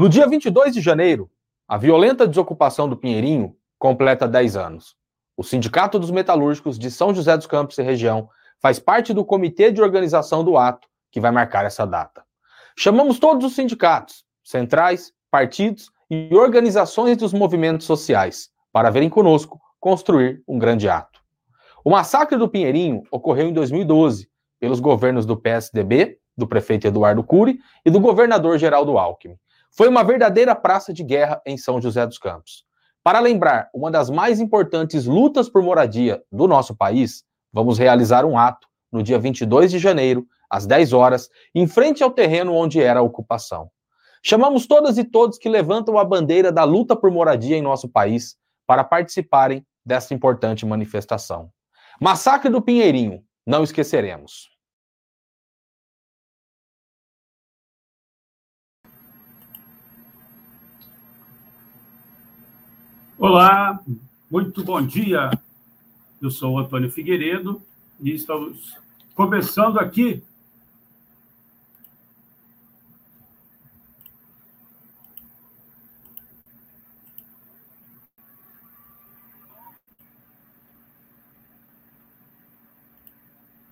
No dia 22 de janeiro, a violenta desocupação do Pinheirinho completa 10 anos. O Sindicato dos Metalúrgicos de São José dos Campos e região faz parte do comitê de organização do ato que vai marcar essa data. Chamamos todos os sindicatos, centrais, partidos e organizações dos movimentos sociais para verem conosco construir um grande ato. O massacre do Pinheirinho ocorreu em 2012 pelos governos do PSDB, do prefeito Eduardo Cury e do governador Geraldo Alckmin. Foi uma verdadeira praça de guerra em São José dos Campos. Para lembrar uma das mais importantes lutas por moradia do nosso país, vamos realizar um ato no dia 22 de janeiro, às 10 horas, em frente ao terreno onde era a ocupação. Chamamos todas e todos que levantam a bandeira da luta por moradia em nosso país para participarem dessa importante manifestação. Massacre do Pinheirinho, não esqueceremos. Olá, muito bom dia. Eu sou o Antônio Figueiredo e estamos começando aqui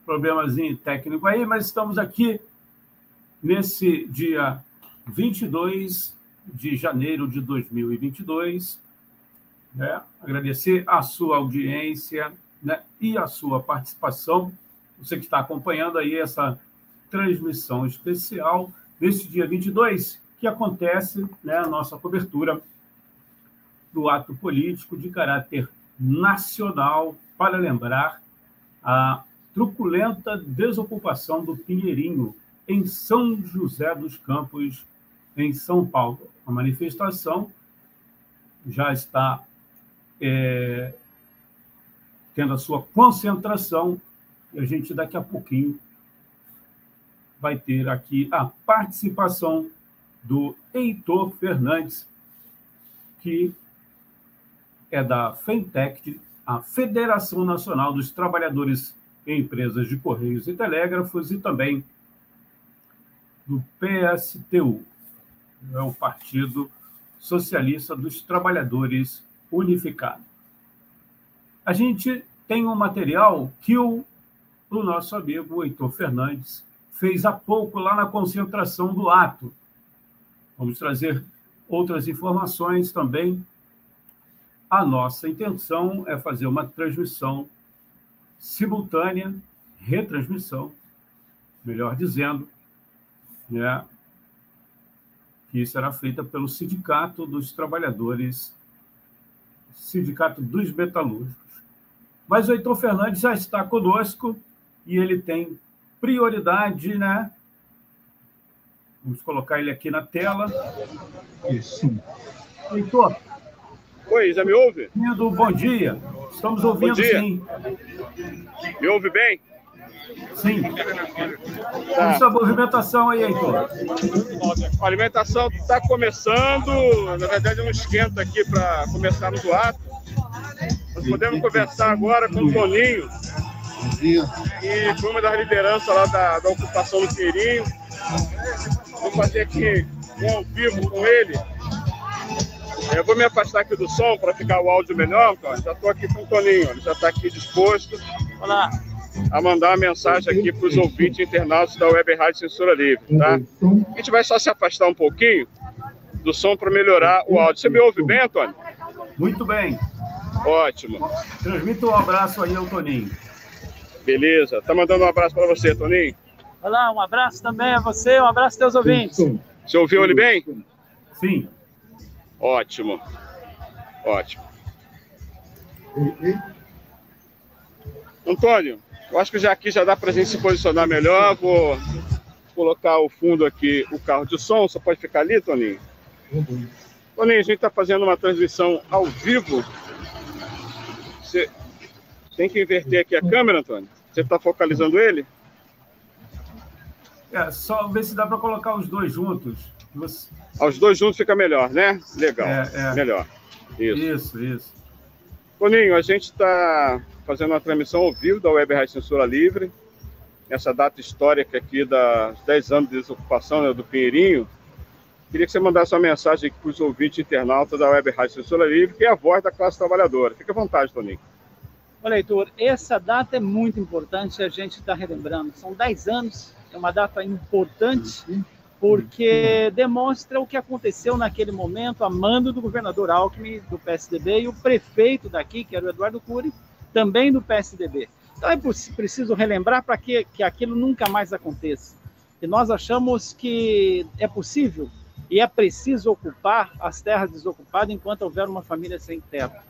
problemazinho técnico aí, mas estamos aqui nesse dia 22 de janeiro de 2022 né? agradecer a sua audiência né? e a sua participação. Você que está acompanhando aí essa transmissão especial desse dia 22, que acontece né, a nossa cobertura do ato político de caráter nacional para lembrar a truculenta desocupação do Pinheirinho em São José dos Campos, em São Paulo. A manifestação já está é, tendo a sua concentração, e a gente daqui a pouquinho vai ter aqui a participação do Heitor Fernandes, que é da FENTEC, a Federação Nacional dos Trabalhadores em Empresas de Correios e Telégrafos, e também do PSTU, é o Partido Socialista dos Trabalhadores unificado. A gente tem um material que o, o nosso amigo Heitor Fernandes fez há pouco lá na concentração do ato. Vamos trazer outras informações também. A nossa intenção é fazer uma transmissão simultânea, retransmissão, melhor dizendo, né, que será feita pelo Sindicato dos Trabalhadores Sindicato dos Metalúrgicos. Mas o Heitor Fernandes já está conosco e ele tem prioridade, né? Vamos colocar ele aqui na tela. Isso. Heitor. Oi, já me ouve? Bom dia. Estamos ouvindo bom dia. sim. Me ouve bem? Sim. Tá. Essa movimentação aí, Heitor. A alimentação está começando, na verdade é um esquenta aqui para começar no ato. Nós podemos conversar agora com o Toninho, que foi uma das lideranças lá da, da ocupação do Pinheirinho. Vou fazer aqui um ao vivo com ele. Eu vou me afastar aqui do som para ficar o áudio melhor. Então. Já estou aqui com o Toninho, ele já está aqui disposto. Olá. A mandar uma mensagem aqui para os ouvintes internautas da Web Rádio Censura Livre, tá? A gente vai só se afastar um pouquinho do som para melhorar o áudio. Você me ouve bem, Antônio? Muito bem. Ótimo. Transmito um abraço aí ao Toninho. Beleza. Tá mandando um abraço para você, Toninho? Olá, um abraço também a você, um abraço aos teus ouvintes. Você ouviu ele bem? Sim. Ótimo. Ótimo. Antônio, eu acho que já aqui já dá para a gente se posicionar melhor. Vou colocar o fundo aqui, o carro de som. Você pode ficar ali, Toninho? Toninho, a gente está fazendo uma transmissão ao vivo. Você tem que inverter aqui a câmera, Antônio. Você está focalizando ele? É, só ver se dá para colocar os dois juntos. Você... Os dois juntos fica melhor, né? Legal. É, é. Melhor. Isso. Isso, isso. Toninho, a gente está fazendo uma transmissão ao vivo da Web Rádio Censura Livre, nessa data histórica aqui das 10 anos de desocupação né, do Pinheirinho. Queria que você mandasse uma mensagem para os ouvintes internautas da Web Rádio Censura Livre, que é a voz da classe trabalhadora. Fique à vontade, Toninho. Olha, Heitor, essa data é muito importante, a gente está relembrando. São 10 anos, é uma data importante, porque demonstra o que aconteceu naquele momento, a mando do governador Alckmin, do PSDB, e o prefeito daqui, que era o Eduardo Cury, também do PSDB. Então é preciso relembrar para que, que aquilo nunca mais aconteça. E nós achamos que é possível e é preciso ocupar as terras desocupadas enquanto houver uma família sem terra.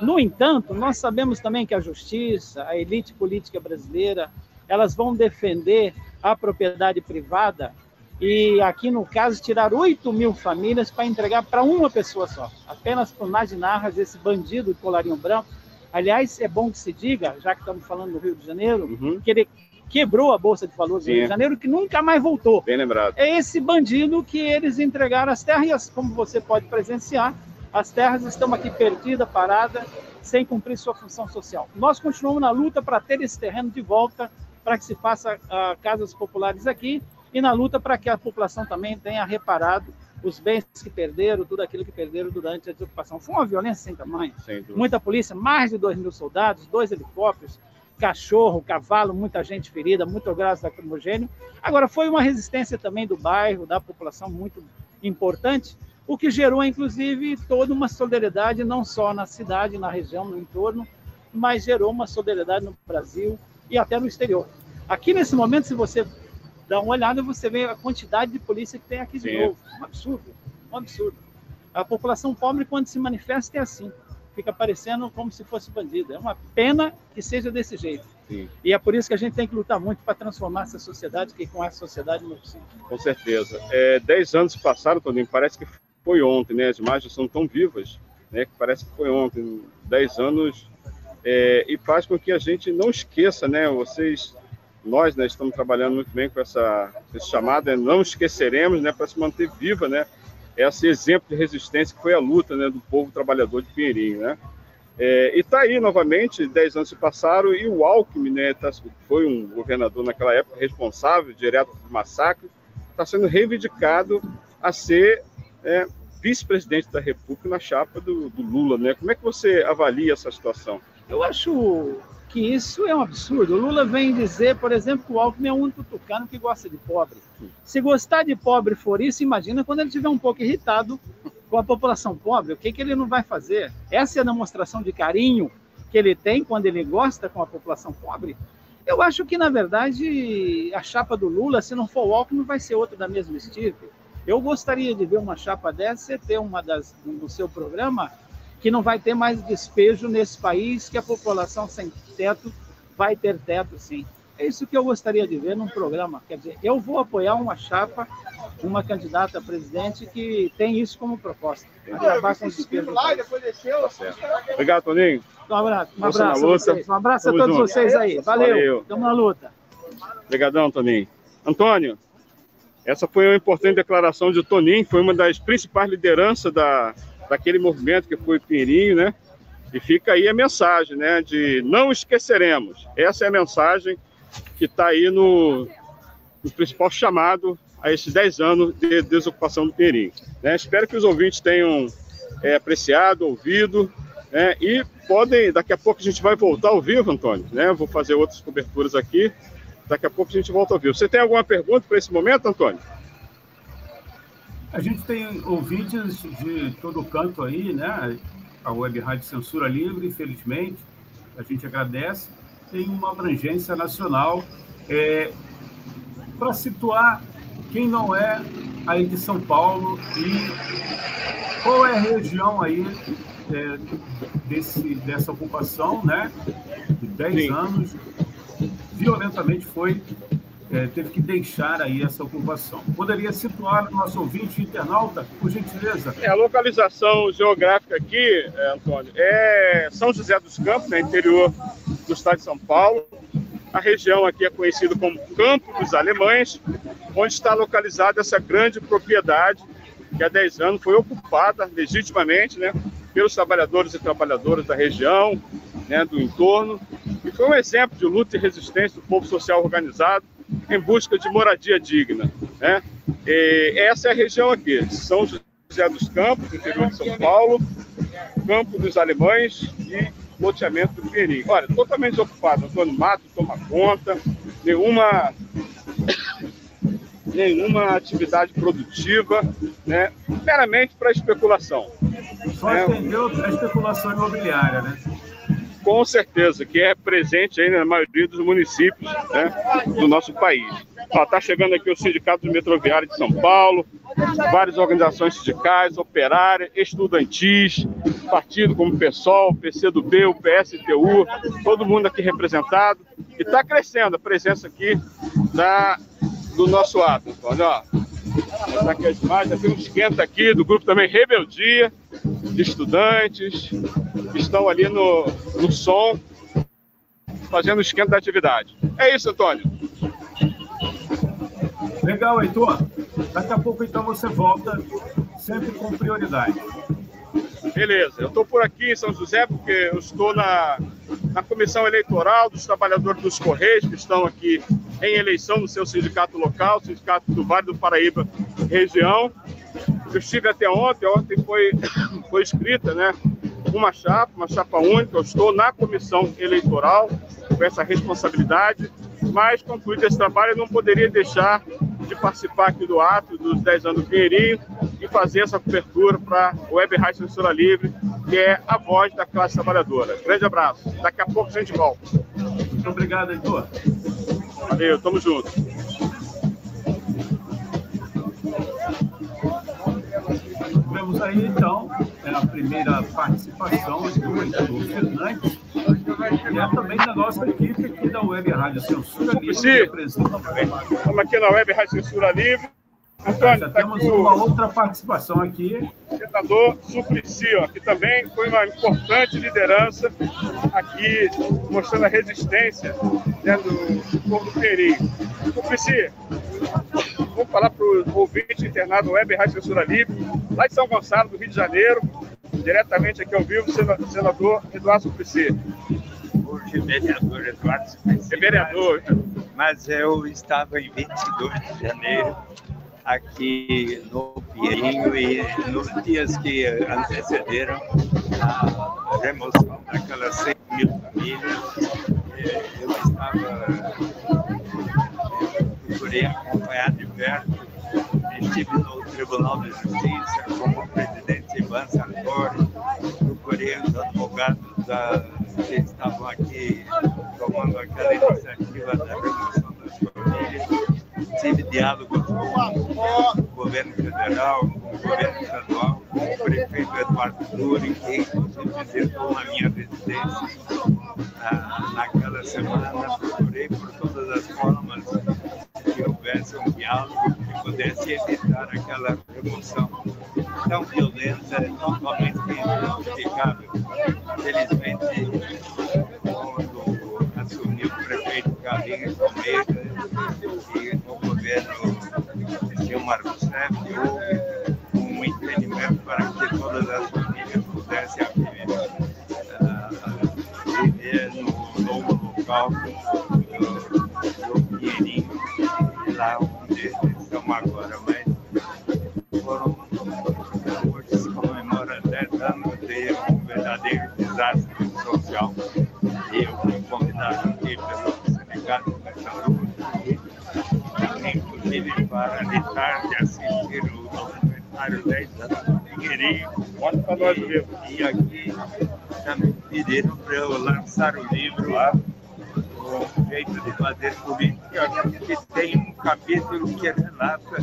No entanto, nós sabemos também que a justiça, a elite política brasileira, elas vão defender a propriedade privada e aqui no caso tirar 8 mil famílias para entregar para uma pessoa só, apenas para o Nadinarras, esse bandido de colarinho branco, Aliás, é bom que se diga, já que estamos falando do Rio de Janeiro, uhum. que ele quebrou a Bolsa de Valores do Rio de Janeiro, que nunca mais voltou. Bem lembrado. É esse bandido que eles entregaram as terras, e como você pode presenciar, as terras estão aqui perdidas, paradas, sem cumprir sua função social. Nós continuamos na luta para ter esse terreno de volta, para que se faça uh, casas populares aqui, e na luta para que a população também tenha reparado os bens que perderam, tudo aquilo que perderam durante a desocupação. Foi uma violência sem tamanho. Sem muita polícia, mais de 2 mil soldados, dois helicópteros, cachorro, cavalo, muita gente ferida, muito gás lacrimogênio. Agora, foi uma resistência também do bairro, da população muito importante, o que gerou, inclusive, toda uma solidariedade, não só na cidade, na região, no entorno, mas gerou uma solidariedade no Brasil e até no exterior. Aqui, nesse momento, se você dá uma olhada, você vê a quantidade de polícia que tem aqui de Sim. novo. Um absurdo, um absurdo. A população pobre, quando se manifesta, é assim. Fica parecendo como se fosse bandido. É uma pena que seja desse jeito. Sim. E é por isso que a gente tem que lutar muito para transformar essa sociedade, que com essa sociedade não é possível. Com certeza. É, dez anos passaram, Toninho, parece que foi ontem, né? As imagens são tão vivas, né? Que parece que foi ontem. Dez anos é, e faz com que a gente não esqueça, né? Vocês nós né, estamos trabalhando muito bem com essa, esse chamado, né, não esqueceremos, né, para se manter viva, né, esse exemplo de resistência que foi a luta né, do povo trabalhador de Pinheirinho, né. É, e está aí novamente, dez anos se passaram e o Alckmin, né, tá, foi um governador naquela época responsável direto do massacre, está sendo reivindicado a ser é, vice-presidente da República na chapa do, do Lula, né? Como é que você avalia essa situação? Eu acho que isso é um absurdo. O Lula vem dizer, por exemplo, que o Alckmin é o único tucano que gosta de pobre. Se gostar de pobre for isso, imagina quando ele estiver um pouco irritado com a população pobre, o que, que ele não vai fazer? Essa é a demonstração de carinho que ele tem quando ele gosta com a população pobre? Eu acho que, na verdade, a chapa do Lula, se não for o Alckmin, vai ser outra da mesma estirpe. Eu gostaria de ver uma chapa dessa e ter uma das, no seu programa que não vai ter mais despejo nesse país, que a população sem teto vai ter teto, sim. É isso que eu gostaria de ver num programa. Quer dizer, eu vou apoiar uma chapa, uma candidata a presidente que tem isso como proposta. Acabar com o despejo. Obrigado, Toninho. Um abraço. Um abraço, a vocês. Um abraço a todos junto. vocês aí. Valeu. Estamos na luta. Obrigadão, Toninho. Antônio, essa foi uma importante declaração de Toninho, foi uma das principais lideranças da, daquele movimento que foi Pinheirinho, né? E fica aí a mensagem, né? De não esqueceremos. Essa é a mensagem que está aí no, no, principal chamado a esses 10 anos de desocupação do Pinheirinho. Né? Espero que os ouvintes tenham é, apreciado, ouvido É, e podem, daqui a pouco a gente vai voltar ao vivo, Antônio, né? Vou fazer outras coberturas aqui. Daqui a pouco a gente volta ao vivo. Você tem alguma pergunta para esse momento, Antônio? A gente tem ouvintes de todo canto aí, né? A Web Rádio Censura Livre, infelizmente, a gente agradece. Tem uma abrangência nacional. É, para situar quem não é aí de São Paulo e qual é a região aí é, desse, dessa ocupação, né? De 10 anos, violentamente foi, é, teve que deixar aí essa ocupação. Poderia situar o nosso ouvinte internauta, por gentileza? É, a localização geográfica aqui, é, Antônio, é São José dos Campos, né, interior do estado de São Paulo. A região aqui é conhecida como Campo dos Alemães, onde está localizada essa grande propriedade que há 10 anos foi ocupada legitimamente né, pelos trabalhadores e trabalhadoras da região, né, do entorno, e foi um exemplo de luta e resistência do povo social organizado em busca de moradia digna. Né? E essa é a região aqui, São José dos Campos, interior de São Paulo, Campo dos Alemães e loteamento do Pinheirinho. Olha, totalmente desocupado, Antônio Mato toma conta, nenhuma nenhuma atividade produtiva, né, meramente para especulação. Só é, entendeu a especulação imobiliária, né? Com certeza, que é presente aí na maioria dos municípios né, do nosso país. Está chegando aqui o Sindicato Metroviário de São Paulo, várias organizações sindicais, operárias, estudantis, partido como o PSOL, PCdoB, o PSTU, todo mundo aqui representado. E está crescendo a presença aqui da do nosso ato. Olha, ó. Mostrar aqui as imagens, tem um esquenta aqui do grupo também Rebeldia, de estudantes, que estão ali no, no som, fazendo o esquenta da atividade. É isso, Antônio. Legal, Heitor. Daqui a pouco, então, você volta sempre com prioridade. Beleza, eu estou por aqui em São José porque eu estou na, na comissão eleitoral dos trabalhadores dos Correios que estão aqui em eleição no seu sindicato local, sindicato do Vale do Paraíba região. Eu estive até ontem, ontem foi, foi escrita né, uma chapa, uma chapa única, eu estou na comissão eleitoral com essa responsabilidade, mas concluído esse trabalho eu não poderia deixar de participar aqui do ato dos 10 anos do Pinheirinho e fazer essa cobertura para a Web Rádio Censura Livre, que é a voz da classe trabalhadora. Grande abraço. Daqui a pouco a gente volta. Muito obrigado, Heitor. Valeu, tamo junto. Vamos aí, então, é a primeira participação do Heitor Fernandes, e é também da nossa equipe aqui da Web Rádio Censura Livre. Estamos aqui na Web Rádio Censura Livre. Antônio, Já tá temos aqui uma outra participação aqui. O senador Suplicy, ó, que também foi uma importante liderança aqui, mostrando a resistência né, do, povo do Peri. Suplicy, vou falar para o ouvinte internado Web Rádio Censura Livre, lá de São Gonçalo, do Rio de Janeiro, diretamente aqui ao vivo, senador Eduardo Suplicy. Hoje, vereador Eduardo Suplicy. É vereador. Mas eu estava em 22 de janeiro aqui no Pinheirinho e nos dias que antecederam a remoção daquelas 100 mil famílias, eh, eu estava, procurei acompanhar de perto, estive no Tribunal de Justiça como presidente Ivan Sartori, procurei os advogados da, que estavam aqui tomando aquela iniciativa da remoção das famílias tive diálogo com o governo federal, com o governo estadual, com o prefeito Eduardo Turing, que inclusive visitou na minha residência ah, naquela semana. Procurei por todas as formas que houvesse um diálogo que pudesse evitar aquela remoção tão violenta, totalmente injustificável. Felizmente, Alves, do Pinheirinho, lá onde estamos agora, mas foram hoje se comemora 10 anos de um verdadeiro desastre social. E eu fui convidado aqui pelo sindicato da saúde, inclusive para de tarde assistir o documentário 10 anos do Pinheirinho. Pode para nós ver. E aqui também pediram para eu lançar o livro lá. O Jeito de Fazer Política, que tem um capítulo que relata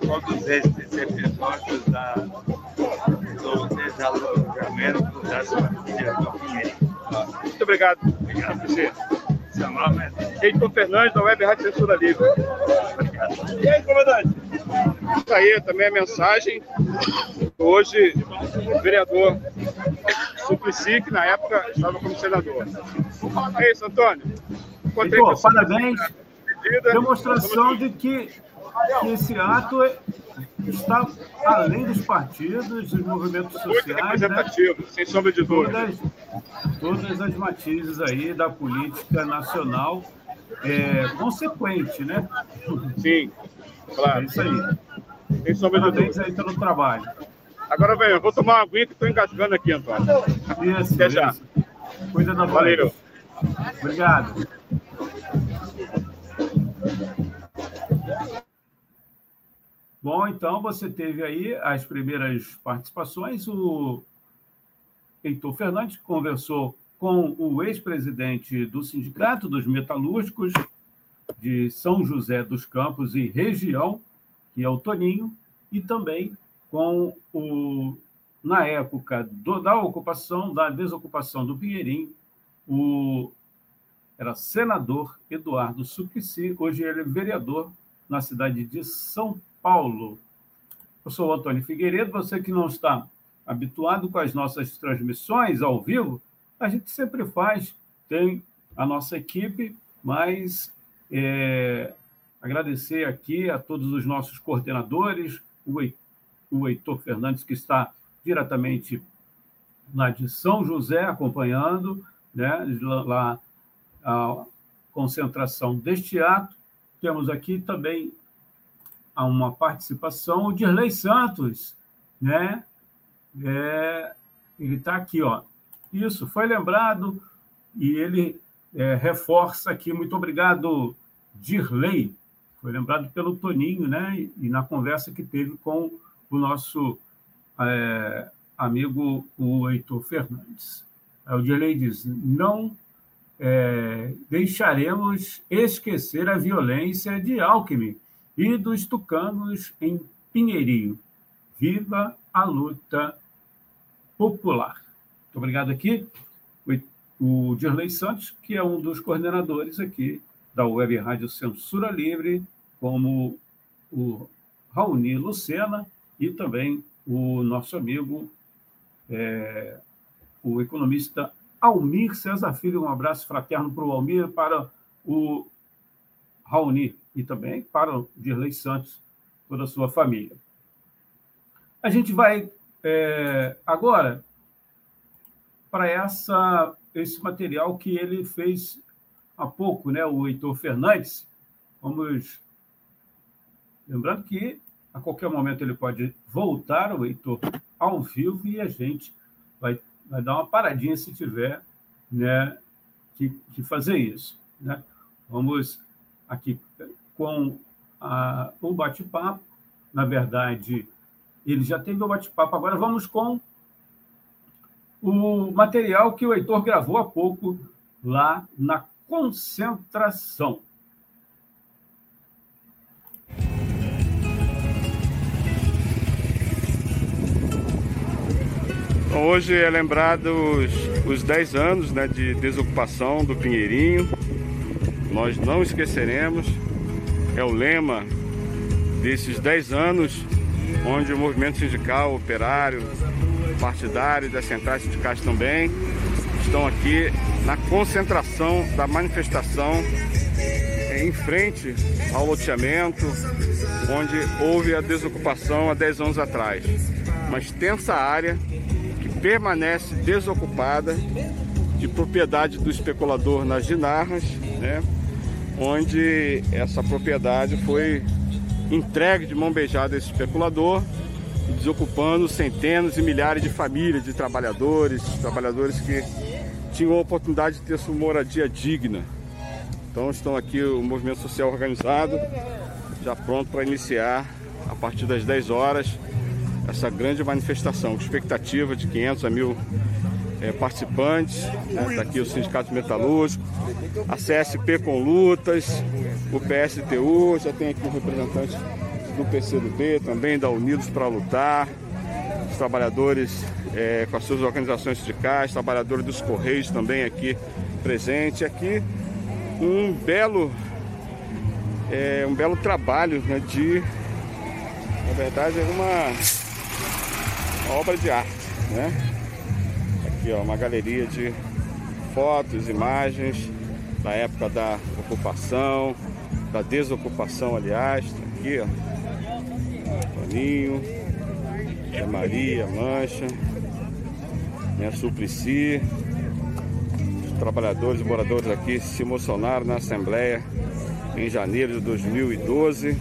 todos estes episódios da, do desalojamento das famílias do Pinheirinho. Muito obrigado. Obrigado, presidente. Heitor Fernandes, da Web Rádio Censura Livre. E aí, comandante? Isso aí também a mensagem. Hoje, o vereador Suplicy, que na época estava como senador. É isso, Antônio. Heitor, parabéns. Demonstração de que, que esse ato é- está além dos partidos, dos movimentos Muito sociais, né? representativo, sem sombra de dúvida. todas, todas as matizes aí da política nacional é, consequente, né? Sim, É claro, isso aí. sem sombra de Parabéns dúvida. aí pelo trabalho. Agora, vem, eu vou tomar uma aguinha que estou engasgando aqui, Antônio. Isso, Até já. isso. Coisa da Valeu. Obrigado. Bom, então você teve aí as primeiras participações. O Heitor Fernandes conversou com o ex-presidente do Sindicato dos Metalúrgicos de São José dos Campos e região, que é o Toninho, e também com o, na época do- da ocupação, da desocupação do Pinheirinho, o era senador Eduardo Suplicy, hoje ele é vereador na cidade de São Paulo. Eu sou o Antônio Figueiredo, você que não está habituado com as nossas transmissões ao vivo, a gente sempre faz, tem a nossa equipe, mas é, agradecer aqui a todos os nossos coordenadores, o Hei- o Heitor Fernandes, que está diretamente lá de São José acompanhando, né, lá a concentração deste ato. Temos aqui também uma participação, o Dirley Santos, né? É, ele está aqui, ó. Isso, foi lembrado e ele é, reforça aqui. Muito obrigado, Dirley. Foi lembrado pelo Toninho, né? E, e na conversa que teve com o nosso é, amigo, o Heitor Fernandes. O Dirley diz: não é, deixaremos esquecer a violência de Alckmin e dos tucanos em Pinheirinho. Viva a luta popular. Muito obrigado aqui. O, o Dirley Santos, que é um dos coordenadores aqui da Web Rádio Censura Livre, como o Raoni Lucena e também o nosso amigo, é, o economista Almir César Filho. Um abraço fraterno para o Almir, para o Raoni e também para o Dirley Santos, toda a sua família. A gente vai é, agora para essa esse material que ele fez há pouco, né, o Heitor Fernandes. Vamos lembrando que a qualquer momento ele pode voltar o Heitor ao vivo e a gente vai, vai dar uma paradinha se tiver, né, que, que fazer isso, né? Vamos aqui com a, o bate-papo. Na verdade, ele já teve o bate-papo. Agora vamos com o material que o Heitor gravou há pouco lá na concentração. Hoje é lembrado os, os 10 anos né, de desocupação do Pinheirinho. Nós não esqueceremos. É o lema desses 10 anos, onde o movimento sindical, operário, partidário das centrais sindicais também estão aqui na concentração da manifestação em frente ao loteamento onde houve a desocupação há 10 anos atrás. Uma extensa área que permanece desocupada de propriedade do especulador nas Ginarras, né? Onde essa propriedade foi entregue de mão beijada a esse especulador, desocupando centenas e milhares de famílias de trabalhadores, trabalhadores que tinham a oportunidade de ter sua moradia digna. Então estão aqui o movimento social organizado, já pronto para iniciar a partir das 10 horas essa grande manifestação, com expectativa de 500 a mil é, participantes. Né? Está aqui o Sindicato Metalúrgico, a CSP com lutas, o PSTU, já tem aqui um representante do PCdoB, também da Unidos para Lutar, os trabalhadores é, com as suas organizações sindicais, trabalhadores dos Correios também aqui presente. Aqui um belo, é, um belo trabalho né, de, na verdade, é uma obra de arte, né? Aqui, ó, uma galeria de fotos, imagens da época da ocupação, da desocupação, aliás. Aqui, ó. Toninho, Maria, Mancha, minha Suplicy. Os trabalhadores e moradores aqui se emocionaram na Assembleia em janeiro de 2012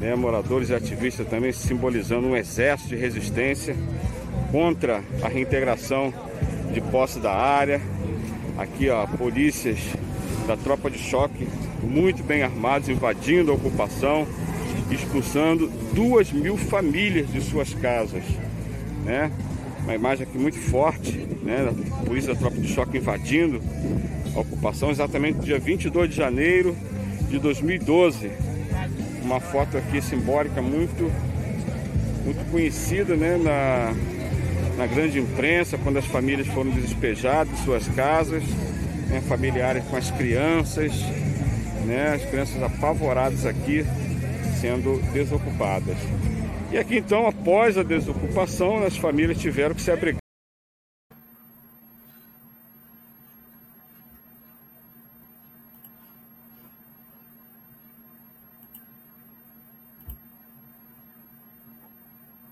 né, moradores e ativistas também simbolizando um exército de resistência contra a reintegração de posse da área. Aqui, ó, polícias da tropa de choque muito bem armados, invadindo a ocupação, expulsando duas mil famílias de suas casas, né? Uma imagem aqui muito forte, né? Polícia da tropa de choque invadindo a ocupação exatamente no dia 22 de janeiro de 2012 uma foto aqui simbólica muito, muito conhecida né, na, na grande imprensa, quando as famílias foram despejadas de suas casas, né, familiares com as crianças, né, as crianças apavoradas aqui sendo desocupadas. E aqui então, após a desocupação, as famílias tiveram que se abrigar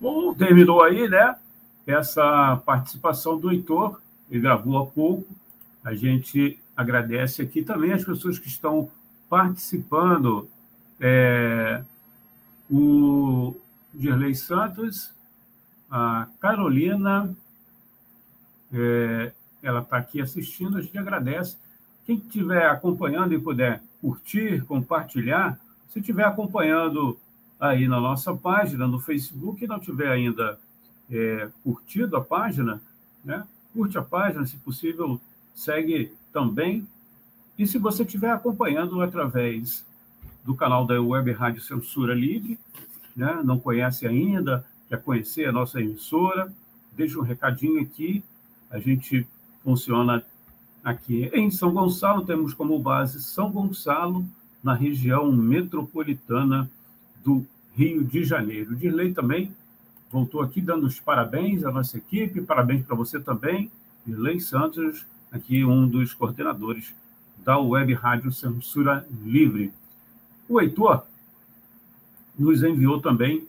Bom, terminou aí, né? Essa participação do Heitor, ele gravou há pouco. A gente agradece aqui também as pessoas que estão participando. É, o Dirley Santos, a Carolina, é, ela está aqui assistindo, a gente agradece. Quem estiver acompanhando e puder curtir, compartilhar, se estiver acompanhando aí na nossa página, no Facebook, e não tiver ainda é, curtido a página, né? curte a página, se possível, segue também. E se você estiver acompanhando através do canal da Web Rádio Censura Livre, né? não conhece ainda, quer conhecer a nossa emissora, deixa um recadinho aqui. A gente funciona aqui em São Gonçalo, temos como base São Gonçalo, na região metropolitana do Rio de Janeiro. Dirley também voltou aqui dando os parabéns à nossa equipe, parabéns para você também, Dirley Santos, aqui um dos coordenadores da Web Rádio Censura Livre. O Heitor nos enviou também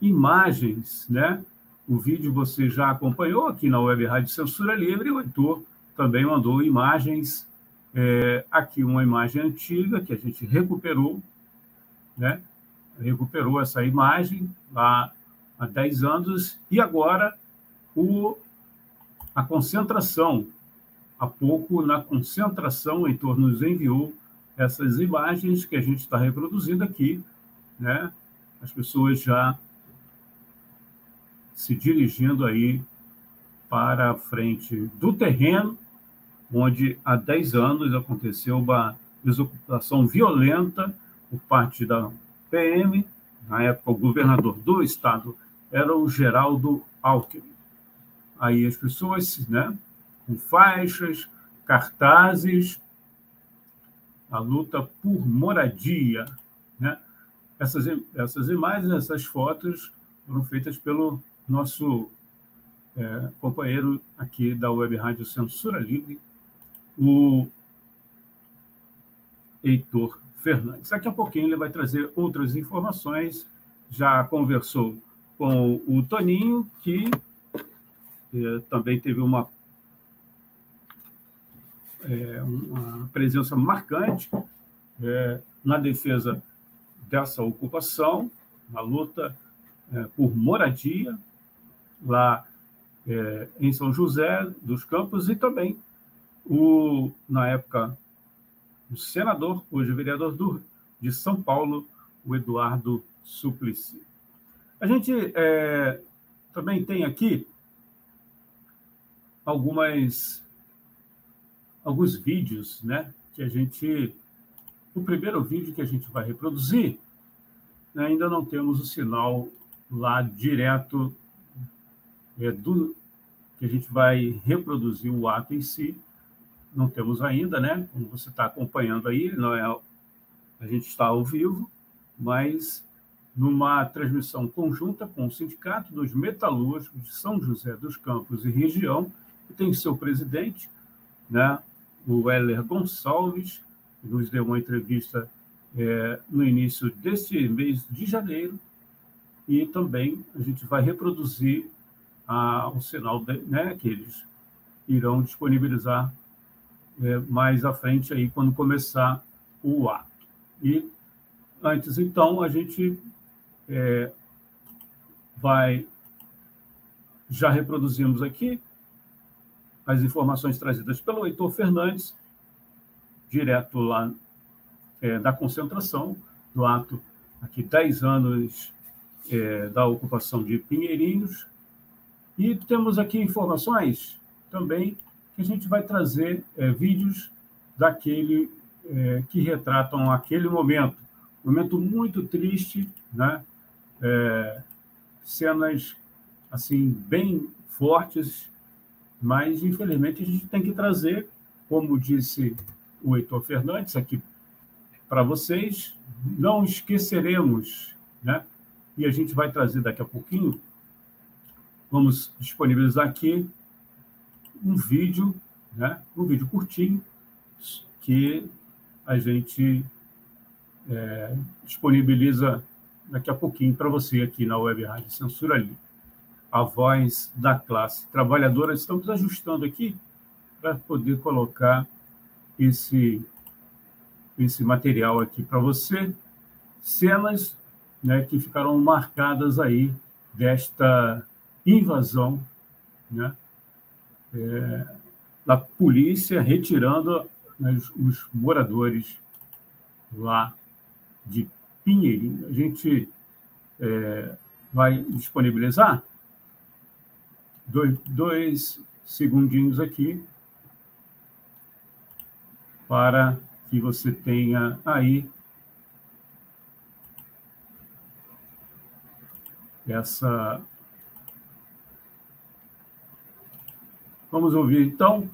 imagens, né? O vídeo você já acompanhou aqui na Web Rádio Censura Livre, o Heitor também mandou imagens, é, aqui uma imagem antiga que a gente recuperou, né? recuperou essa imagem lá há 10 anos e agora o, a concentração, há pouco na concentração, o Heitor nos enviou essas imagens que a gente está reproduzindo aqui, né? as pessoas já se dirigindo aí para a frente do terreno, onde há 10 anos aconteceu uma desocupação violenta por parte da PM, na época o governador do estado era o Geraldo Alckmin. Aí as pessoas, né, com faixas, cartazes, a luta por moradia, né? Essas, essas imagens, essas fotos foram feitas pelo nosso é, companheiro aqui da Web Rádio Censura Livre, o Heitor Fernandes. Daqui a pouquinho ele vai trazer outras informações. Já conversou com o Toninho, que eh, também teve uma, eh, uma presença marcante eh, na defesa dessa ocupação, na luta por moradia, lá em São José dos Campos, e também, o, na época o senador, hoje vereador do, de São Paulo, o Eduardo Suplicy. A gente é, também tem aqui algumas alguns vídeos, né, que a gente o primeiro vídeo que a gente vai reproduzir né, ainda não temos o sinal lá direto é, do que a gente vai reproduzir o ato em si. Não temos ainda, né? Como você está acompanhando aí, não é a gente está ao vivo, mas numa transmissão conjunta com o Sindicato dos Metalúrgicos de São José dos Campos e região, que tem seu presidente, né, o Heller Gonçalves, que nos deu uma entrevista é, no início deste mês de janeiro, e também a gente vai reproduzir a, o sinal de, né, que eles irão disponibilizar é, mais à frente aí quando começar o ato. E antes, então, a gente é, vai já reproduzimos aqui as informações trazidas pelo Heitor Fernandes, direto lá é, da concentração, do ato aqui 10 anos é, da ocupação de Pinheirinhos. E temos aqui informações também que a gente vai trazer é, vídeos daquele é, que retratam aquele momento. Momento muito triste, né? É, cenas assim bem fortes, mas infelizmente a gente tem que trazer, como disse o Heitor Fernandes aqui para vocês, não esqueceremos, né? E a gente vai trazer daqui a pouquinho, vamos disponibilizar aqui um vídeo, né? Um vídeo curtinho que a gente é, disponibiliza daqui a pouquinho para você aqui na Web Rádio Censura Livre. A voz da classe trabalhadora. Estamos ajustando aqui para poder colocar esse, esse material aqui para você. Cenas né, que ficaram marcadas aí desta invasão né, é, da polícia retirando né, os, moradores lá de Pinheirinho. A gente é, vai disponibilizar dois, dois segundinhos aqui para que você tenha aí essa. Vamos ouvir então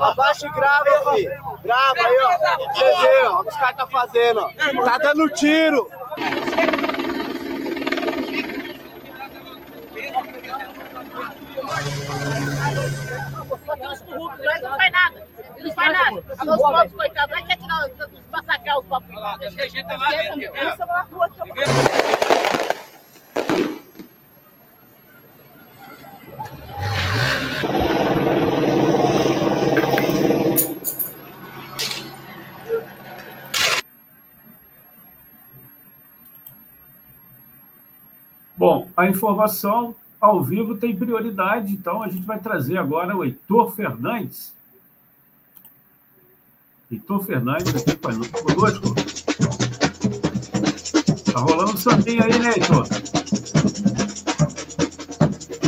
Abaixa e grava, filho. Grava aí, ó. Você vê, ó. O que os caras tá fazendo, ó. Tá dando tiro. Não faz nada. Não faz nada. Os pobres, coitados, vai quer tirar, massacrar os pobres. Deixa a gente lá dentro. Bom, a informação ao vivo tem prioridade, então a gente vai trazer agora o Heitor Fernandes. Heitor Fernandes aqui conosco. Tá rolando um sambinho aí, né, Heitor?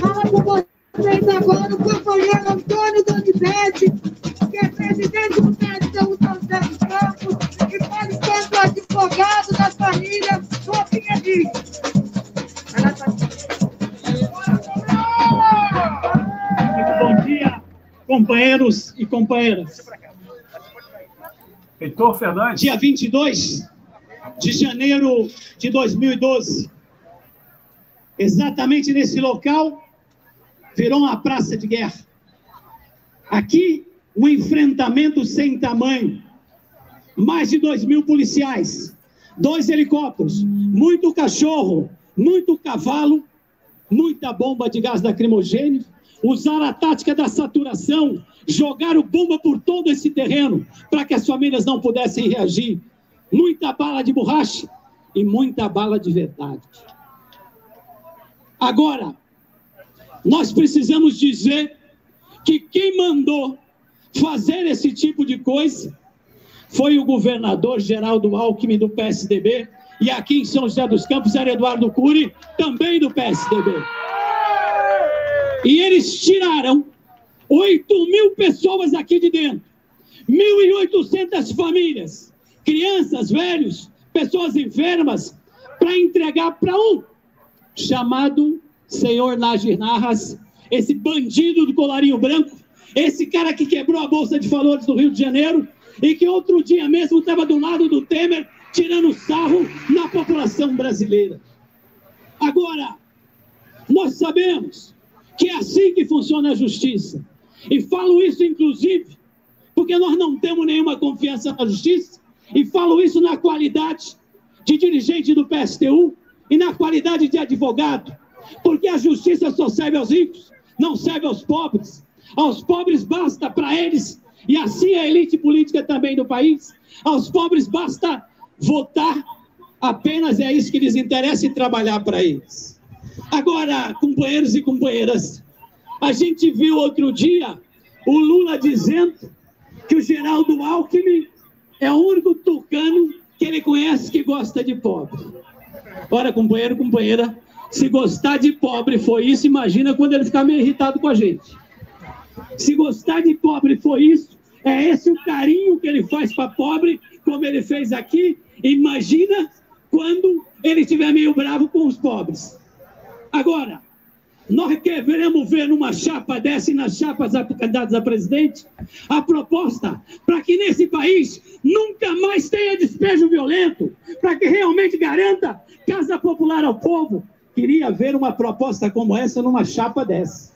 Fala com vocês agora o companheiro Antônio Donivete, que é presidente do Perdão São José dos Campos e pode ser advogado da família do Pinheirinho. Companheiros e companheiras. Heitor Fernandes. Dia 22, de janeiro de 2012. Exatamente nesse local, virou uma praça de guerra. Aqui, um enfrentamento sem tamanho. Mais de dois mil policiais, dois helicópteros, muito cachorro, muito cavalo, muita bomba de gás lacrimogêneo, usaram a tática da saturação, jogaram bomba por todo esse terreno para que as famílias não pudessem reagir. Muita bala de borracha e muita bala de verdade. Agora, nós precisamos dizer que quem mandou fazer esse tipo de coisa foi o governador Geraldo Alckmin do PSDB e aqui em São José dos Campos era Eduardo Cury, também do PSDB. E eles tiraram 8 mil pessoas aqui de dentro, 1.800 famílias, crianças, velhos, pessoas enfermas, para entregar para um chamado senhor Najir Narras, esse bandido do colarinho branco, esse cara que quebrou a Bolsa de Valores do Rio de Janeiro e que outro dia mesmo estava do lado do Temer tirando sarro na população brasileira. Agora, nós sabemos que é assim que funciona a justiça. E falo isso, inclusive, porque nós não temos nenhuma confiança na justiça, e falo isso na qualidade de dirigente do PSTU e na qualidade de advogado, porque a justiça só serve aos ricos, não serve aos pobres. Aos pobres basta para eles, e assim a elite política também do país, aos pobres basta votar, apenas é isso que lhes interessa e trabalhar para eles. Agora, companheiros e companheiras, a gente viu outro dia o Lula dizendo que o Geraldo Alckmin é o único tucano que ele conhece que gosta de pobre. Ora, companheiro, companheira, se gostar de pobre foi isso, imagina quando ele ficar meio irritado com a gente. Se gostar de pobre foi isso, é esse o carinho que ele faz para pobre, como ele fez aqui. Imagina quando ele estiver meio bravo com os pobres. Agora, nós queremos ver numa chapa dessa e nas chapas candidatas a presidente a proposta para que nesse país nunca mais tenha despejo violento, para que realmente garanta casa popular ao povo. Queria ver uma proposta como essa numa chapa dessa.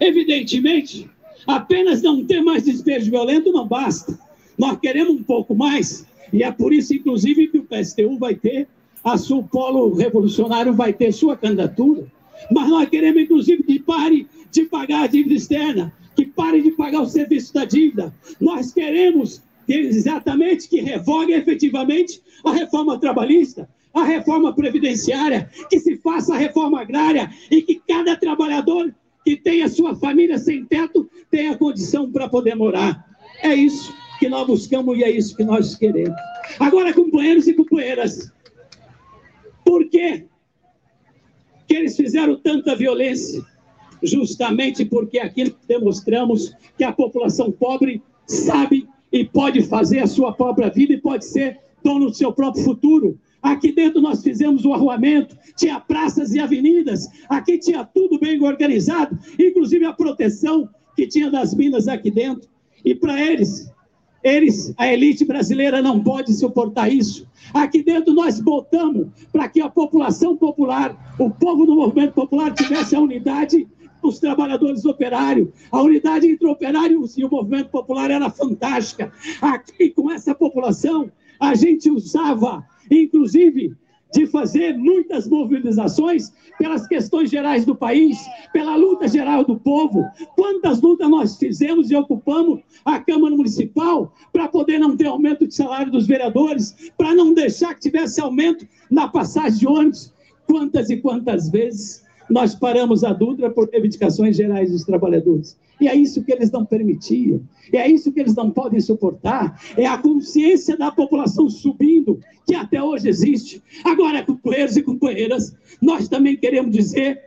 Evidentemente, apenas não ter mais despejo violento não basta. Nós queremos um pouco mais, e é por isso, inclusive, que o PSTU vai ter, a seu polo revolucionário vai ter sua candidatura. Mas nós queremos, inclusive, que pare de pagar a dívida externa, que pare de pagar o serviço da dívida. Nós queremos exatamente que revogue efetivamente a reforma trabalhista, a reforma previdenciária, que se faça a reforma agrária e que cada trabalhador que tenha sua família sem teto tenha condição para poder morar. É isso que nós buscamos e é isso que nós queremos. Agora, companheiros e companheiras, por que que eles fizeram tanta violência? Justamente porque que demonstramos que a população pobre sabe e pode fazer a sua própria vida e pode ser dono do seu próprio futuro. Aqui dentro nós fizemos o arruamento, tinha praças e avenidas, aqui tinha tudo bem organizado, inclusive a proteção que tinha das minas aqui dentro. E para eles, eles, a elite brasileira não pode suportar isso. Aqui dentro nós botamos para que a população popular, o povo do movimento popular tivesse a unidade os trabalhadores operários. A unidade entre operários e o movimento popular era fantástica. Aqui, com essa população, a gente usava, inclusive, de fazer muitas mobilizações pelas questões gerais do país, pela luta geral do povo. Quantas lutas nós fizemos e ocupamos a Câmara Municipal para poder não ter aumento de salário dos vereadores, para não deixar que tivesse aumento na passagem de ônibus. Quantas e quantas vezes nós paramos a Dutra por reivindicações gerais dos trabalhadores. E é isso que eles não permitiam. E é isso que eles não podem suportar. É a consciência da população subindo, que até hoje existe. Agora, companheiros e companheiras, nós também queremos dizer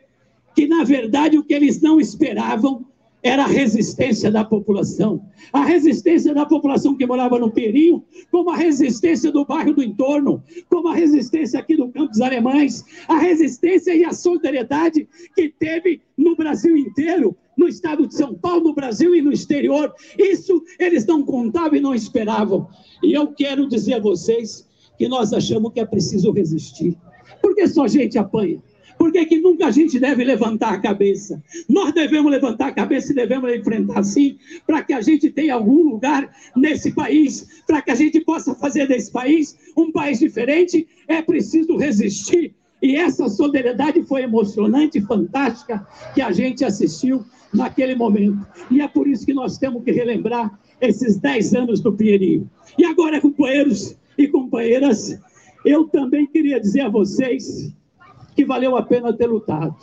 que, na verdade, o que eles não esperavam era a resistência da população. A resistência da população que morava no Perinho, como a resistência do bairro do entorno, como a resistência aqui do Campos Alemães, a resistência e a solidariedade que teve no Brasil inteiro, no estado de São Paulo, no Brasil e no exterior. Isso eles não contavam e não esperavam. E eu quero dizer a vocês que nós achamos que é preciso resistir. Porque só gente apanha. Por que, que nunca a gente deve levantar a cabeça? Nós devemos levantar a cabeça e devemos enfrentar sim, para que a gente tenha algum lugar nesse país, para que a gente possa fazer desse país um país diferente, é preciso resistir. E essa solidariedade foi emocionante, fantástica, que a gente assistiu naquele momento. E é por isso que nós temos que relembrar esses 10 anos do Pinheirinho. E agora, companheiros e companheiras, eu também queria dizer a vocês que valeu a pena ter lutado,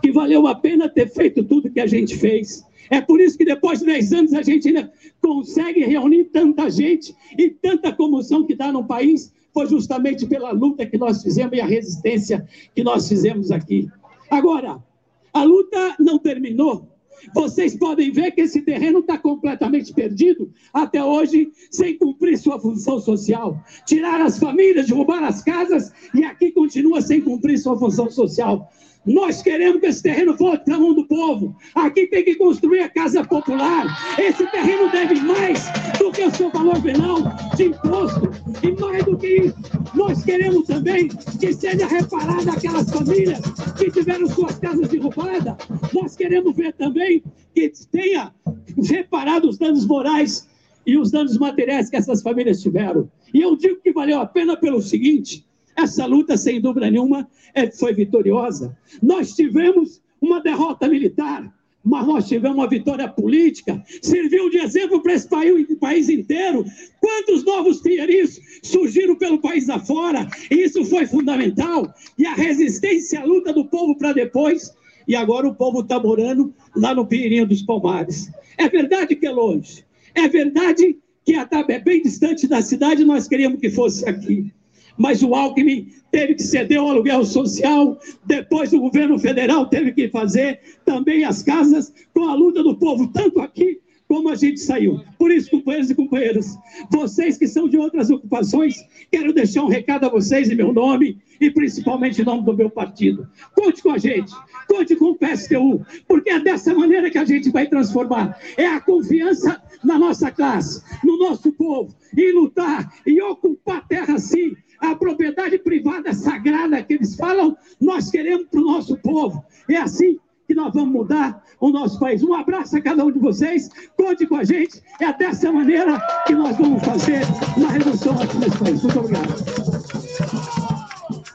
que valeu a pena ter feito tudo que a gente fez. É por isso que depois de 10 anos a gente ainda consegue reunir tanta gente e tanta comoção que dá no país, foi justamente pela luta que nós fizemos e a resistência que nós fizemos aqui. Agora, a luta não terminou. Vocês podem ver que esse terreno está completamente perdido até hoje, sem cumprir sua função social. Tirar as famílias, derrubar as casas e aqui continua sem cumprir sua função social. Nós queremos que esse terreno volte na mão do povo. Aqui tem que construir a casa popular. Esse terreno deve mais do que o seu valor venal de imposto. E mais do que isso, nós queremos também que seja reparada aquelas famílias que tiveram suas casas derrubadas. Nós queremos ver também que tenha reparado os danos morais e os danos materiais que essas famílias tiveram. E eu digo que valeu a pena pelo seguinte: essa luta, sem dúvida nenhuma, é, foi vitoriosa. Nós tivemos uma derrota militar, mas nós tivemos uma vitória política, serviu de exemplo para esse país, país inteiro. Quantos novos pinheirinhos surgiram pelo país afora? Isso foi fundamental. E a resistência, a luta do povo para depois. E agora o povo está morando lá no Pinheirinho dos Palmares. É verdade que é longe. É verdade que é bem distante da cidade, nós queríamos que fosse aqui mas o Alckmin teve que ceder o aluguel social, depois o governo federal teve que fazer também as casas com a luta do povo, tanto aqui como a gente saiu. Por isso, companheiros e companheiras, vocês que são de outras ocupações, quero deixar um recado a vocês em meu nome e principalmente em nome do meu partido. Conte com a gente, conte com o PSTU, porque é dessa maneira que a gente vai transformar. É a confiança na nossa classe, no nosso povo, e lutar e ocupar a terra sim a propriedade privada sagrada que eles falam, nós queremos para o nosso povo. É assim que nós vamos mudar o nosso país. Um abraço a cada um de vocês, conte com a gente, é dessa maneira que nós vamos fazer uma redução aqui nesse país. Muito obrigado.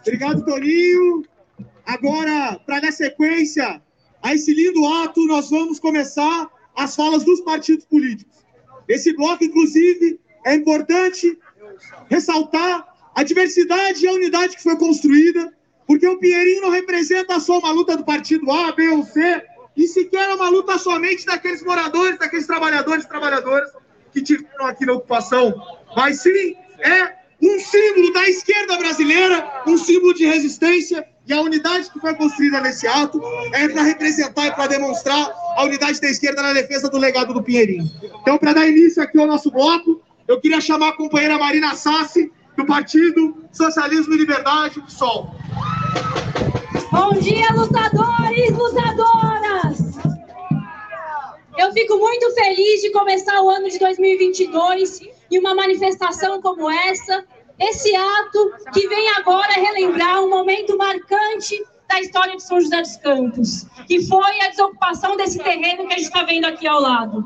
Obrigado, Toninho. Agora, para dar sequência a esse lindo ato, nós vamos começar as falas dos partidos políticos. Esse bloco, inclusive, é importante ressaltar a diversidade e a unidade que foi construída, porque o Pinheirinho não representa só uma luta do partido A, B ou C, e sequer uma luta somente daqueles moradores, daqueles trabalhadores e trabalhadoras que tiveram aqui na ocupação, mas sim é um símbolo da esquerda brasileira, um símbolo de resistência, e a unidade que foi construída nesse ato é para representar e para demonstrar a unidade da esquerda na defesa do legado do Pinheirinho. Então, para dar início aqui ao nosso bloco, eu queria chamar a companheira Marina Sassi, do Partido Socialismo e Liberdade, do SOL. Bom dia, lutadores, lutadoras! Eu fico muito feliz de começar o ano de 2022 em uma manifestação como essa, esse ato que vem agora relembrar um momento marcante da história de São José dos Campos, que foi a desocupação desse terreno que a gente está vendo aqui ao lado.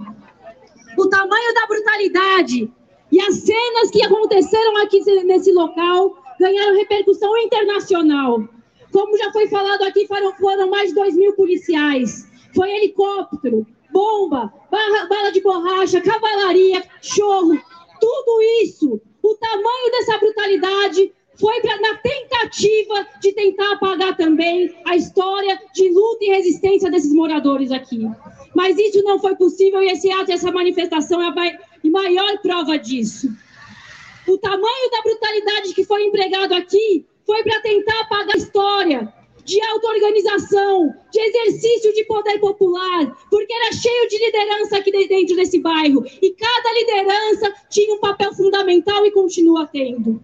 O tamanho da brutalidade e as cenas que aconteceram aqui nesse local ganharam repercussão internacional. Como já foi falado aqui, foram, foram mais de 2 mil policiais. Foi helicóptero, bomba, barra, bala de borracha, cavalaria, chorro, tudo isso. O tamanho dessa brutalidade foi pra, na tentativa de tentar apagar também a história de luta e resistência desses moradores aqui. Mas isso não foi possível e esse ato, essa manifestação é a maior prova disso. O tamanho da brutalidade que foi empregado aqui foi para tentar apagar a história de auto-organização, de exercício de poder popular, porque era cheio de liderança aqui dentro desse bairro. E cada liderança tinha um papel fundamental e continua tendo.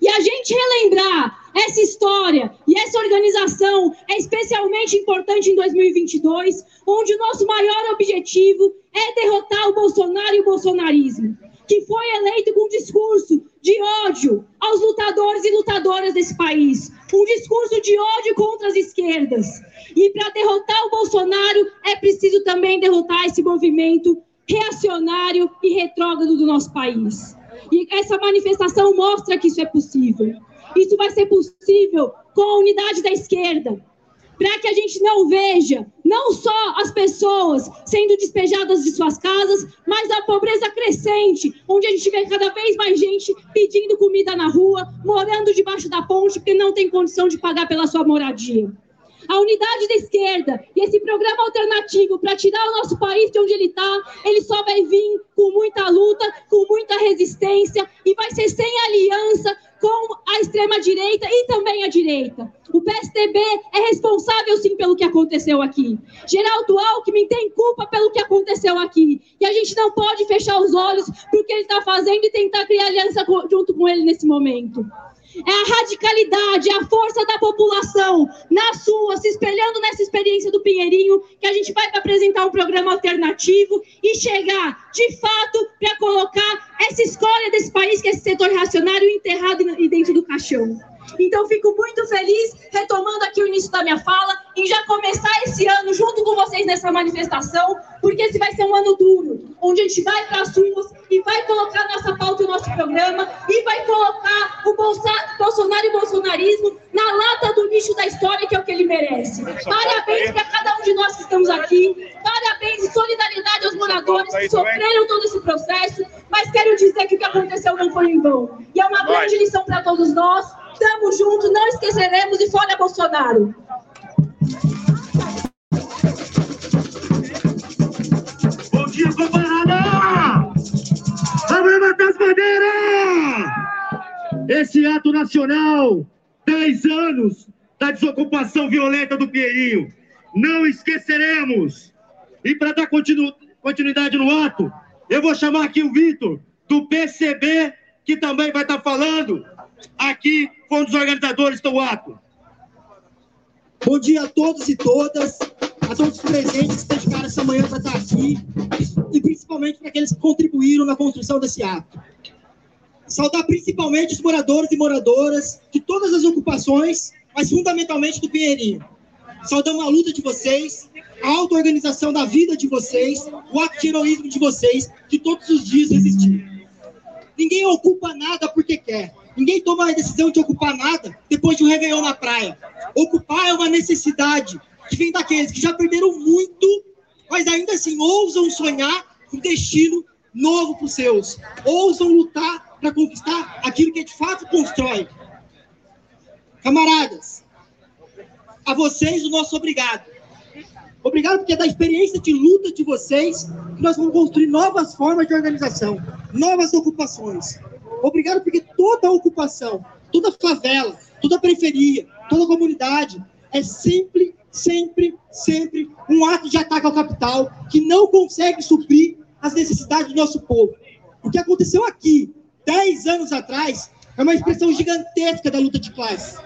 E a gente relembrar essa história e essa organização é especialmente importante em 2022, onde o nosso maior objetivo é derrotar o Bolsonaro e o bolsonarismo. Que foi eleito com um discurso de ódio aos lutadores e lutadoras desse país, um discurso de ódio contra as esquerdas. E para derrotar o Bolsonaro é preciso também derrotar esse movimento reacionário e retrógrado do nosso país. E essa manifestação mostra que isso é possível. Isso vai ser possível com a unidade da esquerda, para que a gente não veja não só as pessoas sendo despejadas de suas casas, mas a pobreza crescente, onde a gente vê cada vez mais gente pedindo comida na rua, morando debaixo da ponte porque não tem condição de pagar pela sua moradia. A unidade da esquerda e esse programa alternativo para tirar o nosso país de onde ele está, ele só vai vir com muita luta, com muita resistência e vai ser sem aliança com a extrema-direita e também a direita. O PSDB é responsável, sim, pelo que aconteceu aqui. Geraldo Alckmin tem culpa pelo que aconteceu aqui. E a gente não pode fechar os olhos para o que ele está fazendo e tentar criar aliança junto com ele nesse momento. É a radicalidade, é a força da população na sua, se espelhando nessa experiência do Pinheirinho, que a gente vai apresentar um programa alternativo e chegar, de fato, para colocar essa escolha desse país, que é esse setor reacionário, enterrado dentro do caixão. Então, fico muito feliz, retomando aqui o início da minha fala, em já começar esse ano junto com vocês nessa manifestação, porque esse vai ser um ano duro, onde a gente vai para as ruas e vai colocar nossa pauta e nosso programa e vai colocar o Bolsonaro e o bolsonarismo na lata do lixo da história, que é o que ele merece. Parabéns para cada um de nós que estamos aqui, parabéns e solidariedade aos moradores que sofreram todo esse processo, mas quero dizer que o que aconteceu não foi em vão. E é uma grande lição para todos nós. Estamos juntos, não esqueceremos e fora Bolsonaro. Bom dia, companheirada! Vamos levantar as bandeiras! Esse ato nacional, 10 anos da desocupação violenta do Pinheirinho. Não esqueceremos! E para dar continu continuidade no ato, eu vou chamar aqui o Vitor, do PCB, que também vai estar falando aqui foi um organizadores do ato. Bom dia a todos e todas, a todos os presentes que dedicaram essa manhã para estar aqui, e principalmente para aqueles que contribuíram na construção desse ato. Saudar principalmente os moradores e moradoras de todas as ocupações, mas fundamentalmente do Pinheirinho. Saudamos a luta de vocês, a auto-organização da vida de vocês, o ato de heroísmo de vocês, que todos os dias resistiram. Ninguém ocupa nada porque quer. Ninguém toma a decisão de ocupar nada depois de um réveillon na praia. Ocupar é uma necessidade que vem daqueles que já perderam muito, mas ainda assim ousam sonhar um destino novo para os seus. Ousam lutar para conquistar aquilo que de fato constrói. Camaradas, a vocês o nosso obrigado. Obrigado porque é da experiência de luta de vocês que nós vamos construir novas formas de organização, novas ocupações. Obrigado porque toda ocupação, toda favela, toda periferia, toda comunidade é sempre, sempre, sempre um ato de ataque ao capital que não consegue suprir as necessidades do nosso povo. O que aconteceu aqui, 10 anos atrás, é uma expressão gigantesca da luta de classe.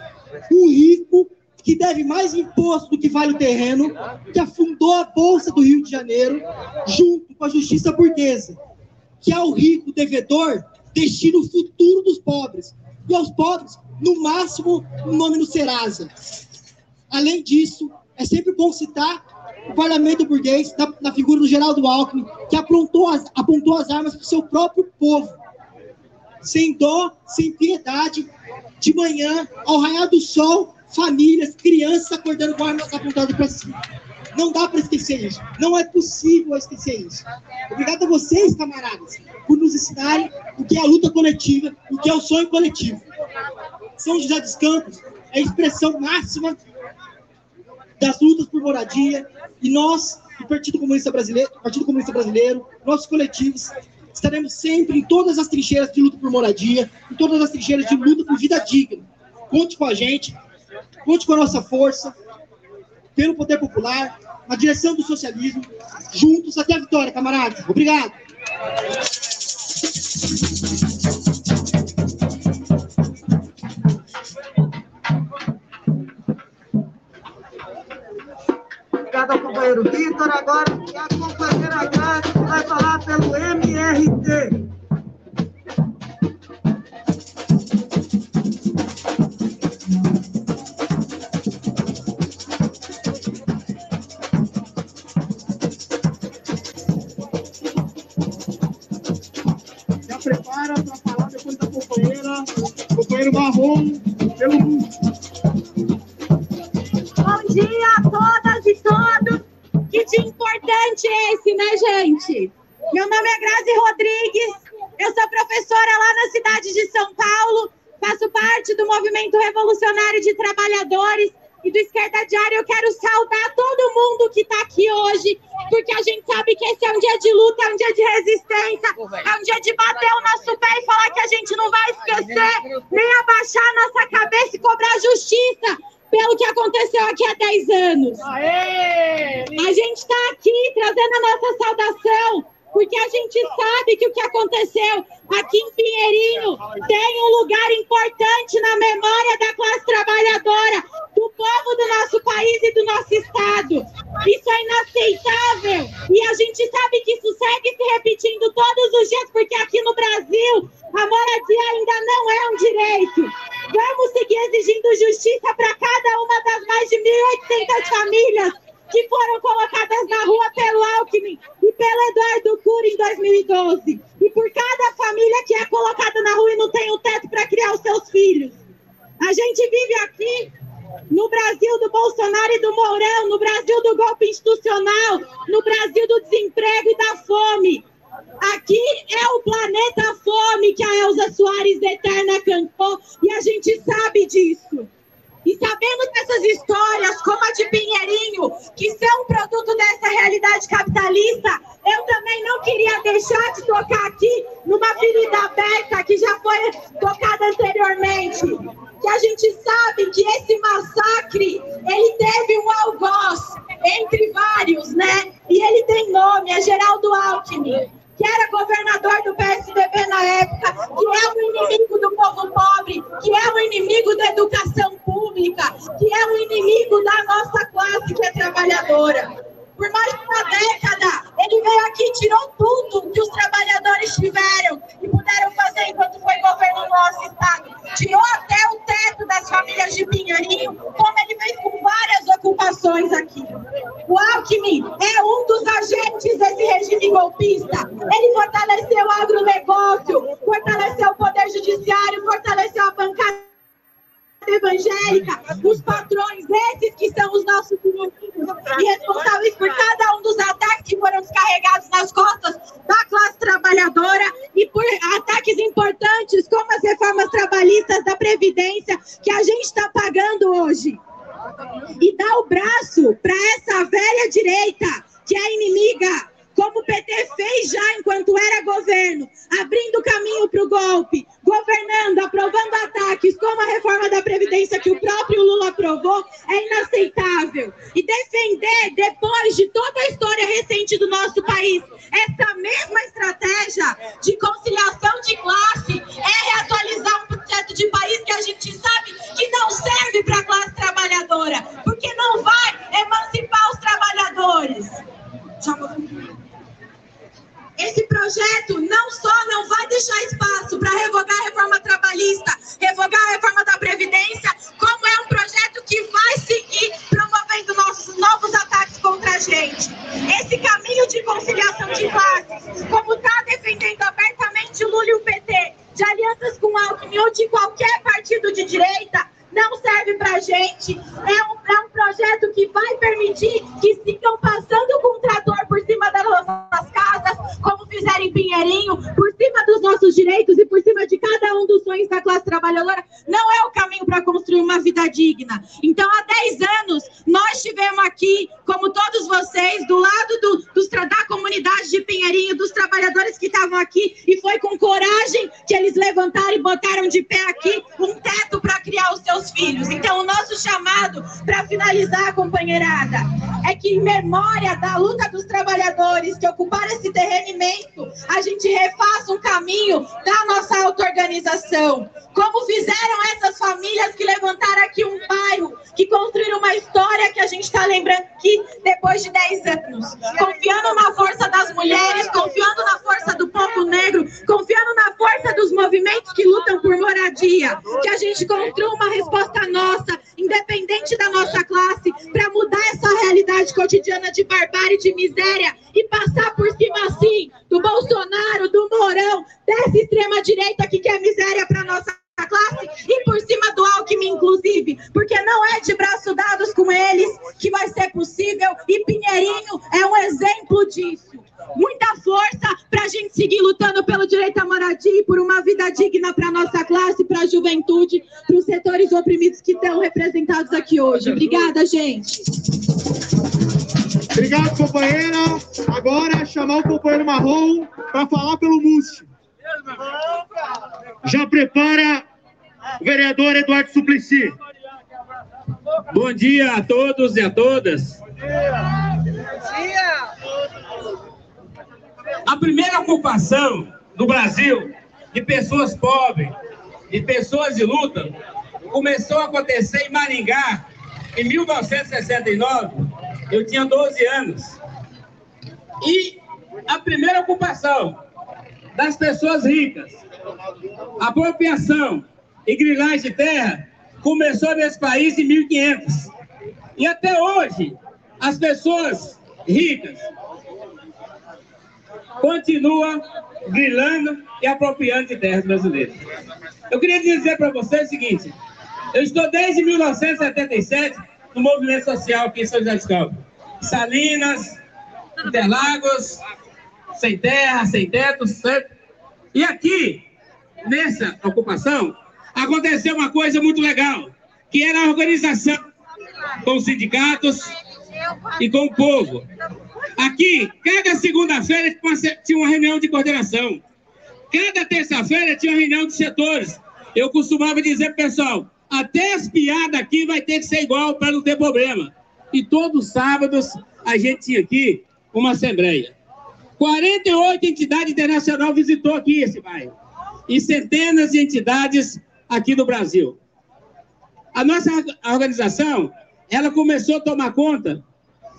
Um rico que deve mais imposto do que vale o terreno, que afundou a Bolsa do Rio de Janeiro, junto com a justiça burguesa, que é o rico devedor destina o futuro dos pobres. E aos pobres, no máximo, o nome no Serasa. Além disso, é sempre bom citar o parlamento burguês, na, na figura do Geraldo Alckmin, que apontou as, apontou as armas para o seu próprio povo. Sem dó, sem piedade, de manhã, ao raiar do sol, famílias, crianças acordando com armas apontadas para cima. Não dá para esquecer isso. Não é possível esquecer isso. Obrigado a vocês, camaradas, por nos ensinarem o que é a luta coletiva, o que é o sonho coletivo. São José dos Campos é a expressão máxima das lutas por moradia e nós, do Partido Comunista Brasileiro, Partido Comunista Brasileiro, nossos coletivos, estaremos sempre em todas as trincheiras de luta por moradia, em todas as trincheiras de luta por vida digna. Conte com a gente, conte com a nossa força, pelo poder popular, na direção do socialismo, juntos até a vitória, camaradas. Obrigado. Obrigado ao companheiro Vitor. Agora, a companheira Grazi vai falar pelo MRT. professora. memória da luta dos trabalhadores que ocuparam esse terreno a gente refaça um caminho da nossa auto-organização. Como fizeram essas famílias que levantaram aqui um bairro, que construíram uma história que a gente está lembrando aqui depois de 10 anos. Confiando na força das mulheres, confiando na força do povo negro, confiando na força dos movimentos que lutam por moradia. Que a gente construa uma resposta nossa Obrigado, companheira. Agora chamar o companheiro Marrom para falar pelo MUST. Já prepara o vereador Eduardo Suplicy. Bom dia a todos e a todas. Bom dia. A primeira ocupação no Brasil de pessoas pobres, de pessoas de luta, começou a acontecer em Maringá em 1969. Eu tinha 12 anos. E a primeira ocupação das pessoas ricas, apropriação e grilagem de terra começou nesse país em 1500. E até hoje, as pessoas ricas continuam grilando e apropriando de terras brasileiras. Eu queria dizer para vocês o seguinte: eu estou desde 1977 no movimento social aqui em São José dos Campos. Salinas, Interlagos, sem terra, sem teto, certo? E aqui, nessa ocupação, aconteceu uma coisa muito legal, que era a organização com os sindicatos e com o povo. Aqui, cada segunda-feira tinha uma reunião de coordenação. Cada terça-feira tinha uma reunião de setores. Eu costumava dizer, pessoal, até as piadas aqui vai ter que ser igual para não ter problema. E todos os sábados a gente tinha aqui uma assembleia. 48 entidades internacionais visitou aqui esse bairro. E centenas de entidades aqui do Brasil. A nossa organização, ela começou a tomar conta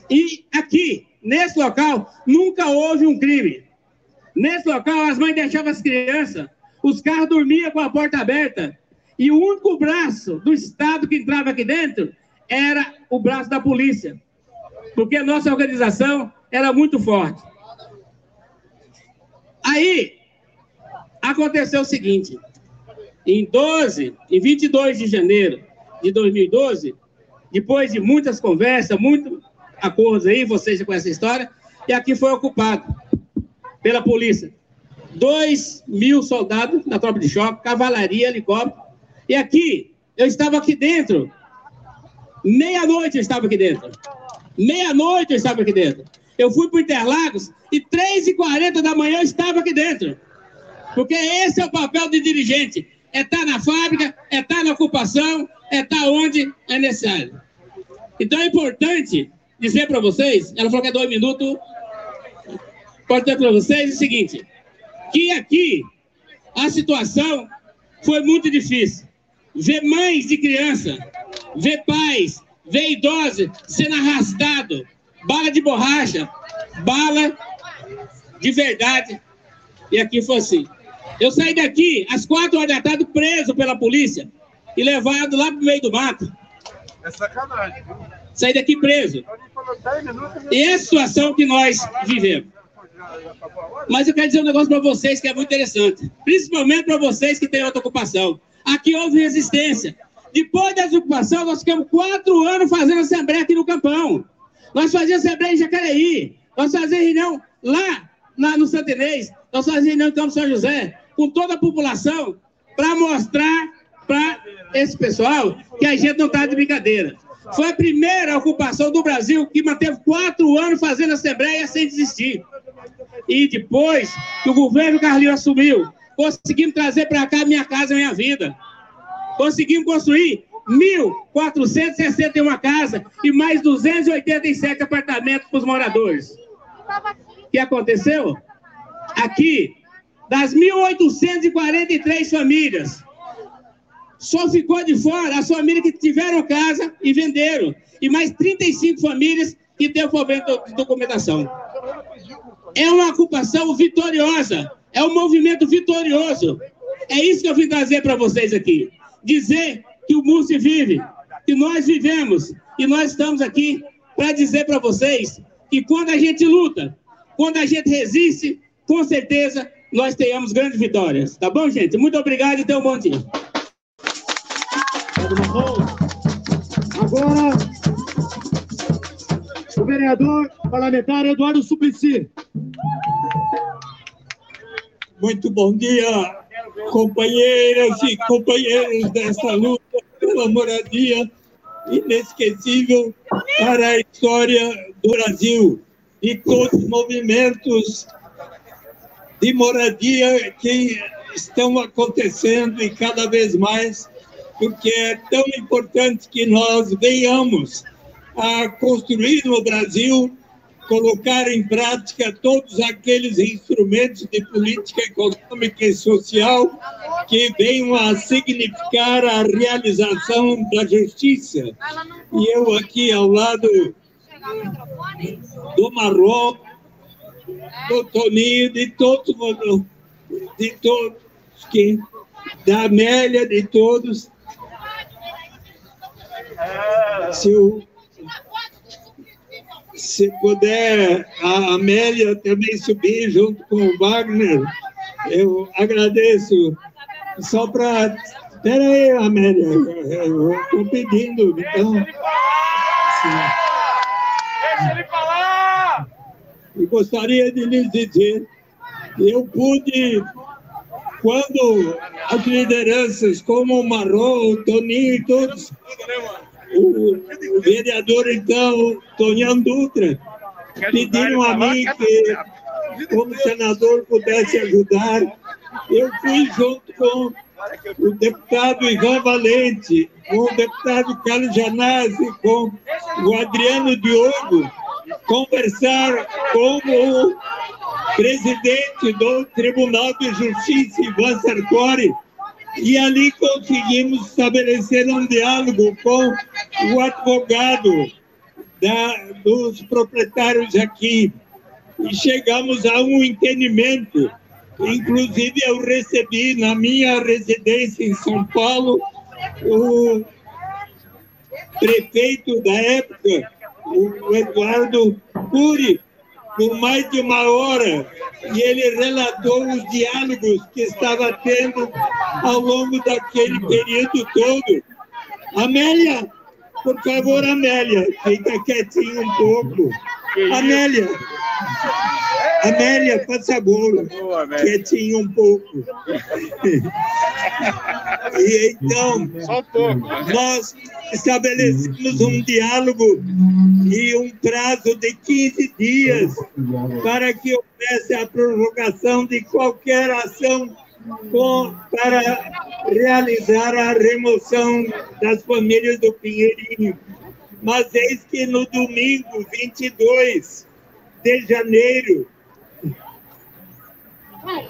e aqui, nesse local, nunca houve um crime. Nesse local, as mães deixavam as crianças, os carros dormiam com a porta aberta e o único braço do Estado que entrava aqui dentro era o braço da polícia, porque a nossa organização era muito forte. Aí, aconteceu o seguinte, em 12, em 22 de janeiro de 2012, depois de muitas conversas, muitos acordos aí, vocês já conhecem a história, e aqui foi ocupado pela polícia. Dois mil soldados na tropa de choque, cavalaria, helicóptero. E aqui, eu estava aqui dentro. Meia-noite eu estava aqui dentro. Meia-noite eu estava aqui dentro. Eu fui para Interlagos e 3h40 da manhã eu estava aqui dentro. Porque esse é o papel de dirigente é estar tá na fábrica, é estar tá na ocupação, é estar tá onde é necessário. Então é importante dizer para vocês, ela falou que é dois minutos, pode dizer para vocês o seguinte, que aqui a situação foi muito difícil. Ver mães de criança, ver pais, ver idosos sendo arrastados, bala de borracha, bala de verdade. E aqui foi assim. Eu saí daqui às quatro horas da tarde preso pela polícia e levado lá pro meio do mato. É sacanagem. Saí daqui preso. E é a situação que nós vivemos. Mas eu quero dizer um negócio para vocês que é muito interessante. Principalmente para vocês que têm outra ocupação. Aqui houve resistência. Depois da ocupação, nós ficamos quatro anos fazendo assembleia aqui no Campão. Nós fazíamos assembleia em Jacareí. Nós fazíamos reunião lá, no Santinês. Nós fazíamos reunião em Campo São José com toda a população para mostrar para esse pessoal que a gente não está de brincadeira. Foi a primeira ocupação do Brasil que manteve quatro anos fazendo assembleia sem desistir. E depois que o governo Carlinhos assumiu, conseguimos trazer para cá Minha Casa Minha Vida. Conseguimos construir 1.461 casas e mais 287 apartamentos para os moradores. O que aconteceu? Aqui, das 1.843 famílias, só ficou de fora as famílias que tiveram casa e venderam. E mais 35 famílias que têm problema de documentação. É uma ocupação vitoriosa. É um movimento vitorioso. É isso que eu vim trazer para vocês aqui. Dizer que o Múrcio vive, que nós vivemos. E nós estamos aqui para dizer para vocês que quando a gente luta, quando a gente resiste, com certeza nós tenhamos grandes vitórias. Tá bom, gente? Muito obrigado e tenham um bom dia. Agora, o vereador parlamentar Eduardo Suplicy. Muito bom dia, companheiras e companheiros dessa luta pela moradia inesquecível para a história do Brasil e todos os movimentos de moradia que estão acontecendo e cada vez mais, porque é tão importante que nós venhamos a construir no Brasil, colocar em prática todos aqueles instrumentos de política econômica e social que venham a significar a realização da justiça. E eu aqui ao lado do Marrom, do Toninho, de todos, de todos que da Amélia, de todos. Se, o, se puder a Amélia também subir junto com o Wagner, eu agradeço. Só para. Espera aí, Amélia, eu estou pedindo, então. Deixa ele falar! E gostaria de lhes dizer que eu pude, quando as lideranças como o Marrom, o Toninho e todos, o, vereador, então, Tonhão Dutra, pediram a mim que, como senador, pudesse ajudar. Eu fui junto com o deputado Ivan Valente, com o deputado Carlos Janazzi, com o Adriano Diogo, conversar com o presidente do Tribunal de Justiça, Ivan Sartori, e ali conseguimos estabelecer um diálogo com o advogado da, dos proprietários aqui. E chegamos a um entendimento. Inclusive, eu recebi na minha residência em São Paulo o prefeito da época, o Eduardo Cury, por mais de uma hora, e ele relatou os diálogos que estava tendo ao longo daquele período todo. Amélia, por favor, Amélia, fica quietinho um pouco. Amélia, Amélia, faça bolo, quietinho um pouco. e então, nós estabelecemos um diálogo e um prazo de 15 dias para que houvesse a prorrogação de qualquer ação com, para realizar a remoção das famílias do Pinheirinho. Mas eis que no domingo 22 de janeiro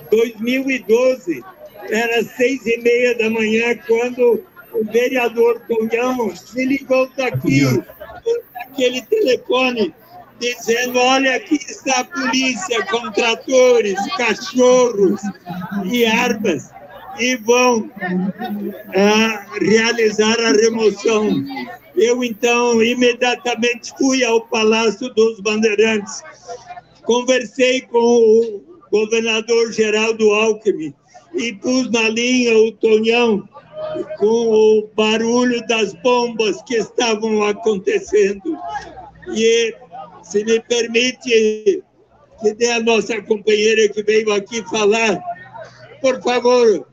2012, era seis e meia da manhã, quando o vereador Cunhão me ligou daqui, aquele telefone, dizendo: Olha, aqui está a polícia com tratores, cachorros e armas, e vão ah, realizar a remoção. Eu, então, imediatamente fui ao Palácio dos Bandeirantes, conversei com o governador Geraldo Alckmin, e pus na linha o Tonhão com o barulho das bombas que estavam acontecendo. E, se me permite, que dê a nossa companheira que veio aqui falar, por favor.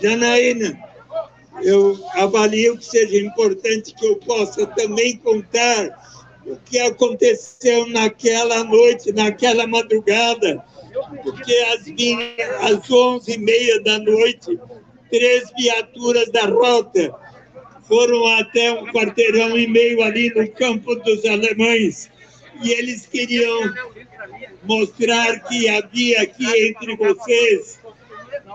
Janaína, eu avalio que seja importante que eu possa também contar o que aconteceu naquela noite, naquela madrugada, porque às, às onze e meia da noite, três viaturas da rota foram até um quarteirão e meio ali no campo dos alemães e eles queriam mostrar que havia aqui entre vocês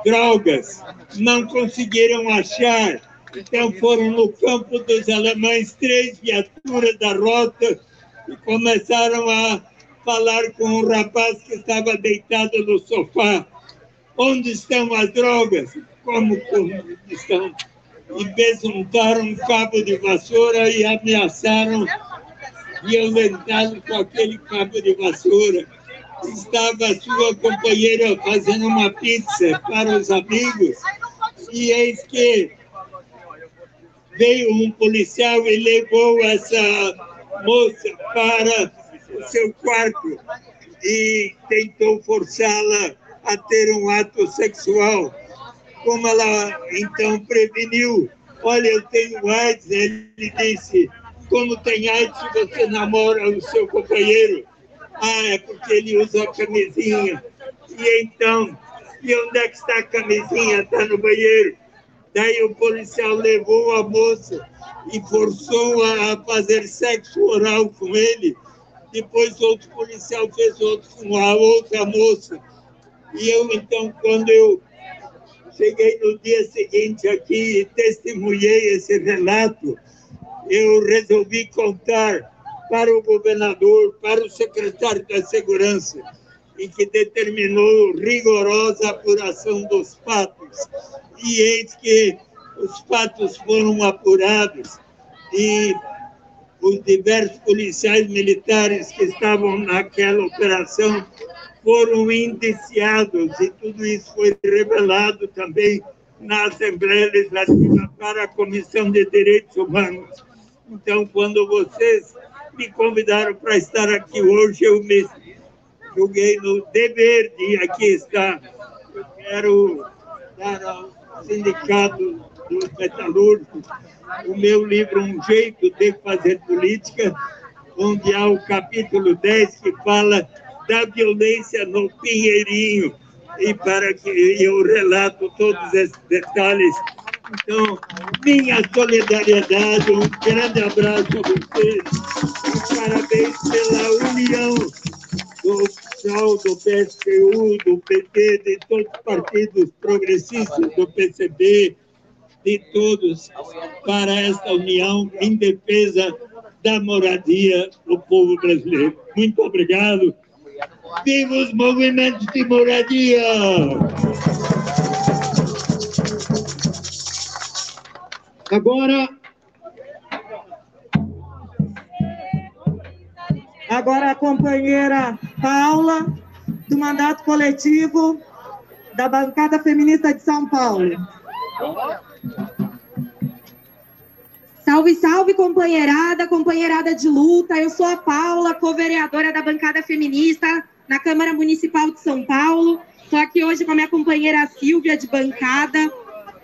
drogas. Não conseguiram achar então foram no campo dos alemães três viaturas da rota e começaram a falar com um rapaz que estava deitado no sofá. Onde estão as drogas? Como, como estão? E besuntaram um cabo de vassoura e ameaçaram violentá-lo com aquele cabo de vassoura. Estava sua companheira fazendo uma pizza para os amigos E eis que veio um policial e levou essa moça para o seu quarto e tentou forçá-la a ter um ato sexual. Como ela então preveniu, olha, eu tenho AIDS, ele disse, como tem AIDS você namora o seu companheiro? Ah, é porque ele usa a camisinha. E então, e onde é que está a camisinha? Está no banheiro. Daí o policial levou a moça e forçou a fazer sexo oral com ele. Depois outro policial fez outro com a outra moça. E eu, então, quando eu cheguei no dia seguinte aqui e testemunhei esse relato, eu resolvi contar para o governador, para o secretário da Segurança, e que determinou rigorosa apuração dos fatos. E eis que os fatos foram apurados e os diversos policiais militares que estavam naquela operação foram indiciados e tudo isso foi revelado também na Assembleia Legislativa para a Comissão de Direitos Humanos. Então, quando vocês me convidaram para estar aqui hoje, eu me julguei no dever de aqui estar. Eu quero dar ao Sindicato dos Metalúrgicos o meu livro Um Jeito de Fazer Política, onde há o capítulo 10 que fala da violência no Pinheirinho, e para que eu relato todos esses detalhes. Então, minha solidariedade, um grande abraço a vocês e parabéns pela união do PSOL, do PSTU, do PT, de todos os partidos progressistas, do PCB, de todos, para esta união em defesa da moradia do povo brasileiro. Muito obrigado. Viva os movimentos de moradia! Agora, agora a companheira Paula, do mandato coletivo da bancada feminista de São Paulo. Salve, salve, companheirada, companheirada de luta. Eu sou a Paula, co-vereadora da bancada feminista na Câmara Municipal de São Paulo. Estou aqui hoje com a minha companheira Silvia, de bancada.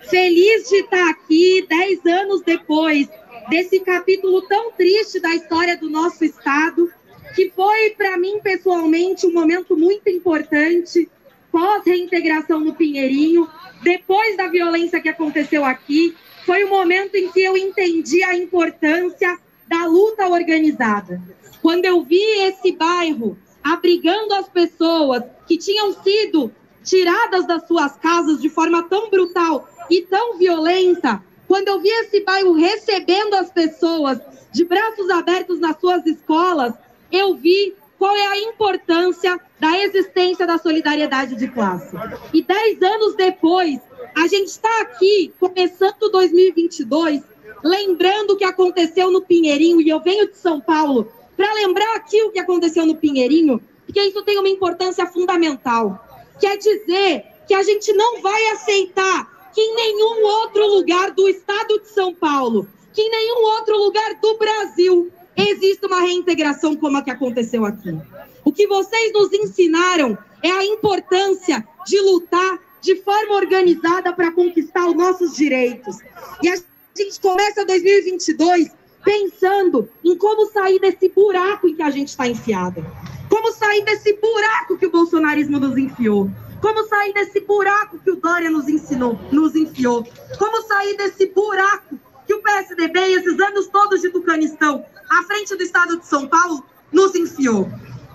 Feliz de estar aqui, dez anos depois desse capítulo tão triste da história do nosso Estado, que foi, para mim, pessoalmente, um momento muito importante, pós-reintegração no Pinheirinho, depois da violência que aconteceu aqui, foi o momento em que eu entendi a importância da luta organizada. Quando eu vi esse bairro abrigando as pessoas que tinham sido tiradas das suas casas de forma tão brutal e tão violenta, quando eu vi esse bairro recebendo as pessoas de braços abertos nas suas escolas, eu vi qual é a importância da existência da solidariedade de classe. E dez anos depois, a gente está aqui, começando 2022, lembrando o que aconteceu no Pinheirinho, e eu venho de São Paulo para lembrar aqui o que aconteceu no Pinheirinho, porque isso tem uma importância fundamental. Quer dizer que a gente não vai aceitar que em nenhum outro lugar do estado de São Paulo, que em nenhum outro lugar do Brasil, exista uma reintegração como a que aconteceu aqui. O que vocês nos ensinaram é a importância de lutar de forma organizada para conquistar os nossos direitos. E a gente começa 2022 pensando em como sair desse buraco em que a gente está enfiada. Como sair desse buraco que o bolsonarismo nos enfiou. Como sair desse buraco que o Dória nos ensinou, nos enfiou. Como sair desse buraco que o PSDB, esses anos todos de Tucanistão, à frente do estado de São Paulo, nos enfiou.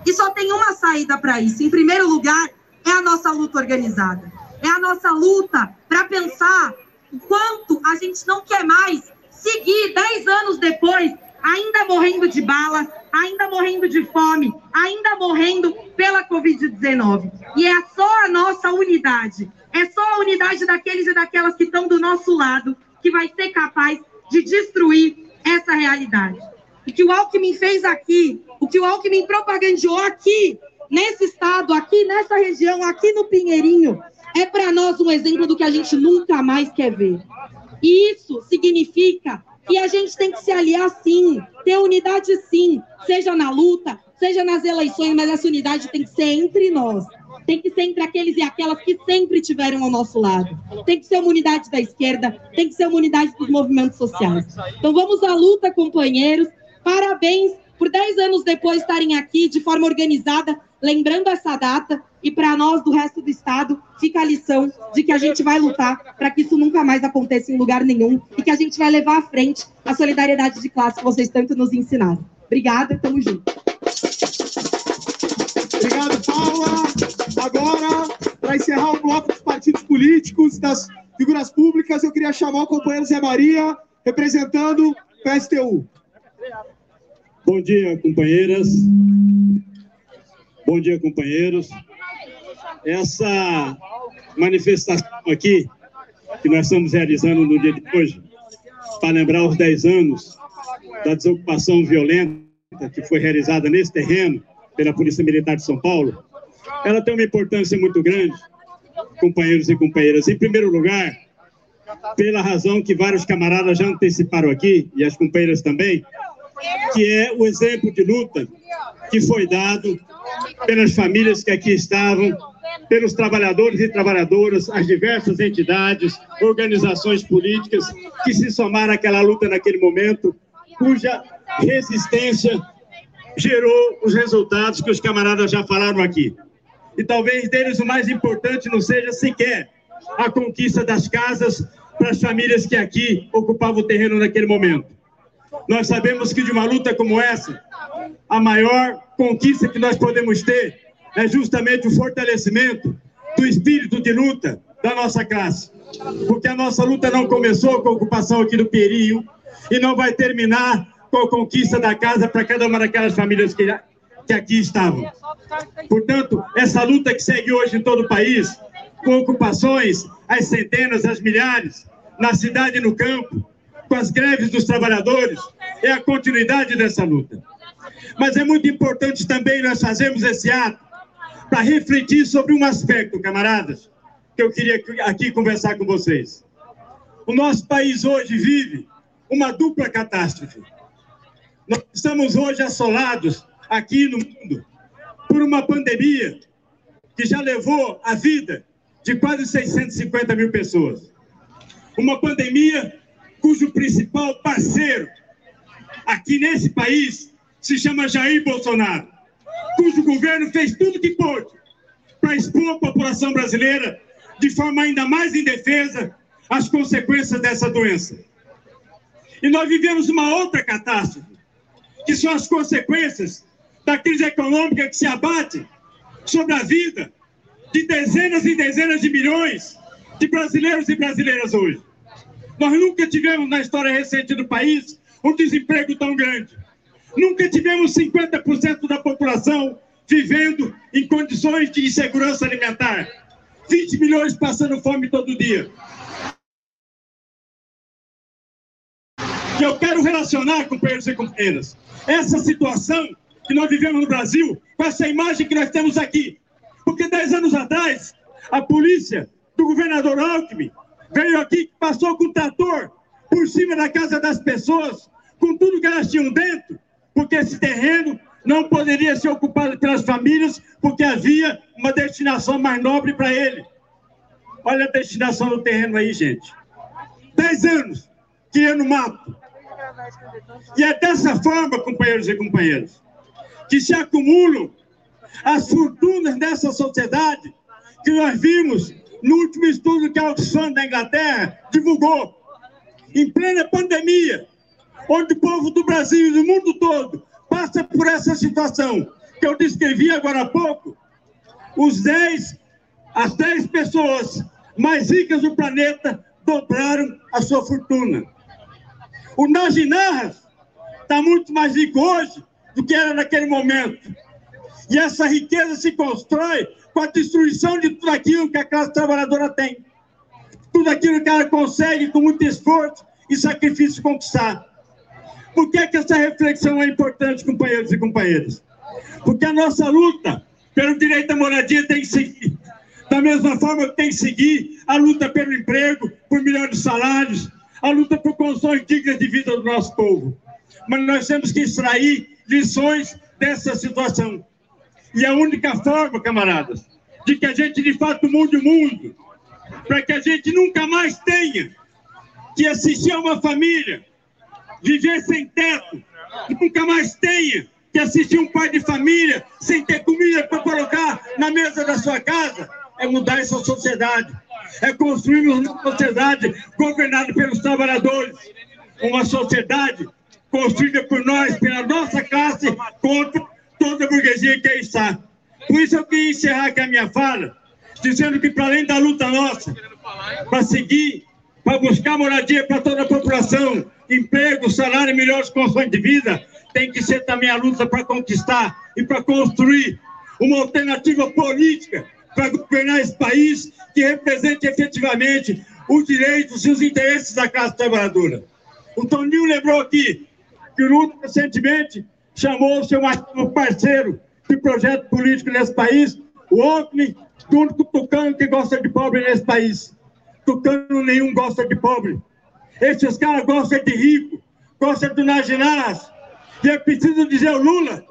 E só tem uma saída para isso. Em primeiro lugar, é a nossa luta organizada. É a nossa luta para pensar o quanto a gente não quer mais seguir dez anos depois, ainda morrendo de bala, ainda morrendo de fome, ainda morrendo pela Covid-19. E é só a nossa unidade, é só a unidade daqueles e daquelas que estão do nosso lado que vai ser capaz de destruir essa realidade. O que o Alckmin fez aqui, o que o Alckmin propagandeou aqui, nesse estado, aqui nessa região, aqui no Pinheirinho, é para nós um exemplo do que a gente nunca mais quer ver. Isso significa que a gente tem que se aliar sim, ter unidade sim, seja na luta, seja nas eleições, mas essa unidade tem que ser entre nós. Tem que ser entre aqueles e aquelas que sempre tiveram ao nosso lado. Tem que ser uma unidade da esquerda, tem que ser uma unidade dos movimentos sociais. Então vamos à luta, companheiros. Parabéns por 10 anos depois estarem aqui de forma organizada, lembrando essa data. E para nós do resto do Estado, fica a lição de que a gente vai lutar para que isso nunca mais aconteça em lugar nenhum e que a gente vai levar à frente a solidariedade de classe que vocês tanto nos ensinaram. Obrigada, tamo junto. Obrigado, Paula. Agora, para encerrar o bloco dos partidos políticos, das figuras públicas, eu queria chamar o companheiro Zé Maria, representando o PSTU. Bom dia, companheiras. Bom dia, companheiros. Essa manifestação aqui, que nós estamos realizando no dia de hoje, para lembrar os 10 anos da desocupação violenta que foi realizada nesse terreno pela Polícia Militar de São Paulo, ela tem uma importância muito grande, companheiros e companheiras. Em primeiro lugar, pela razão que vários camaradas já anteciparam aqui, e as companheiras também, que é o exemplo de luta que foi dado pelas famílias que aqui estavam, pelos trabalhadores e trabalhadoras, as diversas entidades, organizações políticas que se somaram àquela luta naquele momento, cuja resistência gerou os resultados que os camaradas já falaram aqui. E talvez deles o mais importante não seja sequer a conquista das casas para as famílias que aqui ocupavam o terreno naquele momento. Nós sabemos que de uma luta como essa, a maior conquista que nós podemos ter é justamente o fortalecimento do espírito de luta da nossa classe. Porque a nossa luta não começou com a ocupação aqui do Perinho e não vai terminar com a conquista da casa para cada uma daquelas famílias que, que aqui estavam. Portanto, essa luta que segue hoje em todo o país, com ocupações, as centenas, as milhares, na cidade e no campo, com as greves dos trabalhadores, é a continuidade dessa luta. Mas é muito importante também nós fazermos esse ato para refletir sobre um aspecto, camaradas, que eu queria aqui conversar com vocês. O nosso país hoje vive uma dupla catástrofe. Nós estamos hoje assolados aqui no mundo por uma pandemia que já levou a vida de quase 650 mil pessoas. Uma pandemia cujo principal parceiro aqui nesse país se chama Jair Bolsonaro, cujo governo fez tudo que pôde para expor a população brasileira de forma ainda mais indefesa as consequências dessa doença. E nós vivemos uma outra catástrofe, que são as consequências da crise econômica que se abate sobre a vida de dezenas e dezenas de milhões de brasileiros e brasileiras hoje. Nós nunca tivemos na história recente do país um desemprego tão grande. Nunca tivemos 50% da população vivendo em condições de insegurança alimentar. 20 milhões passando fome todo dia. E eu quero relacionar, companheiros e companheiras, essa situação que nós vivemos no Brasil com essa imagem que nós temos aqui. Porque 10 anos atrás, a polícia do governador Alckmin veio aqui, passou com o trator por cima da casa das pessoas, com tudo que elas tinham dentro, porque esse terreno não poderia ser ocupado pelas famílias, porque havia uma destinação mais nobre para ele. Olha a destinação do terreno aí, gente. Dez anos no mato. E é dessa forma, companheiros e companheiras, que se acumulam as fortunas dessa sociedade que nós vimos no último estudo que a Oxfam da Inglaterra divulgou, em plena pandemia, onde o povo do Brasil e do mundo todo passa por essa situação que eu descrevi agora há pouco, os 10, as 10 pessoas mais ricas do planeta dobraram a sua fortuna. O Najinarras está muito mais rico hoje do que era naquele momento. E essa riqueza se constrói com a destruição de tudo aquilo que a classe trabalhadora tem. Tudo aquilo que ela consegue com muito esforço e sacrifício conquistar. Por que, é que essa reflexão é importante, companheiros e companheiras? Porque a nossa luta pelo direito à moradia tem que seguir. Da mesma forma que tem que seguir a luta pelo emprego, por melhores salários, a luta por condições dignas de vida do nosso povo. Mas nós temos que extrair lições dessa situação. E a única forma, camaradas, de que a gente de fato mude o mundo, para que a gente nunca mais tenha que assistir a uma família viver sem teto, nunca mais tenha que assistir um pai de família sem ter comida para colocar na mesa da sua casa, é mudar essa sociedade. É construirmos uma sociedade governada pelos trabalhadores, uma sociedade construída por nós, pela nossa classe, contra toda a burguesia que aí está. Por isso eu queria encerrar aqui a minha fala, dizendo que para além da luta nossa, para seguir, para buscar moradia para toda a população, emprego, salário e melhores condições de vida, tem que ser também a luta para conquistar e para construir uma alternativa política para governar esse país que represente efetivamente os direitos e os interesses da classe trabalhadora. O Toninho lembrou aqui que o Lula recentemente chamou o seu parceiro de projeto político nesse país, o Alckmin, do único tucano que gosta de pobre nesse país. Tucano nenhum gosta de pobre. Esses caras gostam de rico, gostam do Naginás. E é preciso dizer ao Lula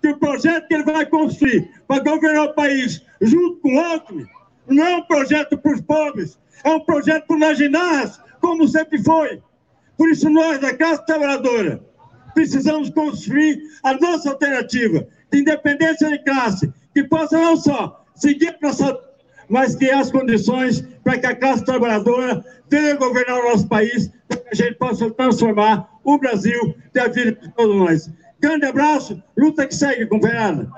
que o projeto que ele vai construir para governar o país junto com o Alckmin não é um projeto para os pobres, é um projeto para o Naginás, como sempre foi. Por isso nós, da classe trabalhadora, precisamos construir a nossa alternativa de independência de classe, que possa não só seguir para essa mas criar as condições para que a classe trabalhadora venha governar o nosso país, para que a gente possa transformar o Brasil e a vida de todos nós. Grande abraço, luta que segue, companheirada.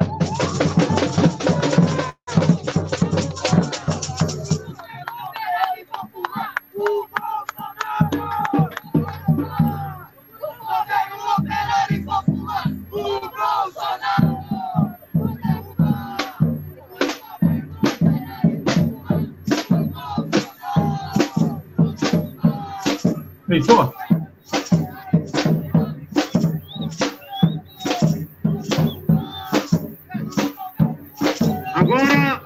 Agora,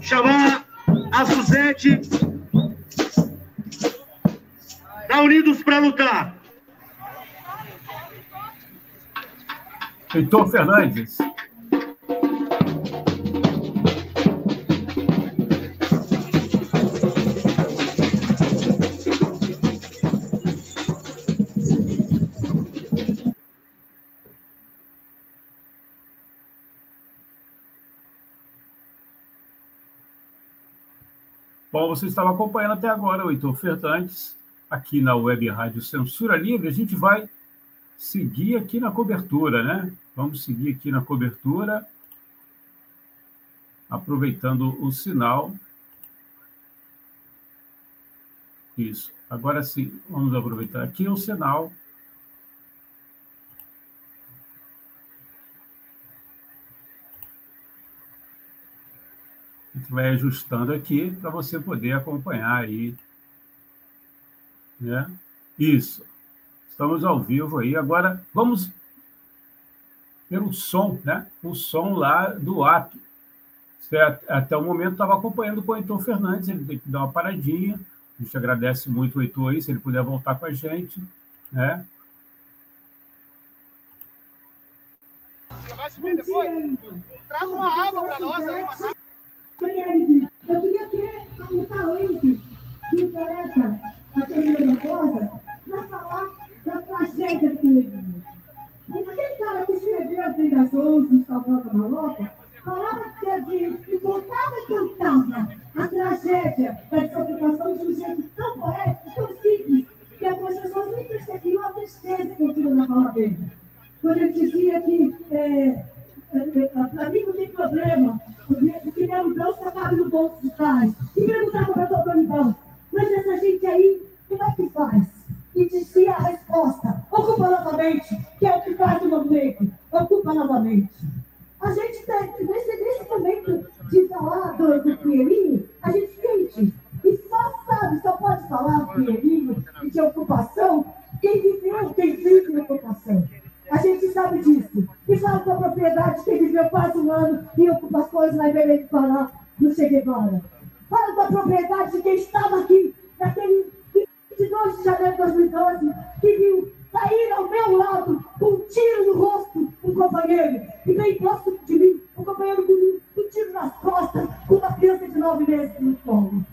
chamar a Suzete da Unidos para Lutar. Heitor Fernandes. Bom, você estava acompanhando até agora o Heitor Fernandes, aqui na Web Rádio Censura Livre. A gente vai seguir aqui na cobertura, né? Vamos seguir aqui na cobertura, aproveitando o sinal. Isso. Agora sim, vamos aproveitar aqui o sinal gente vai ajustando aqui para você poder acompanhar aí. Né? Isso. Estamos ao vivo aí. Agora, vamos pelo som, né? O som lá do ato. Até o momento estava acompanhando com o Heitor Fernandes, ele tem que dar uma paradinha. A gente agradece muito o Heitor aí, se ele puder voltar com a gente. Né? Traz uma água para nós. Fred, eu queria ter um talento que interessa a primeira coisa para falar da tragédia do Peregrino. E aquele cara que escreveu as ligações de Salvador Maloca, falava que, de, que contava e cantava a tragédia da desocupação de um jeito tão poético, tão simples, que as pessoas nem percebiam a tristeza que eu tinha na fala dele. Quando ele dizia que é, para mim não tem problema, meu bolso só cabe no bolso de trás. E perguntava para o doutor Ivan, mas essa gente aí, como é que faz? E dizia a resposta, ocupa novamente, que é o que faz o movimento, ocupa novamente. A gente, tá, nesse, nesse momento de falar do, do Pinheirinho, a gente sente, e só sabe, só pode falar do Pinheirinho e de ocupação, quem viveu, quem vive ocupação. A gente sabe disso. E fala com a propriedade que viveu quase um ano em ocupações na Belém do Pará. do Che Guevara. Falo da propriedade de quem estava aqui, naquele 22 de janeiro de 2012, que viu cair ao meu lado com um tiro no rosto um companheiro, e bem próximo de mim, um companheiro com um tiro nas costas, com uma criança de nove meses no colo.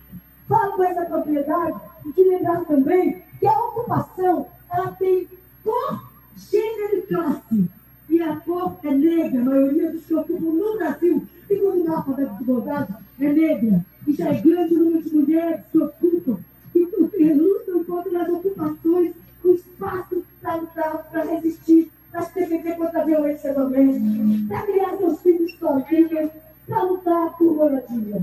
Falo com essa propriedade e te lembrar também que a ocupação ela tem cor, gênero e classe. E a cor é negra, a maioria dos que ocupam no Brasil, segundo o mapa da desigualdade, é negra. E já é grande o número de mulheres que ocupam e lutam contra as ocupações, o espaço para lutar, para resistir, para se defender contra a violência doméstica, para criar seus filhos sozinhas, para lutar por moradia.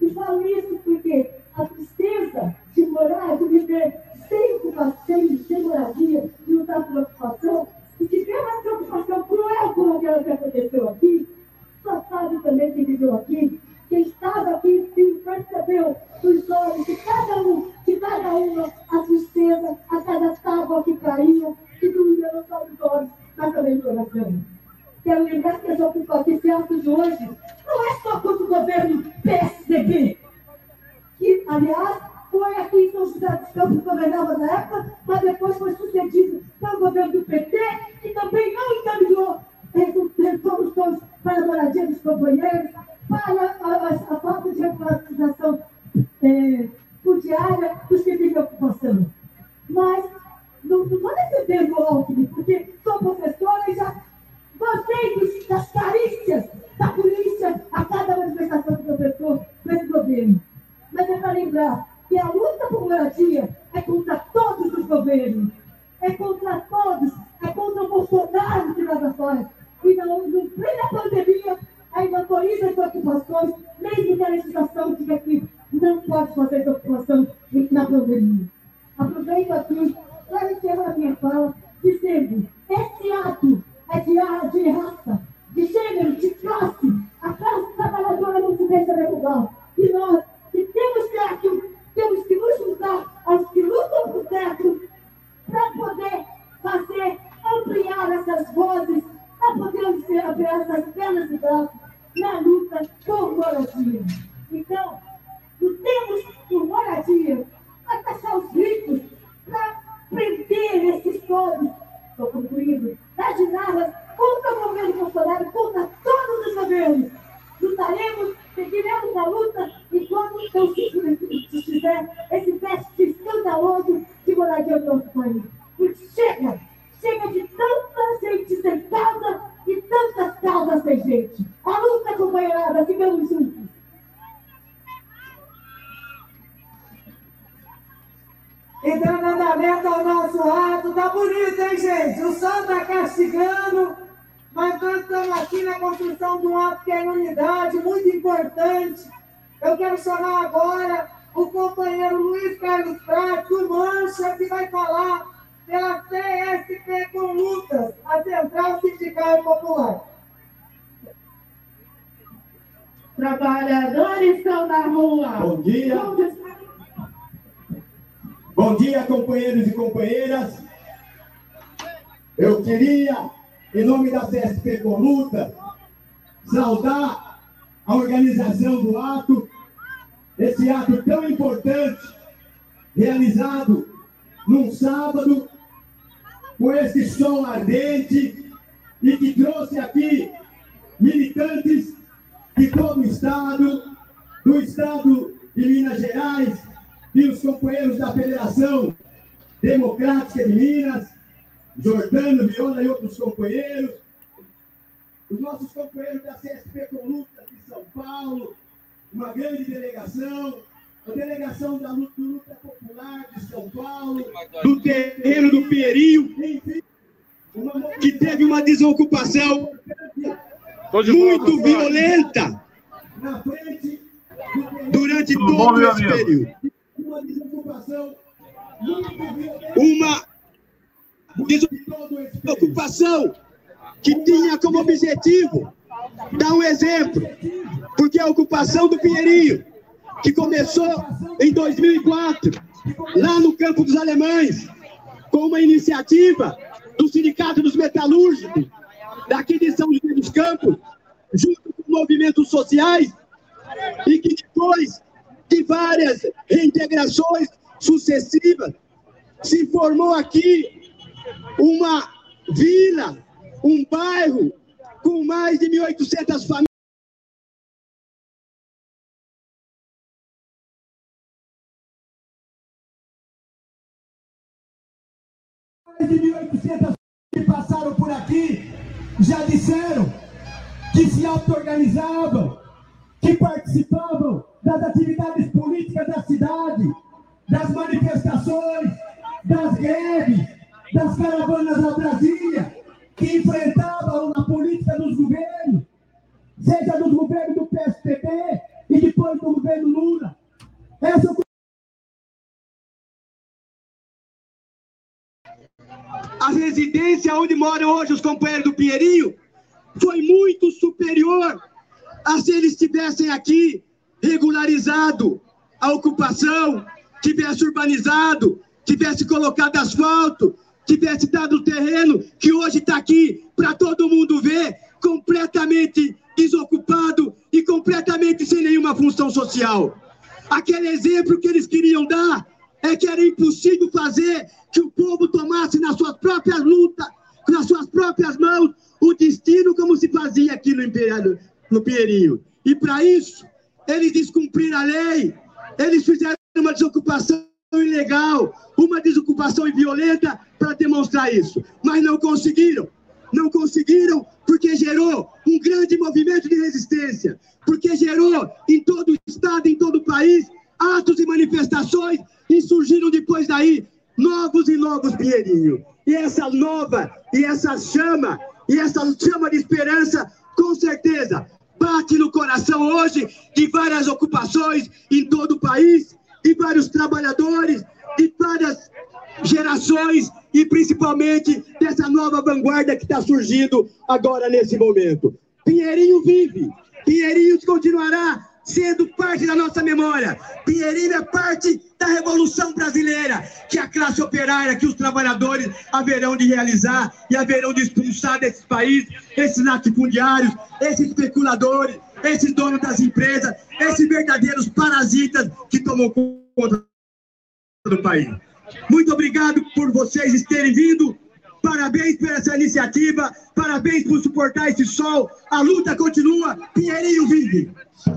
E falo isso porque a tristeza de morar, de viver sem ocupação, sem moradia, de lutar por ocupação, e de ver uma preocupação cruel como aquela que aconteceu aqui, só sabe também quem viveu aqui, quem estava aqui e percebeu os olhos de cada um, de cada uma, a tristeza, a cada tábua que caía, que doía não só os olhos, mas também no coração. Quero lembrar que essa ocupação, ato de hoje, não é só contra o governo PSDB, que, aliás, foi aqui em São José dos Campos, governava na época, mas depois foi sucedido pelo governo do PT, que também não encaminhou soluções para a moradia dos companheiros, para a, a, a falta de regularização é, fundiária dos que vivem ocupação. Mas não estou defendendo o Alckmin, porque sou professora e já gostei das carícias da polícia a cada manifestação do professor nesse governo. Mas é para lembrar que a luta por moradia é contra todos os governos, é contra todos, é contra o Bolsonaro que nada faz. E não, no plena pandemia, ainda autoriza as ocupações, mesmo que a legislação diga que não pode fazer essa ocupação na pandemia. Aproveito aqui para encerrar a minha fala dizendo: esse ato é de, de raça, de gênero, de classe. A classe trabalhadora não se deixa derrubar. E nós, que temos que, temos que nos juntar aos que lutam por teto para poder fazer ampliar essas vozes, para poder ampliar essas pernas e braços na luta por moradia. Então, lutemos por moradia, para taxar os ricos, para prender esses todos, estou concluindo, das ginarras contra o governo Bolsonaro, contra todos os governos. Lutaremos, seguiremos a luta enquanto eu fizer esse teste escandaloso de moradia país. Porque chega, chega de tanta gente sem casa e tantas casas sem gente. A luta, companheirada, ficamos juntos. Entrando andamento ao nosso ato, tá bonito, hein, gente? O sol tá castigando, mas nós estamos aqui na construção de um ato que é unidade, muito importante. Eu quero chamar agora o companheiro Luiz Carlos Prato, do Mancha, que vai falar pela CSP com lutas, a Central Sindical Popular. Trabalhadores estão na rua. Bom dia. Bom dia, companheiros e companheiras. Eu queria, em nome da CSP com luta, saudar a organização do ato, esse ato tão importante, realizado num sábado, com esse sol ardente e que trouxe aqui militantes de todo o estado, do estado de Minas Gerais e os companheiros da Federação Democrática de Minas, Jordano, Viola e outros companheiros, os nossos companheiros da CSP com luta de São Paulo, uma grande delegação, a delegação da luta, luta popular de São Paulo, do terreno do Perio, que teve uma desocupação muito violenta durante todo esse período. Uma desocupação que tinha como objetivo dar um exemplo, porque a ocupação do Pinheirinho que começou em 2004, lá no Campo dos Alemães, com uma iniciativa do Sindicato dos Metalúrgicos, daqui de São José dos Campos, junto com movimentos sociais, e que depois de várias reintegrações sucessivas, se formou aqui uma vila, um bairro com mais de 1.800 famílias. Mais de 1.800 que passaram por aqui já disseram que se auto-organizavam, que participavam das atividades políticas da cidade, das manifestações, das greves, das caravanas a Brasília, que enfrentavam a política dos governos, seja dos governos do PSDB e depois do governo Lula. Essa a residência onde moram hoje os companheiros do Pinheirinho foi muito superior a se eles estivessem aqui regularizado a ocupação, tivesse urbanizado, tivesse colocado asfalto, tivesse dado o terreno que hoje está aqui para todo mundo ver, completamente desocupado e completamente sem nenhuma função social. Aquele exemplo que eles queriam dar é que era impossível fazer que o povo tomasse nas suas próprias lutas, nas suas próprias mãos, o destino como se fazia aqui no, Imperial, no Pinheirinho. E para isso, eles descumpriram a lei, eles fizeram uma desocupação ilegal, uma desocupação violenta para demonstrar isso. Mas não conseguiram. Não conseguiram porque gerou um grande movimento de resistência, porque gerou em todo o estado, em todo o país, atos e manifestações e surgiram depois daí novos e novos Pinheirinho. E essa nova, e essa chama, e essa chama de esperança, com certeza, bate no coração hoje de várias ocupações em todo o país, de vários trabalhadores, de várias gerações e principalmente dessa nova vanguarda que está surgindo agora nesse momento. Pinheirinho vive, Pinheirinho continuará sendo parte da nossa memória. Pinheirinho é parte da Revolução Brasileira, que a classe operária, que os trabalhadores haverão de realizar e haverão de expulsar desse país esses latifundiários, esses especuladores, esses donos das empresas, esses verdadeiros parasitas que tomam conta do país. Muito obrigado por vocês terem vindo. Parabéns por essa iniciativa, parabéns por suportar esse sol. A luta continua, Pinheirinho vive.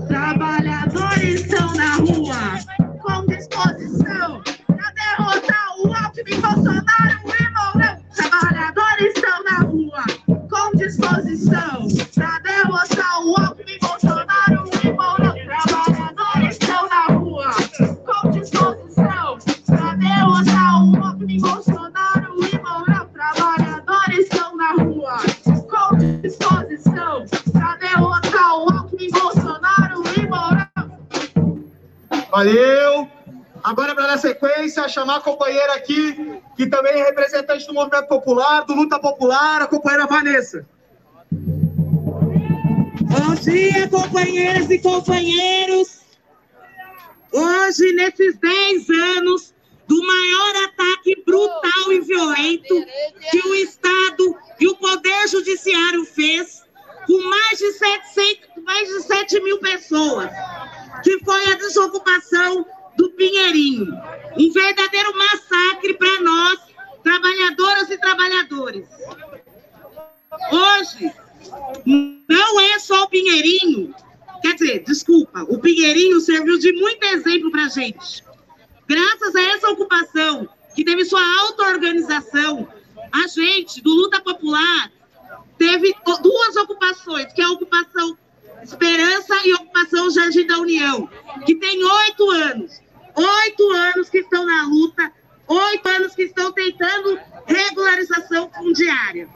Trabalhadores estão na rua com disposição para derrotar o Alckmin, Bolsonaro e Mourão. Trabalhadores estão na rua com disposição para derrotar o Alckmin, Bolsonaro e. Trabalhadores estão na rua com disposição para derrotar o Alckmin, Bolsonaro e. Trabalhadores estão na rua com disposição para derrotar o Alckmin, Bolsonaro e. Valeu! Agora, para dar sequência, chamar a companheira aqui, que também é representante do Movimento Popular, do Luta Popular, a companheira Vanessa. Bom dia, companheiras e companheiros. Hoje, nesses 10 anos do maior ataque brutal e violento que o Estado e o Poder Judiciário fez, com mais de 700, mais de 7 mil pessoas, que foi a desocupação do Pinheirinho. Um verdadeiro massacre para nós, trabalhadoras e trabalhadores. Hoje, não é só o Pinheirinho, quer dizer, desculpa, o Pinheirinho serviu de muito exemplo para a gente. Graças a essa ocupação, que teve sua auto-organização, a gente, do Luta Popular, teve duas ocupações, que é a ocupação Esperança e ocupação Jardim da União, que tem oito anos. Oito anos que estão na luta, oito anos que estão tentando regularização fundiária.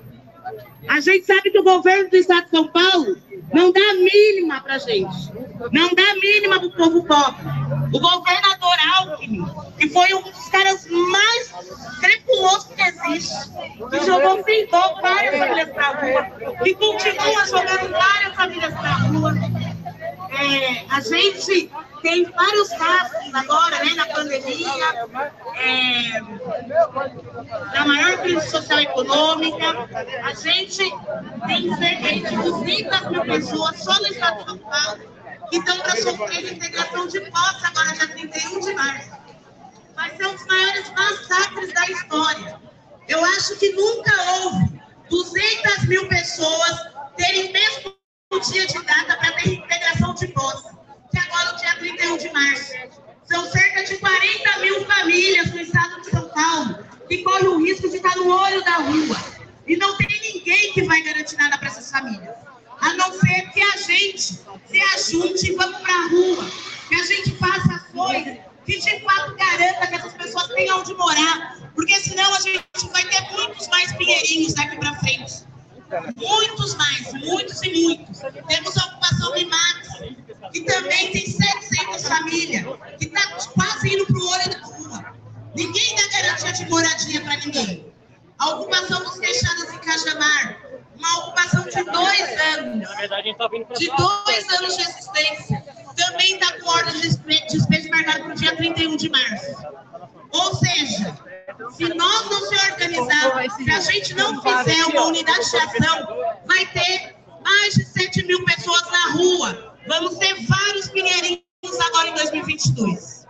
A gente sabe que o governo do Estado de São Paulo não dá mínima para gente, não dá mínima para o povo pobre. O governador Alckmin, que foi um dos caras mais crepulosos que existe, que jogou findou várias famílias para rua, que continua jogando várias famílias para rua. É, a gente tem vários casos agora, né, na pandemia, é, da maior crise social e econômica. A gente tem cerca de 200 mil pessoas só no estado de São Paulo que estão para sofrer integração de posse agora, dia 31 de março. Ser um dos maiores massacres da história. Eu acho que nunca houve 200 mil pessoas terem o mesmo dia de data para ter de posse, que agora é o dia 31 de março. São cerca de 40 mil famílias no estado de São Paulo que correm o risco de estar no olho da rua. E não tem ninguém que vai garantir nada para essas famílias. A não ser que a gente se ajunte e vamos para a rua. Que a gente faça ações que de fato garanta que essas pessoas tenham onde morar. Porque senão a gente vai ter muitos mais pinheirinhos daqui para frente. Muitos mais, muitos e muitos. Temos a ocupação Limax, que também tem 700 famílias, que está quase indo para o olho da rua. Ninguém dá garantia de moradia para ninguém. A ocupação dos fechados em Cajamar, uma ocupação de dois anos. De dois anos de existência. Também está com ordem de despejo marcado para o dia 31 de março. Ou seja, se nós não se organizarmos, se a gente não fizer uma unidade de ação, vai ter mais de 7 mil pessoas na rua. Vamos ter vários pinheirinhos agora em 2022.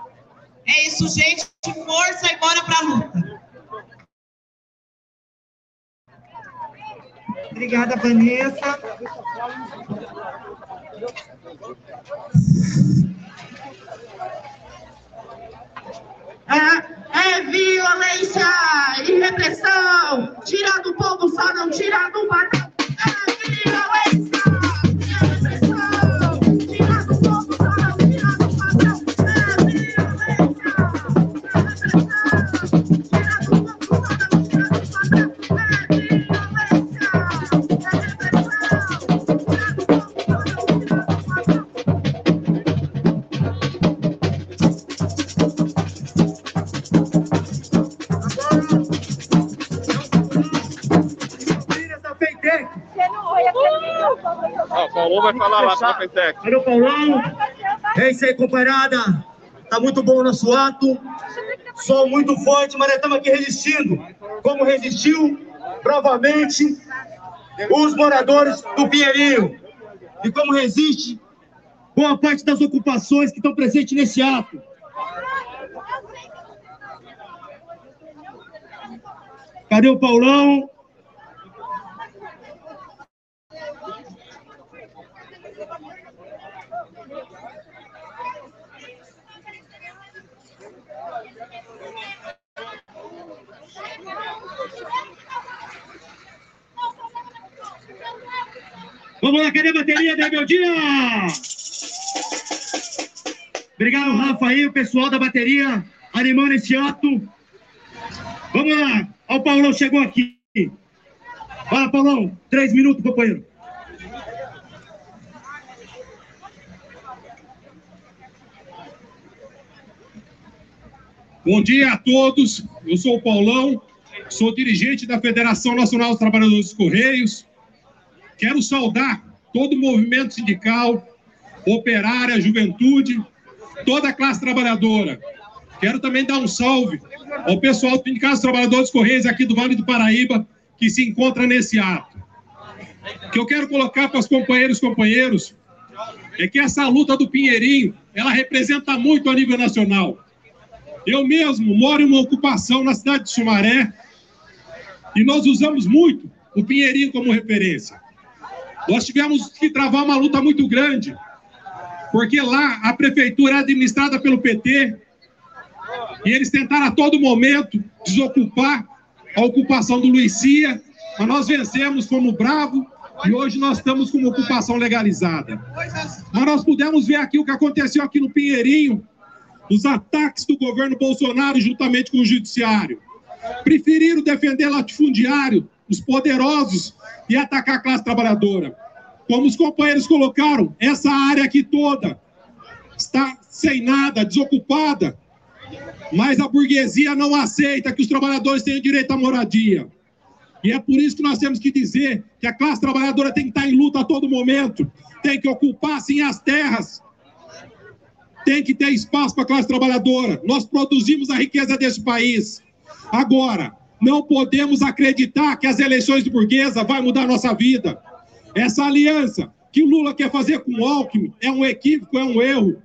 É isso, gente. Força e bora para a luta. Obrigada, Vanessa. É, é violência e repressão. Tira do povo, só não tira do patrão. É violência. Paulão vai falar lá para a Pentec. Valeu, Paulão. É isso aí, companheirada. Tá muito bom o nosso ato. Sol muito forte, mas estamos aqui resistindo. Como resistiu, provavelmente, os moradores do Pinheirinho. E como resiste boa parte das ocupações que estão presentes nesse ato. Cadê o Paulão? Vamos lá, cadê a bateria da Rebeldia? Obrigado, Rafa aí, o pessoal da bateria animando esse ato. Vamos lá, o Paulão chegou aqui. Fala, Paulão, três minutos, companheiro. Bom dia a todos. Eu sou o Paulão, sou dirigente da Federação Nacional dos Trabalhadores dos Correios. Quero saudar todo o movimento sindical, operária, juventude, toda a classe trabalhadora. Quero também dar um salve ao pessoal do Sindicato dos Trabalhadores Correios aqui do Vale do Paraíba, que se encontra nesse ato. O que eu quero colocar para os companheiros e companheiros é que essa luta do Pinheirinho, ela representa muito a nível nacional. Eu mesmo moro em uma ocupação na cidade de Sumaré e nós usamos muito o Pinheirinho como referência. Nós tivemos que travar uma luta muito grande, porque lá a prefeitura é administrada pelo PT e eles tentaram a todo momento desocupar a ocupação do Luicia, mas nós vencemos como bravo e hoje nós estamos com uma ocupação legalizada. Mas nós pudemos ver aqui o que aconteceu aqui no Pinheirinho, os ataques do governo Bolsonaro juntamente com o judiciário. Preferiram defender latifundiário, os poderosos, e atacar a classe trabalhadora. Como os companheiros colocaram, essa área aqui toda está sem nada, desocupada, mas a burguesia não aceita que os trabalhadores tenham direito à moradia. E é por isso que nós temos que dizer que a classe trabalhadora tem que estar em luta a todo momento, tem que ocupar sim as terras, tem que ter espaço para a classe trabalhadora. Nós produzimos a riqueza desse país. Agora, não podemos acreditar que as eleições de burguesa vai mudar a nossa vida. Essa aliança que o Lula quer fazer com o Alckmin é um equívoco, é um erro.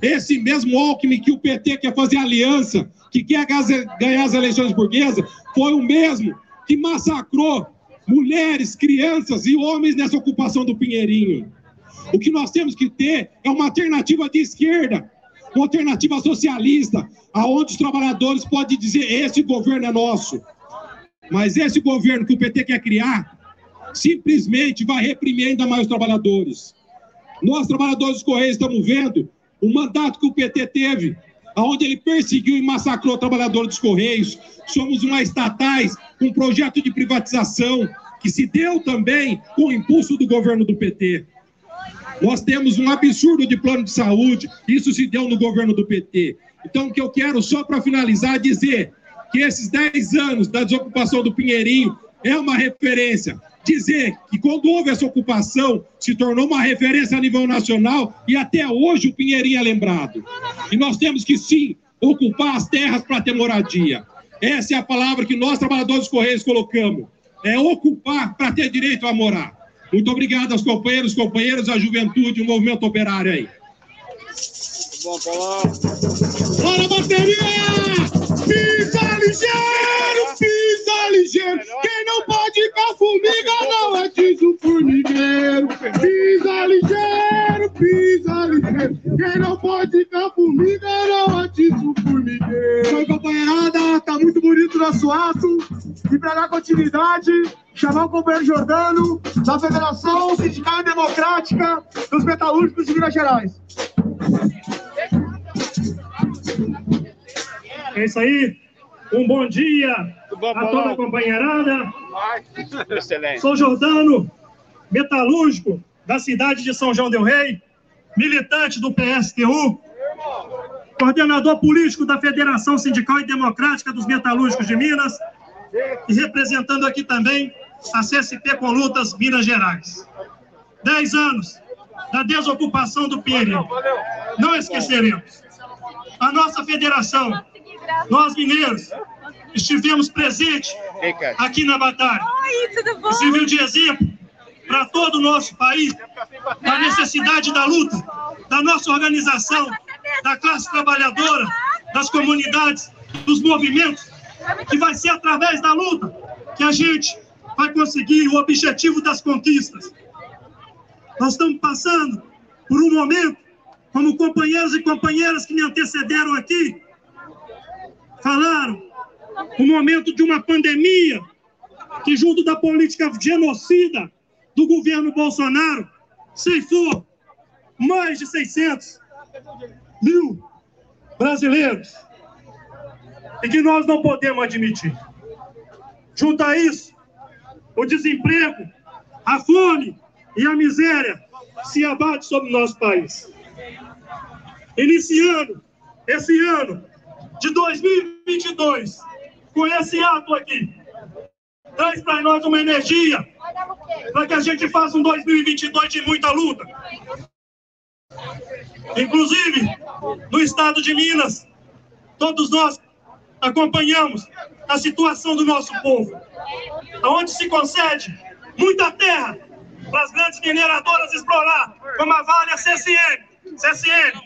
Esse mesmo Alckmin que o PT quer fazer aliança, que quer ganhar as eleições burguesas, foi o mesmo que massacrou mulheres, crianças e homens nessa ocupação do Pinheirinho. O que nós temos que ter é uma alternativa de esquerda, alternativa socialista, aonde os trabalhadores podem dizer: esse governo é nosso. Mas esse governo que o PT quer criar, simplesmente vai reprimir ainda mais os trabalhadores. Nós, trabalhadores dos Correios, estamos vendo o mandato que o PT teve, onde ele perseguiu e massacrou trabalhadores dos Correios. Somos uma estatais, um projeto de privatização que se deu também com o impulso do governo do PT. Nós temos um absurdo de plano de saúde, isso se deu no governo do PT. Então, o que eu quero, só para finalizar, dizer que esses 10 anos da desocupação do Pinheirinho é uma referência. Dizer que quando houve essa ocupação, se tornou uma referência a nível nacional e até hoje o Pinheirinho é lembrado. E nós temos que, sim, ocupar as terras para ter moradia. Essa é a palavra que nós, trabalhadores dos Correios, colocamos. É ocupar para ter direito a morar. Muito obrigado aos companheiros, companheiras, à juventude, o movimento operário aí. Bom, Paulão. Bora, bateria! Pisa ligeiro, pisa ligeiro. Quem não pode com formiga não é tiso formigueiro. Pisa ligeiro, pisa ligeiro. Quem não pode com formiga não é tiso formigueiro. Oi, companheirada, tá muito bonito o nosso ato. E para dar continuidade, chamar o companheiro Jordano, da Federação Sindical e Democrática dos Metalúrgicos de Minas Gerais. É isso aí. Um bom dia a toda a companheirada. Excelente. Sou Jordano, metalúrgico da cidade de São João del Rei, militante do PSTU, coordenador político da Federação Sindical e Democrática dos Metalúrgicos de Minas e representando aqui também a CSP com Lutas Minas Gerais. Dez anos da desocupação do Pinheirinho. Não esqueceremos. A nossa federação, nós mineiros, estivemos presentes aqui na batalha. E serviu de exemplo para todo o nosso país da necessidade da luta, da nossa organização, da classe trabalhadora, das comunidades, dos movimentos, que vai ser através da luta que a gente vai conseguir o objetivo das conquistas. Nós estamos passando por um momento, como companheiros e companheiras que me antecederam aqui falaram, um momento de uma pandemia que, junto da política genocida do governo Bolsonaro, ceifou mais de 600 mil brasileiros e que nós não podemos admitir. Junto a isso, o desemprego, a fome e a miséria se abate sobre o nosso país. Iniciando esse ano de 2022, com esse ato aqui, traz para nós uma energia para que a gente faça um 2022 de muita luta. Inclusive, no estado de Minas, todos nós acompanhamos a situação do nosso povo, onde se concede muita terra para as grandes mineradoras explorar, como a Vale, a CSN, CSN,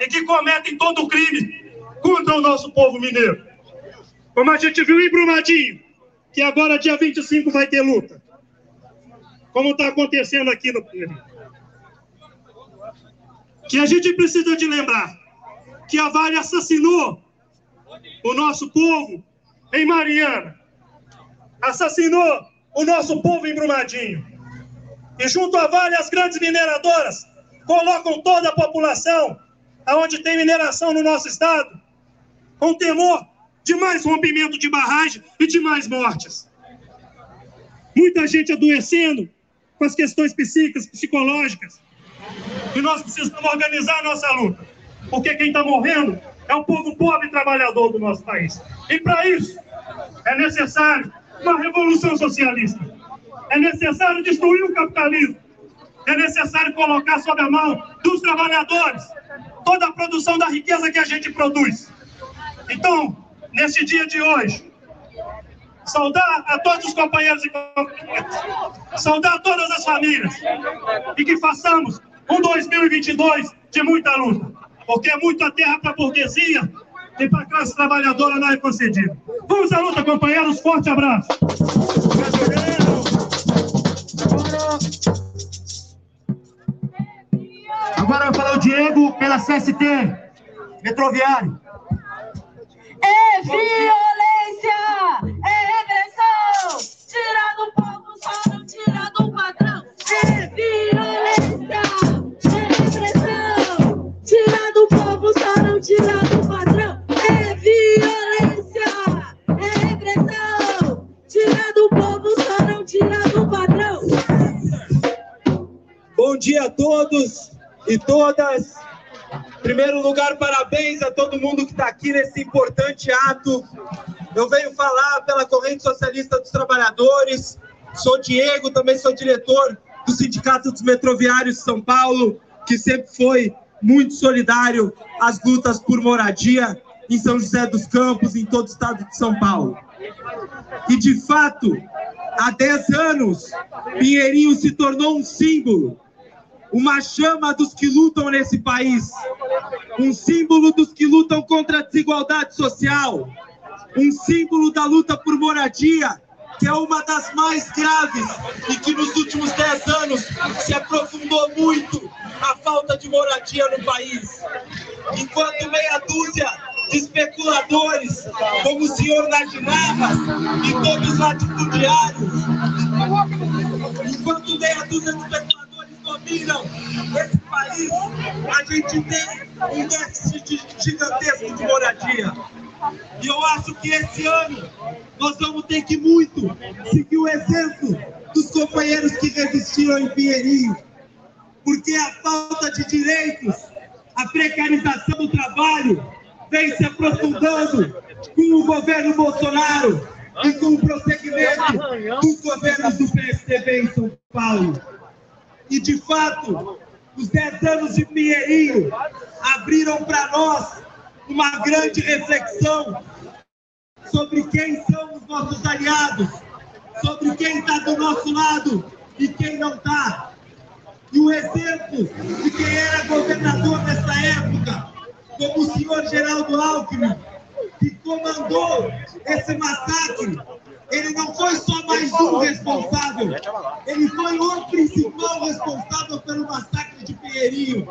e que cometem todo o crime contra o nosso povo mineiro. Como a gente viu em Brumadinho, que agora, dia 25, vai ter luta. Como está acontecendo aqui no Pinheirinho. Que a gente precisa de lembrar que a Vale assassinou o nosso povo em Mariana, assassinou o nosso povo em Brumadinho. E junto a Vale, as grandes mineradoras colocam toda a população aonde tem mineração no nosso estado, com temor de mais rompimento de barragem e de mais mortes. Muita gente adoecendo com as questões psíquicas, psicológicas. E nós precisamos organizar a nossa luta. Porque quem está morrendo é o povo pobre e trabalhador do nosso país. E para isso é necessário uma revolução socialista. É necessário destruir o capitalismo. É necessário colocar sob a mão dos trabalhadores toda a produção da riqueza que a gente produz. Então, nesse dia de hoje, saudar a todos os companheiros e companheiras, saudar todas as famílias e que façamos um 2022 de muita luta, porque é muita terra para a burguesia e para a classe trabalhadora não é concedido. Vamos à luta, companheiros. Forte abraço. Agora vai falar o Diego pela CST, Metroviário. É violência, é repressão, tira do povo, só não tira do patrão. É violência, é repressão, tira do povo, só não tira do patrão. É violência, é repressão, tira do povo, só não tira do patrão. Bom dia a todos e todas. Em primeiro lugar, parabéns a todo mundo que está aqui nesse importante ato. Eu venho falar pela Corrente Socialista dos Trabalhadores. Sou Diego, também sou diretor do Sindicato dos Metroviários de São Paulo, que sempre foi muito solidário às lutas por moradia em São José dos Campos, em todo o estado de São Paulo. E, de fato, há 10 anos, Pinheirinho se tornou um símbolo uma chama dos que lutam nesse país, um símbolo dos que lutam contra a desigualdade social, um símbolo da luta por moradia, que é uma das mais graves e que nos últimos dez anos se aprofundou muito a falta de moradia no país. Enquanto meia dúzia de especuladores, como o senhor Nardinavas e todos os latifundiários, enquanto meia dúzia de especuladores dominam esse país, a gente tem um déficit gigantesco de moradia. E eu acho que esse ano nós vamos ter que muito seguir o exemplo dos companheiros que resistiram em Pinheirinho, porque a falta de direitos, a precarização do trabalho vem se aprofundando com o governo Bolsonaro e com o prosseguimento dos governos do PSDB em São Paulo. E, de fato, os 10 anos de Pinheirinho abriram para nós uma grande reflexão sobre quem são os nossos aliados, sobre quem está do nosso lado e quem não está. E o exemplo de quem era governador nessa época, como o senhor Geraldo Alckmin, que comandou esse massacre ele não foi só mais um responsável, ele foi o principal responsável pelo massacre de Pinheirinho.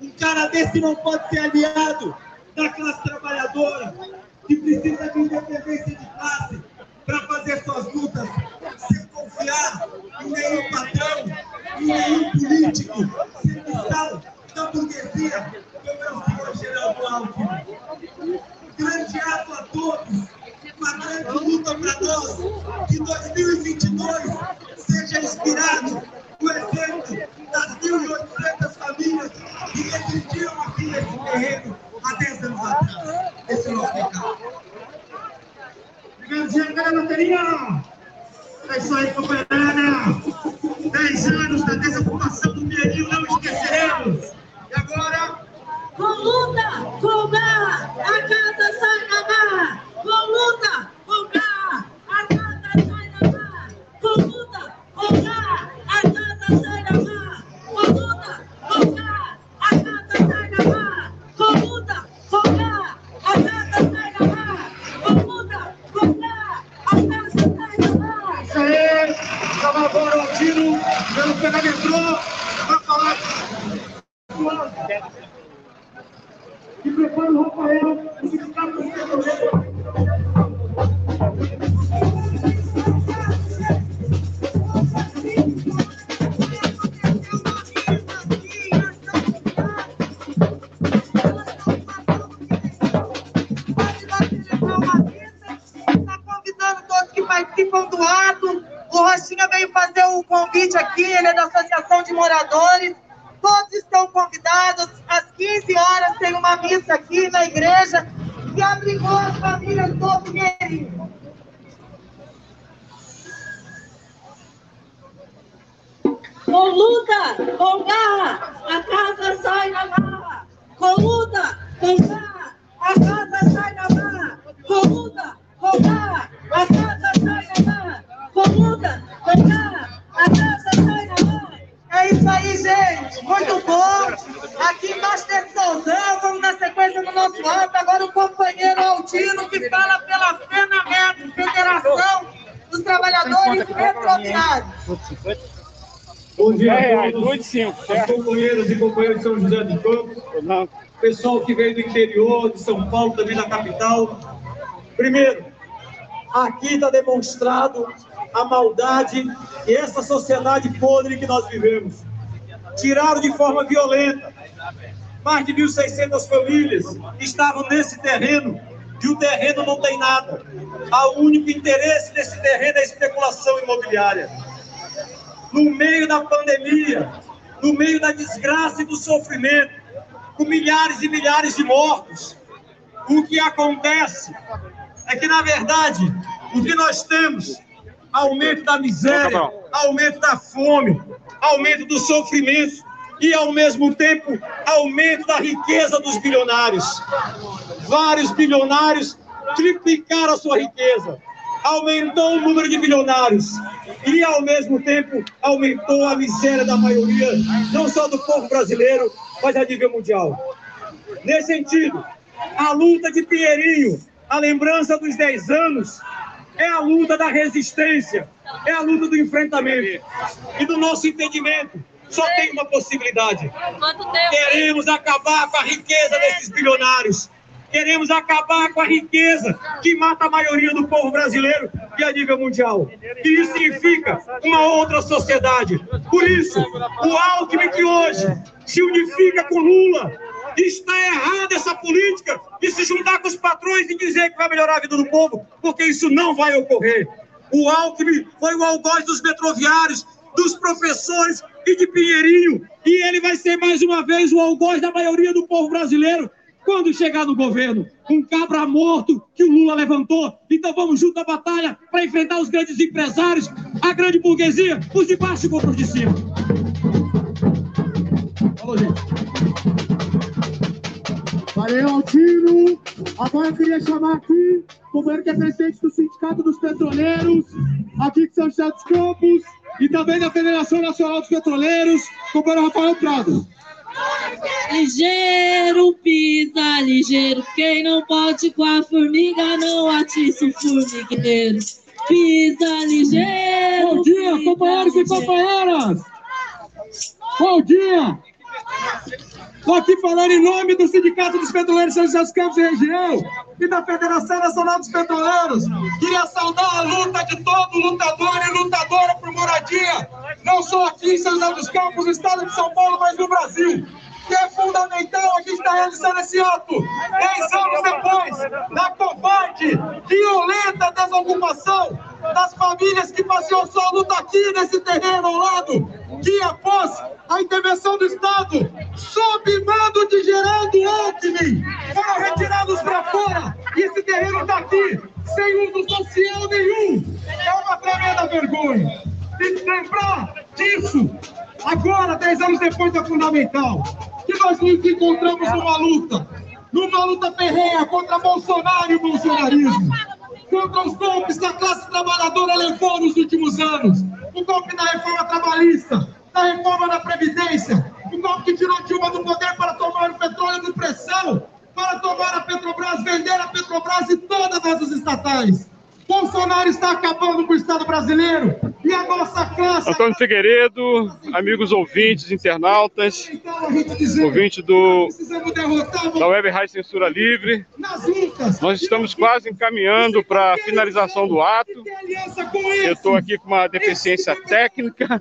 Um cara desse não pode ser aliado da classe trabalhadora, que precisa de independência de classe para fazer suas lutas, sem confiar em nenhum patrão, em nenhum político, sem missão da burguesia, como é o senhor Geraldo Alckmin. Grande ato a todos uma grande luta para nós, que 2022 seja inspirado no exemplo das 1.800 famílias que resistiram aqui nesse terreno há 10 anos atrás. Esse é o nosso recado. Obrigado, Jean. Cadê a bateria? É isso aí, companheirada. 10 anos da desocupação do Pinheirinho, não esqueceremos. E agora... Com luta, com garra, a casa sai da barra. Com luta, com garra, a casa sai da barra. Com luta, com garra, a casa sai da barra. Pelo pedametrô para falar. E prepara o Rafael, o sindicato do Rochinha veio fazer o convite aqui, ele é da Associação de Moradores. Todos estão convidados. Às 15 horas tem uma missa aqui na igreja que abrigou as famílias do Pinheirinho. Com luta, com garra, a casa sai da barra. Com luta, com garra, a casa sai da barra. Com luta, com garra, a casa sai é isso aí, gente. Muito bom. Aqui Master Soldão, vamos dar sequência no nosso ato. Agora o companheiro Altino que fala pela FENAMED, Federação dos Trabalhadores Retroviários. Bom dia a todos, os companheiros e companheiras de São José do Campo, pessoal que veio do interior, de São Paulo, também da capital. Primeiro, aqui está demonstrado a maldade e essa sociedade podre que nós vivemos. Tiraram de forma violenta. Mais de 1.600 famílias estavam nesse terreno e o terreno não tem nada. O único interesse desse terreno é a especulação imobiliária no meio da pandemia, no meio da desgraça e do sofrimento, com milhares e milhares de mortos. O que acontece é que, na verdade, o que nós temos aumento da miséria, aumento da fome, aumento do sofrimento e, ao mesmo tempo, aumento da riqueza dos bilionários. Vários bilionários triplicaram a sua riqueza aumentou o número de bilionários e, ao mesmo tempo, aumentou a miséria da maioria, não só do povo brasileiro, mas a nível mundial. Nesse sentido, a luta de Pinheirinho, a lembrança dos 10 anos, é a luta da resistência, é a luta do enfrentamento. E do nosso entendimento, só tem uma possibilidade. Queremos acabar com a riqueza desses bilionários. Queremos acabar com a riqueza que mata a maioria do povo brasileiro e a nível mundial. E isso significa uma outra sociedade. Por isso, o Alckmin que hoje se unifica com Lula, está errada essa política de se juntar com os patrões e dizer que vai melhorar a vida do povo, porque isso não vai ocorrer. O Alckmin foi o algoz dos metroviários, dos professores e de Pinheirinho, e ele vai ser mais uma vez o algoz da maioria do povo brasileiro quando chegar no governo, um cabra morto que o Lula levantou. Então vamos junto à batalha para enfrentar os grandes empresários, a grande burguesia, os de baixo contra os de cima. Falou, gente. Valeu, Altino. Agora eu queria chamar aqui o companheiro que é presidente do Sindicato dos Petroleiros, aqui de São José dos Campos, e também da Federação Nacional dos Petroleiros, companheiro Rafael Prado. Ligeiro, pisa ligeiro. Quem não pode com a formiga não atiça o formigueiro. Pisa ligeiro. Bom dia, companheiros e companheiras. Bom dia. Estou aqui falando em nome do Sindicato dos Petroleiros São José dos Campos e região e da Federação Nacional dos Petroleiros. Queria saudar a luta de todo lutador e lutadora por moradia, não só aqui em São José dos Campos, no estado de São Paulo, mas no Brasil. Que é fundamental a gente estar realizando esse ato. Dez anos depois da covarde, violenta desocupação das famílias que faziam sua luta aqui nesse terreno ao lado, que após a intervenção do Estado, sob mando de Geraldo Alckmin, foram retirados para fora e esse terreno está aqui, sem uso social nenhum. É uma tremenda vergonha. E lembrar disso, agora, dez anos depois da Fundamental, que nós nos encontramos numa luta, numa luta ferrenha contra Bolsonaro e o bolsonarismo contra os golpes que a classe trabalhadora levou nos últimos anos. O golpe da reforma trabalhista, da reforma da Previdência, o golpe que tirou Dilma do poder para tomar o petróleo de pressão, para tomar a Petrobras, vender a Petrobras e todas essas estatais. Bolsonaro está acabando com o Estado brasileiro e a nossa classe. Antônio Figueiredo, amigos ouvintes, internautas, ouvinte do, da Web Rádio Censura Livre. Nós estamos quase encaminhando para a finalização do ato. Eu estou aqui com uma deficiência técnica,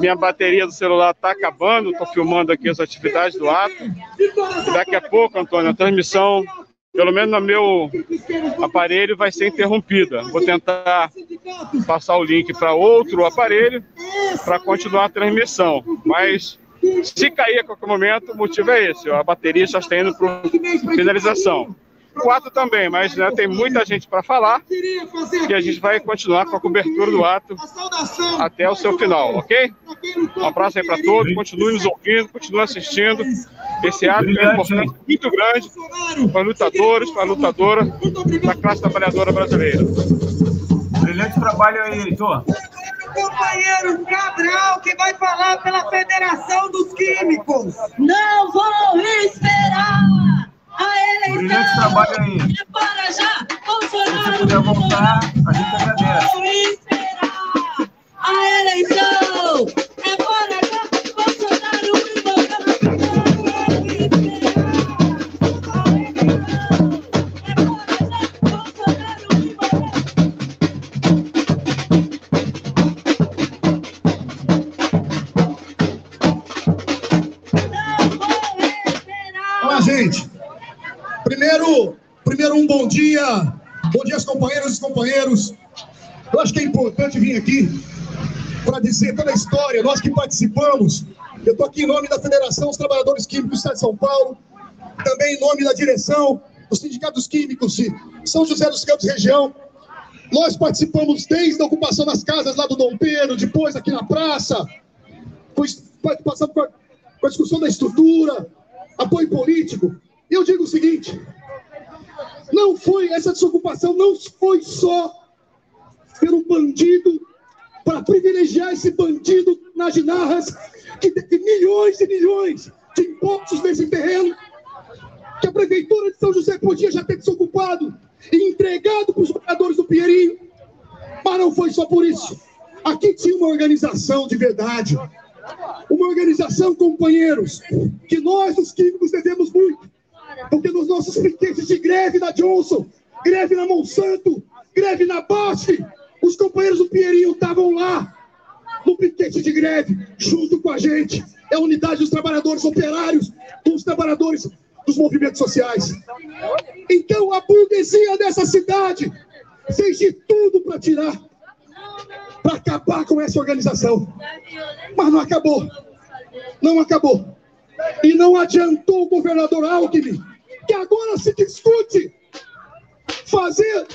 minha bateria do celular está acabando, estou filmando aqui as atividades do ato. Daqui a pouco, Antônio, a transmissão pelo menos no meu aparelho, vai ser interrompida. Vou tentar passar o link para outro aparelho para continuar a transmissão. Mas se cair a qualquer momento, o motivo é esse: a bateria está indo para finalização. O ato também, mas né, tem muita gente para falar e a gente vai continuar com a cobertura do ato até o seu final, ok? Um abraço aí para todos, continue nos ouvindo, continue assistindo. Esse ato é importante, muito grande para lutadores, para a lutadora da classe trabalhadora brasileira. Brilhante trabalho aí, Heitor. Companheiro Cabral, que vai falar pela Federação dos Químicos. Não vou esperar ah, é, a eleição! Brilhante então, trabalho aí. É para já! Bolsonaro! Se puder voltar, a gente agradece. Esperar! A eleição! É, então. é bom dia, companheiras e companheiros. Eu acho que é importante vir aqui para dizer toda a história, nós que participamos. Eu estou aqui em nome da Federação dos Trabalhadores Químicos do Estado de São Paulo, também em nome da direção dos Sindicatos Químicos de São José dos Campos região. Nós participamos desde a ocupação das casas lá do Dom Pedro, depois aqui na praça, passamos com a discussão da estrutura, apoio político. E eu digo o seguinte: não foi, essa desocupação não foi só pelo bandido, para privilegiar esse bandido nas ginarras, que tem milhões e milhões de impostos nesse terreno, que a prefeitura de São José podia já ter desocupado e entregado para os moradores do Pinheirinho. Mas não foi só por isso. Aqui tinha uma organização de verdade. Uma organização, companheiros, que nós, os químicos, devemos muito. Porque nos nossos piquetes de greve da Johnson, greve na Monsanto, greve na Bosch, os companheiros do Pinheirinho estavam lá, no piquete de greve, junto com a gente. É a unidade dos trabalhadores operários, dos trabalhadores dos movimentos sociais. Então, a burguesia dessa cidade fez de tudo para tirar, para acabar com essa organização. Mas não acabou. Não acabou. E não adiantou o governador Alckmin, que agora se discute fazer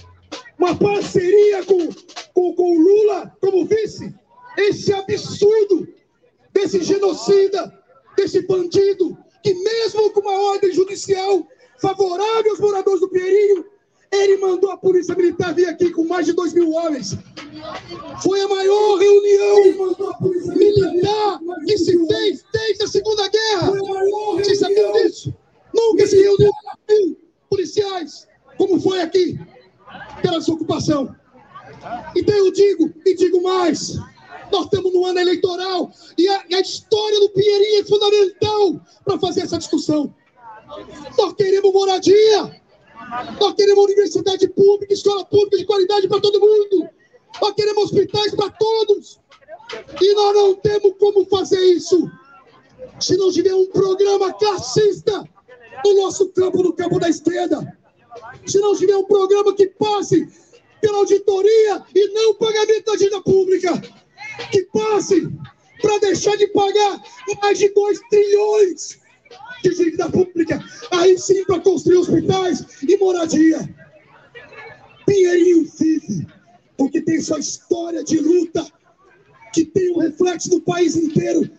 uma parceria com, com, com o Lula como vice. Esse absurdo desse genocida, desse bandido, que mesmo com uma ordem judicial favorável aos moradores do Pinheirinho, ele mandou a polícia militar vir aqui com mais de dois mil homens. Foi a maior reunião militar que se fez desde a Segunda Guerra. Vocês sabiam disso? Nunca se reuniu mil policiais como foi aqui pela desocupação. Então eu digo, e digo mais, nós estamos no ano eleitoral e a, a história do Pinheirinho é fundamental para fazer essa discussão. Nós queremos moradia, nós queremos universidade pública, escola pública de qualidade para todo mundo, nós queremos hospitais para todos. E nós não temos como fazer isso se não tiver um programa classista no nosso campo, no campo da esquerda. Se não tiver um programa que passe pela auditoria e não pagamento da dívida pública que passe para deixar de pagar mais de 2 trilhões de dívida pública, aí sim para construir hospitais e moradia. Pinheirinho vive, porque tem sua história de luta, que tem um reflexo no país inteiro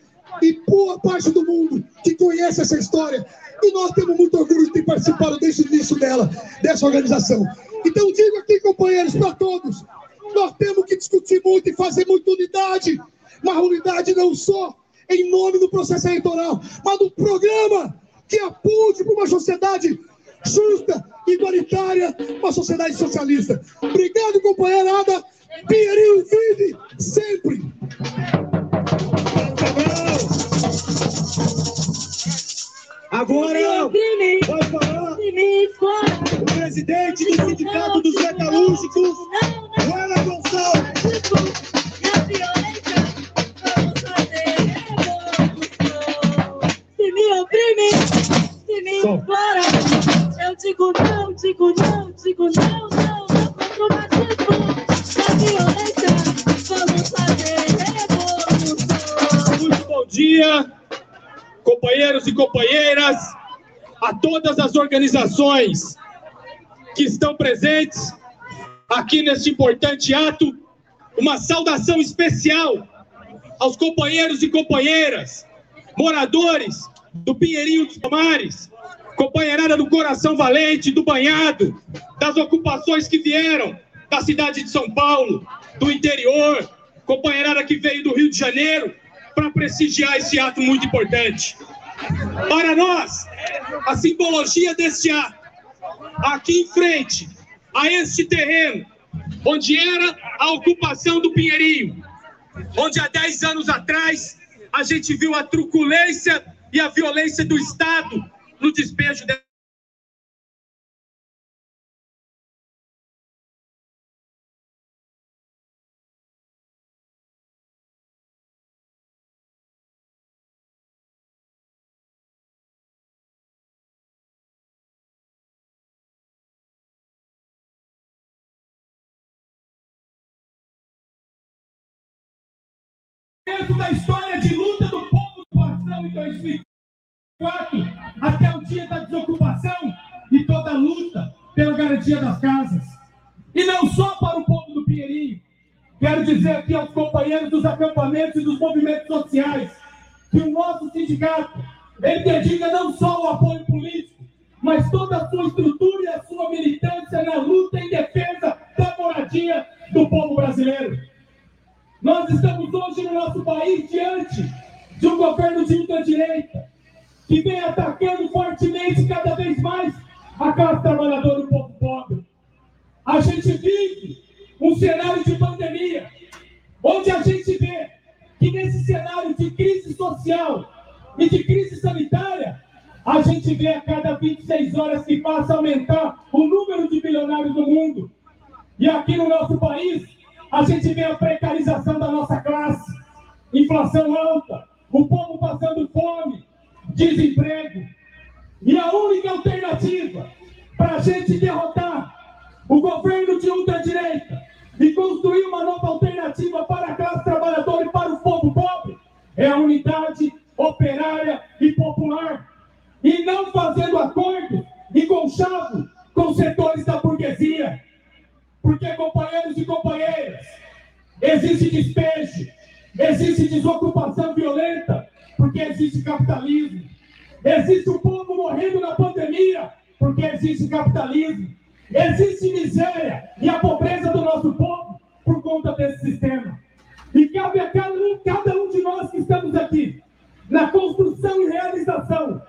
e boa parte do mundo que conhece essa história. E nós temos muito orgulho de ter participado desde o início dela, dessa organização. Então digo aqui, companheiros, para todos, nós temos que discutir muito e fazer muita unidade, mas unidade não só em nome do processo eleitoral, mas do programa que aponte para uma sociedade justa, igualitária, uma sociedade socialista. Obrigado, companheirada. Pinheirinho vive sempre. Agora vai falar o presidente do Sindicato dos Metalúrgicos, organizações que estão presentes aqui neste importante ato, uma saudação especial aos companheiros e companheiras, moradores do Pinheirinho dos Tomares, companheirada do Coração Valente, do Banhado, das ocupações que vieram da cidade de São Paulo, do interior, companheirada que veio do Rio de Janeiro, para prestigiar esse ato muito importante. Para nós, a simbologia deste ato, aqui em frente a este terreno, onde era a ocupação do Pinheirinho, onde há 10 anos atrás a gente viu a truculência e a violência do Estado no despejo Da história de luta do povo do Coração em 2004, até o dia da desocupação e toda a luta pela garantia das casas. E não só para o povo do Pinheirinho. Quero dizer aqui aos companheiros dos acampamentos e dos movimentos sociais que o nosso sindicato ele dedica não só o apoio político, mas toda a sua estrutura e a sua militância na luta em defesa da moradia do povo brasileiro. Nós estamos hoje no nosso país diante de um governo de ultradireita que vem atacando fortemente cada vez mais a classe trabalhadora e o povo pobre. A gente vive um cenário de pandemia, onde a gente vê que nesse cenário de crise social e de crise sanitária, a gente vê a cada 26 horas que passa aumentar o número de bilionários no mundo. E aqui no nosso país, a gente vê a precarização da nossa classe, inflação alta, o povo passando fome, desemprego. E a única alternativa para a gente derrotar o governo de ultradireita e construir uma nova alternativa para a classe trabalhadora e para o povo pobre é a unidade operária e popular. E não fazendo acordo e conchavo com setores da burguesia. Porque, companheiros e companheiras, existe despejo, existe desocupação violenta, porque existe capitalismo. Existe o povo morrendo na pandemia, porque existe capitalismo. Existe miséria e a pobreza do nosso povo por conta desse sistema. E cabe a cada um, cada um de nós que estamos aqui, na construção e realização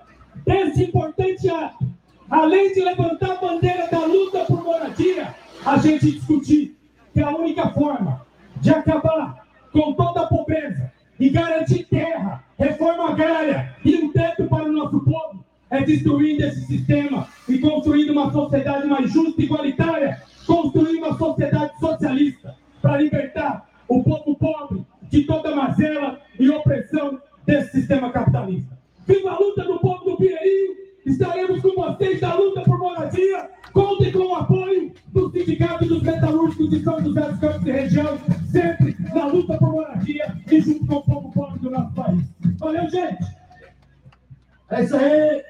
desse importante ato, além de levantar a bandeira da luta por moradia, a gente discutir que a única forma de acabar com toda a pobreza e garantir terra, reforma agrária e um teto para o nosso povo é destruindo esse sistema e construindo uma sociedade mais justa e igualitária, construir uma sociedade socialista para libertar o povo pobre de toda mazela e opressão desse sistema capitalista. Viva a luta do povo do Pinheirinho! Estaremos com vocês na luta por moradia. Contem com o apoio do Sindicato dos Metalúrgicos de São José dos Campos e região, sempre na luta por moradia e junto com o povo pobre do nosso país. Valeu, gente! É isso aí!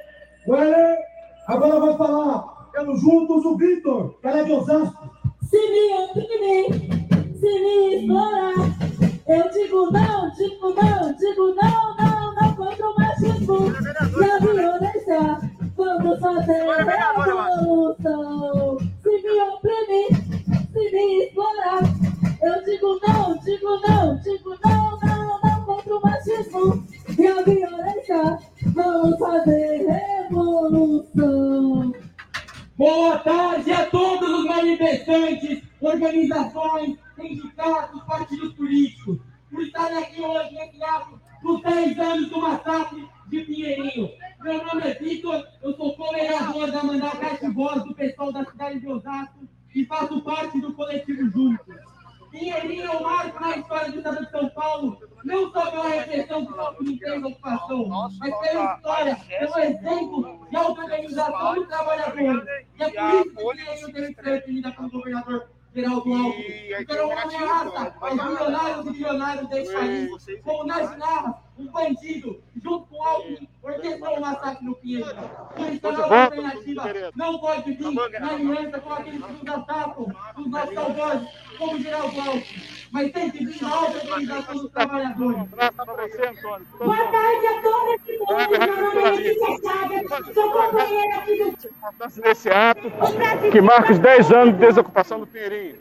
Ué, agora vai falar pelo Juntos o Vitor, que ela é de Osasco. Se me oprimir, se me explorar, eu digo não, digo não, digo não, não, não contra o machismo e a violência. Vamos fazer revolução. Se me oprimir, se me explorar, eu digo não, digo não, digo não, não, não contra o machismo e a violência. Vamos fazer revolução. Boa tarde a todos os manifestantes, organizações, sindicatos, partidos políticos, por estarem aqui hoje nesse ato dos 10 anos do massacre de Pinheirinho. Meu nome é Vitor, eu sou co-vereador da Mandacaste Voz do pessoal da cidade de Osasco e faço parte do coletivo Juntos. Pinheirinho é um marco na história do estado de São Paulo, não só pela repressão que no tempo da ocupação, mas pela história, pelo exemplo de auto-organização do trabalhador. E é por isso que Pinheirinho teve que ser definida pelo governador Geraldo Alckmin. Quero uma ameaça aos milionários e bilionários desse país, como nas narras, um bandido, junto com Alckmin, orquestrou o massacre no Pinheiro. Por isso, a nova alternativa não pode vir na aliança com aqueles que nos atacam, os nossos salvadores, como Geraldo Alckmin. Mas tem que vir alta organização dos trabalhadores. Boa tarde a todos que mundo. Meu nome é Letícia Chagas, sou companheira aqui do Nesse ato que marca os 10 anos de desocupação do Pinheirinho.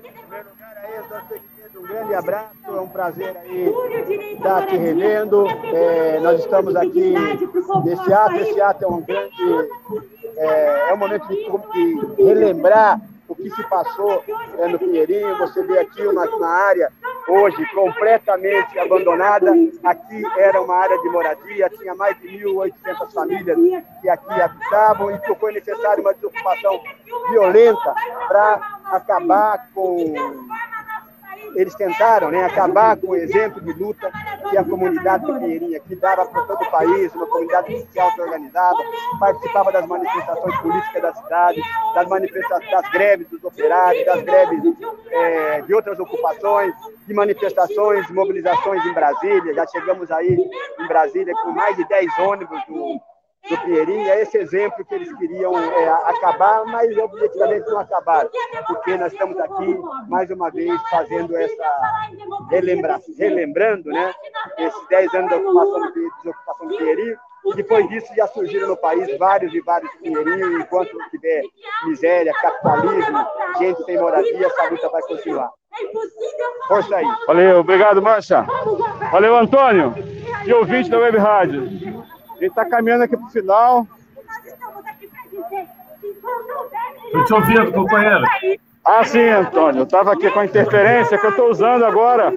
Um grande abraço, é um prazer aí estar aqui revendo. É, nós estamos aqui nesse ato, esse ato é um grande, é, é um momento de, de relembrar o que se passou é, no Pinheirinho. Você vê aqui uma, uma área hoje completamente abandonada. Aqui era uma área de moradia, tinha mais de 1.800 famílias que aqui habitavam e foi necessário uma desocupação violenta para acabar com eles tentaram né, acabar com o exemplo de luta que a comunidade de Pinheirinha, que dava para todo o país, uma comunidade social organizada, participava das manifestações políticas da cidade, das manifestações, das greves dos operários, das greves é, de outras ocupações, de manifestações, de mobilizações em Brasília. Já chegamos aí em Brasília com mais de 10 ônibus do, do Pinheirinho, é esse exemplo que eles queriam é, acabar, mas objetivamente não acabaram, porque nós estamos aqui, mais uma vez, fazendo essa relembra, relembrando né, esses 10 anos da ocupação do, desocupação do Pinheirinho, e depois disso já surgiram no país vários e vários Pinheirinhos, enquanto tiver miséria, capitalismo, gente sem moradia, essa luta vai continuar. Força aí. Valeu, obrigado, Mancha. Valeu, Antônio. E ouvinte da Web Rádio. A gente está caminhando aqui para o final. Estou te ouvindo, companheiro. Ah, sim, Antônio. Eu estava aqui com a interferência que eu estou usando agora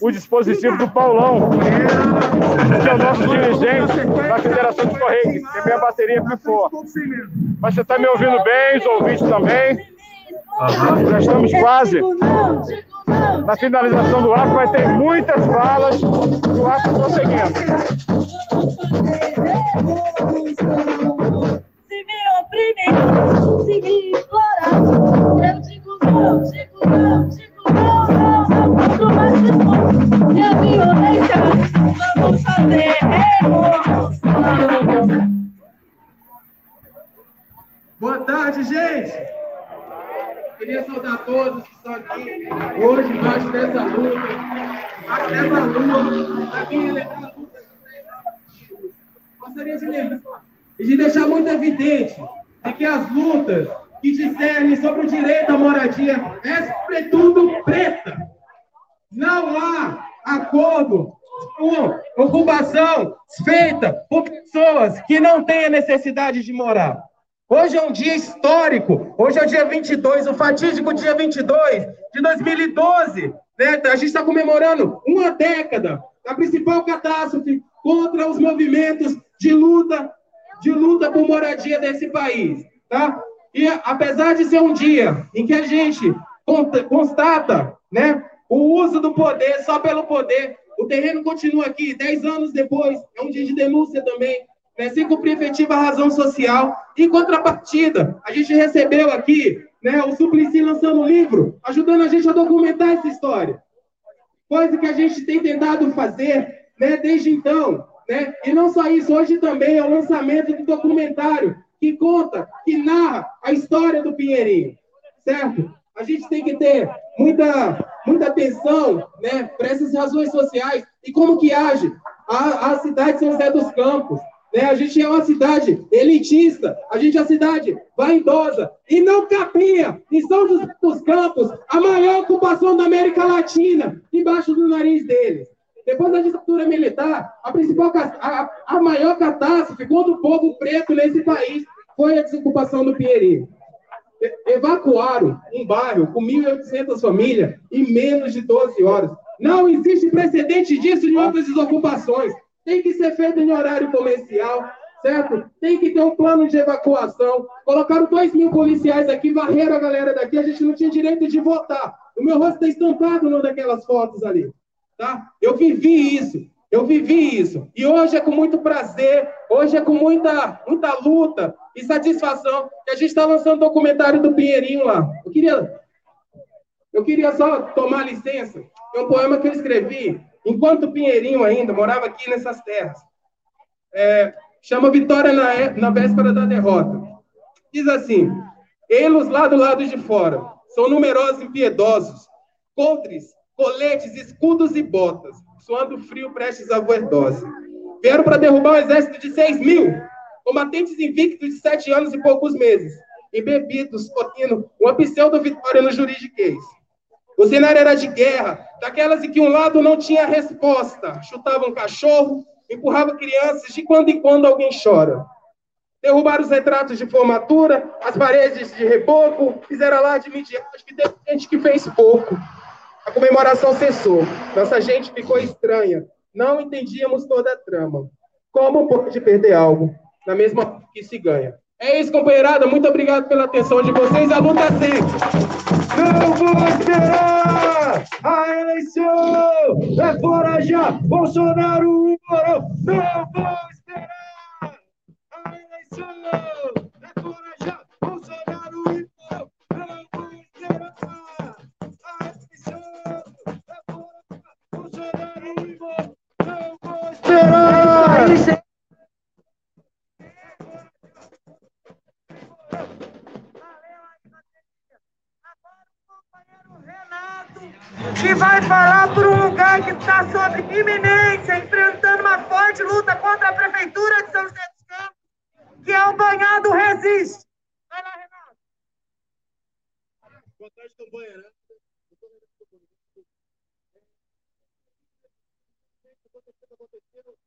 o dispositivo do Paulão, que é o nosso dirigente da Federação de Correios, que minha bateria pifou. Mas você está me ouvindo bem, os ouvintes também. Já estamos quase na finalização do ato, vai ter muitas falas do ato prosseguindo. Se me oprimem, se me explorar, eu digo não, digo não, digo não, não, não contra o machismo e a violência. Vamos fazer revolução. Boa tarde, gente! Queria saudar todos que estão aqui hoje, embaixo dessa luta, embaixo dessa luta, da minha lembrar luta. Gostaria de de deixar muito evidente de que as lutas que discernem sobre o direito à moradia é, sobretudo, preta. Não há acordo com ocupação feita por pessoas que não têm a necessidade de morar. Hoje é um dia histórico. Hoje é o dia 22, o fatídico dia 22 de 2012. Né? A gente está comemorando uma década da principal catástrofe contra os movimentos de luta, de luta por moradia desse país. Tá? E apesar de ser um dia em que a gente constata né, o uso do poder só pelo poder, o terreno continua aqui, dez anos depois, é um dia de denúncia também, né, sem cumprir efetiva razão social. Em contrapartida, a gente recebeu aqui né, o Suplicy lançando um livro, ajudando a gente a documentar essa história. Coisa que a gente tem tentado fazer né, desde então. Né? E não só isso, hoje também é o lançamento do documentário que conta, que narra a história do Pinheirinho. Certo? A gente tem que ter muita, muita atenção né, para essas razões sociais e como que age a, a cidade de São José dos Campos. Né? A gente é uma cidade elitista, a gente é uma cidade vaidosa, e não cabia em São José dos Campos a maior ocupação da América Latina debaixo do nariz deles. Depois da ditadura militar, a principal a, a maior catástrofe contra o povo preto nesse país foi a desocupação do Pinheirinho. Evacuaram um bairro com 1.800 famílias em menos de 12 horas. Não existe precedente disso em outras desocupações tem que ser feito em horário comercial, certo? Tem que ter um plano de evacuação. Colocaram dois mil policiais aqui, varreram a galera daqui, a gente não tinha direito de votar. O meu rosto está estampado numa daquelas fotos ali, tá? Eu vivi isso, eu vivi isso. E hoje é com muito prazer, hoje é com muita, muita luta e satisfação que a gente está lançando o documentário do Pinheirinho lá. Eu queria, eu queria só tomar licença. É um poema que eu escrevi Enquanto Pinheirinho ainda morava aqui nessas terras. É, chama Vitória na, é, na véspera da derrota. Diz assim: Eles lá do lado de fora são numerosos e piedosos, contres, coletes, escudos e botas, suando frio prestes à overdose. Vieram para derrubar um exército de seis mil, combatentes invictos de sete anos e poucos meses, embebidos, cotindo uma pseudo-vitória no juridiquês. O cenário era de guerra, daquelas em que um lado não tinha resposta. Chutava um cachorro, empurrava crianças, de quando em quando alguém chora. Derrubaram os retratos de formatura, as paredes de reboco, fizeram lá de midiático, e teve gente que fez pouco. A comemoração cessou. Nossa gente ficou estranha. Não entendíamos toda a trama. Como pode perder algo na mesma que se ganha? É isso, companheirada. Muito obrigado pela atenção de vocês. A luta segue. Não vou esperar! A eleição é fora já! Bolsonaro Mourão não vão esperar! A eleição esperar! que vai falar por um lugar que está sob iminência, enfrentando uma forte luta contra a Prefeitura de São José dos Campos, que é o Banhado Resiste. Vai lá, Renato. Boa tarde, companheira. Nosso companheiro que é equipe da luta.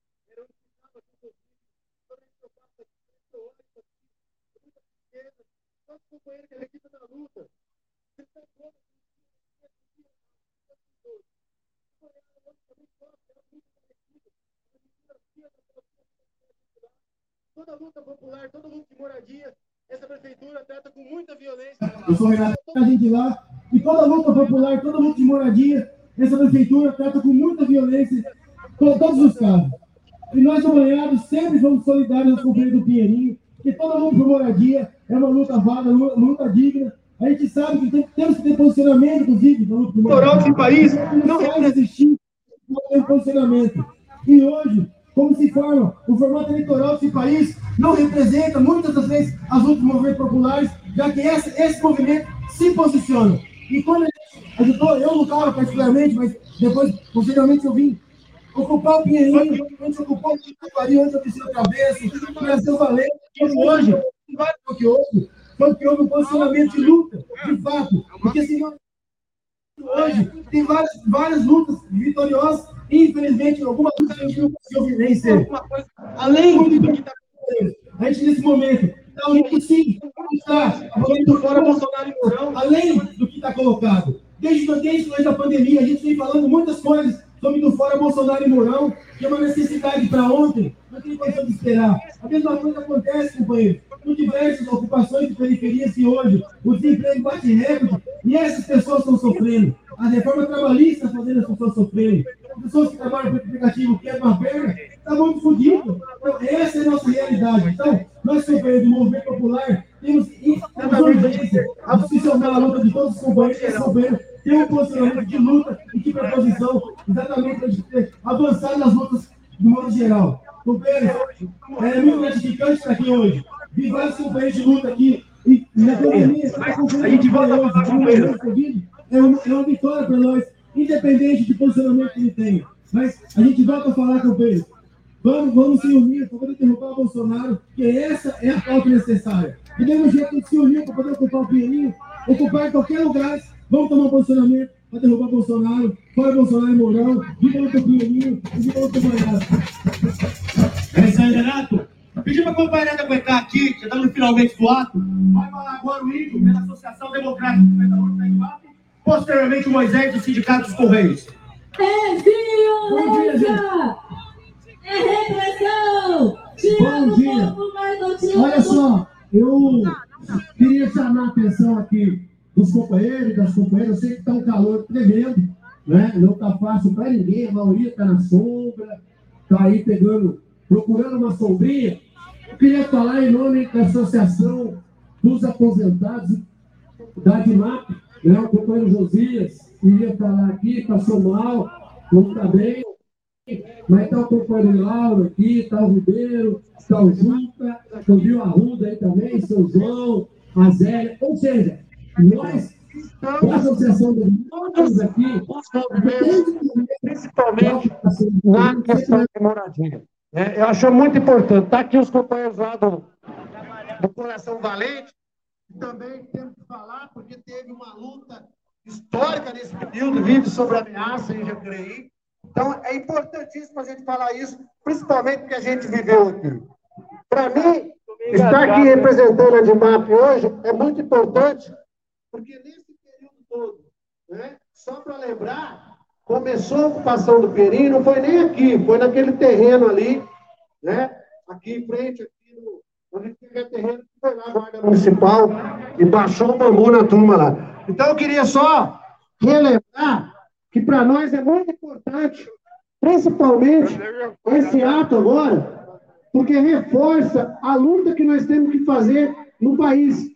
Toda luta popular, todo luta de moradia, essa prefeitura trata com muita violência. Eu sou Renato, a gente lá, e toda luta popular, toda luta de moradia, essa prefeitura trata com muita violência, to- todos os casos. E nós, amanhados, sempre vamos solidários aos companheiros do Pinheirinho, porque toda luta por moradia é uma luta válida, lu- luta digna. A gente sabe que tem, temos que ter posicionamento, inclusive, na luta por moradia. Moral desse país não vai existir não tem posicionamento. E hoje, como se forma, o formato eleitoral desse país não representa muitas das vezes as lutas dos movimentos populares, já que esse, esse movimento se posiciona. E quando ajudou, eu lutava particularmente, mas depois, posteriormente, eu vim ocupar o Pinheirinho, a gente ocupou o Paris, onde eu desci a cabeça, nasceu como hoje, vários do que hoje, foi que houve um posicionamento de luta, de fato, porque senão hoje tem várias, várias lutas vitoriosas e infelizmente algumas lutas a gente não conseguiu vencer. Além do que está acontecendo, a gente nesse momento está unido sim, está falando fora Bolsonaro e além do que está colocado. Desde, desde antes da pandemia, a gente vem falando muitas coisas sobre do fora Bolsonaro e Mourão, que é uma necessidade para ontem, não tem condição de esperar. A mesma coisa acontece, companheiro, com diversas ocupações de periferias que hoje o desemprego bate recorde e essas pessoas estão sofrendo. A reforma trabalhista está fazendo as pessoas sofrerem. As pessoas que trabalham com aplicativo que é uma perna, está muito fodido. Então, essa é a nossa realidade. Então, nós, companheiros do movimento popular, temos, temos urgência se somar a luta de todos os companheiros, esse companheiro tem um posicionamento de luta e de proposição, exatamente para a gente ter avançado nas lutas do modo geral. Companheiros, é muito gratificante estar aqui hoje. Vi vários companheiros de luta aqui. E na pandemia, a gente volta a falar com. É uma, é uma vitória para nós, independente de posicionamento que ele tenha. Mas a gente volta a falar, companheiros. Vamos, vamos se unir para poder derrubar o Bolsonaro, porque essa é a pauta necessária. E mesmo jeito gente se uniu para poder ocupar o Pinheirinho, ocupar em qualquer lugar, vamos tomar um posicionamento para derrubar Bolsonaro, fora Bolsonaro e Mourão, de volta o Pinheirinho e de volta o Goiás. É isso aí, Renato. Pedi para a companheira aguentar aqui, já estamos finalmente do ato. Vai falar agora o Igor, pela Associação Democrática dos Pedalores da posteriormente o Moisés do Sindicato dos Correios. É violência! É repressão! Bom do dia. Olha do só, eu queria chamar a atenção aqui dos companheiros das companheiras. Eu sei que está um calor tremendo, né? não está fácil para ninguém, a maioria está na sombra, está aí pegando, procurando uma sombrinha. Eu queria falar em nome da Associação dos Aposentados da DIMAP, né? o companheiro Josias iria falar aqui, passou mal, não está bem. Mas está o companheiro Lauro aqui, está o Ribeiro, está o Juca, eu vi o Arruda aí também, seu João, a Zélia. Ou seja, nós, da Associação dos Moradores aqui, principalmente na questão de moradia. É, eu acho muito importante. Está aqui os companheiros lá do, do Coração Valente, que também temos que falar, porque teve uma luta histórica nesse período, vive sobre ameaça em Jacareí. Então, é importantíssimo a gente falar isso, principalmente porque a gente viveu aqui. Para mim, estar aqui representando a DIMAP hoje é muito importante, porque nesse período todo, né, só para lembrar, começou a ocupação do Perim, não foi nem aqui, foi naquele terreno ali, né, aqui em frente, aqui no, onde aquele terreno, foi lá a Guarda Municipal e baixou o bambu na turma lá. Então, eu queria só relembrar que para nós é muito importante, principalmente esse ato agora, porque reforça a luta que nós temos que fazer no país.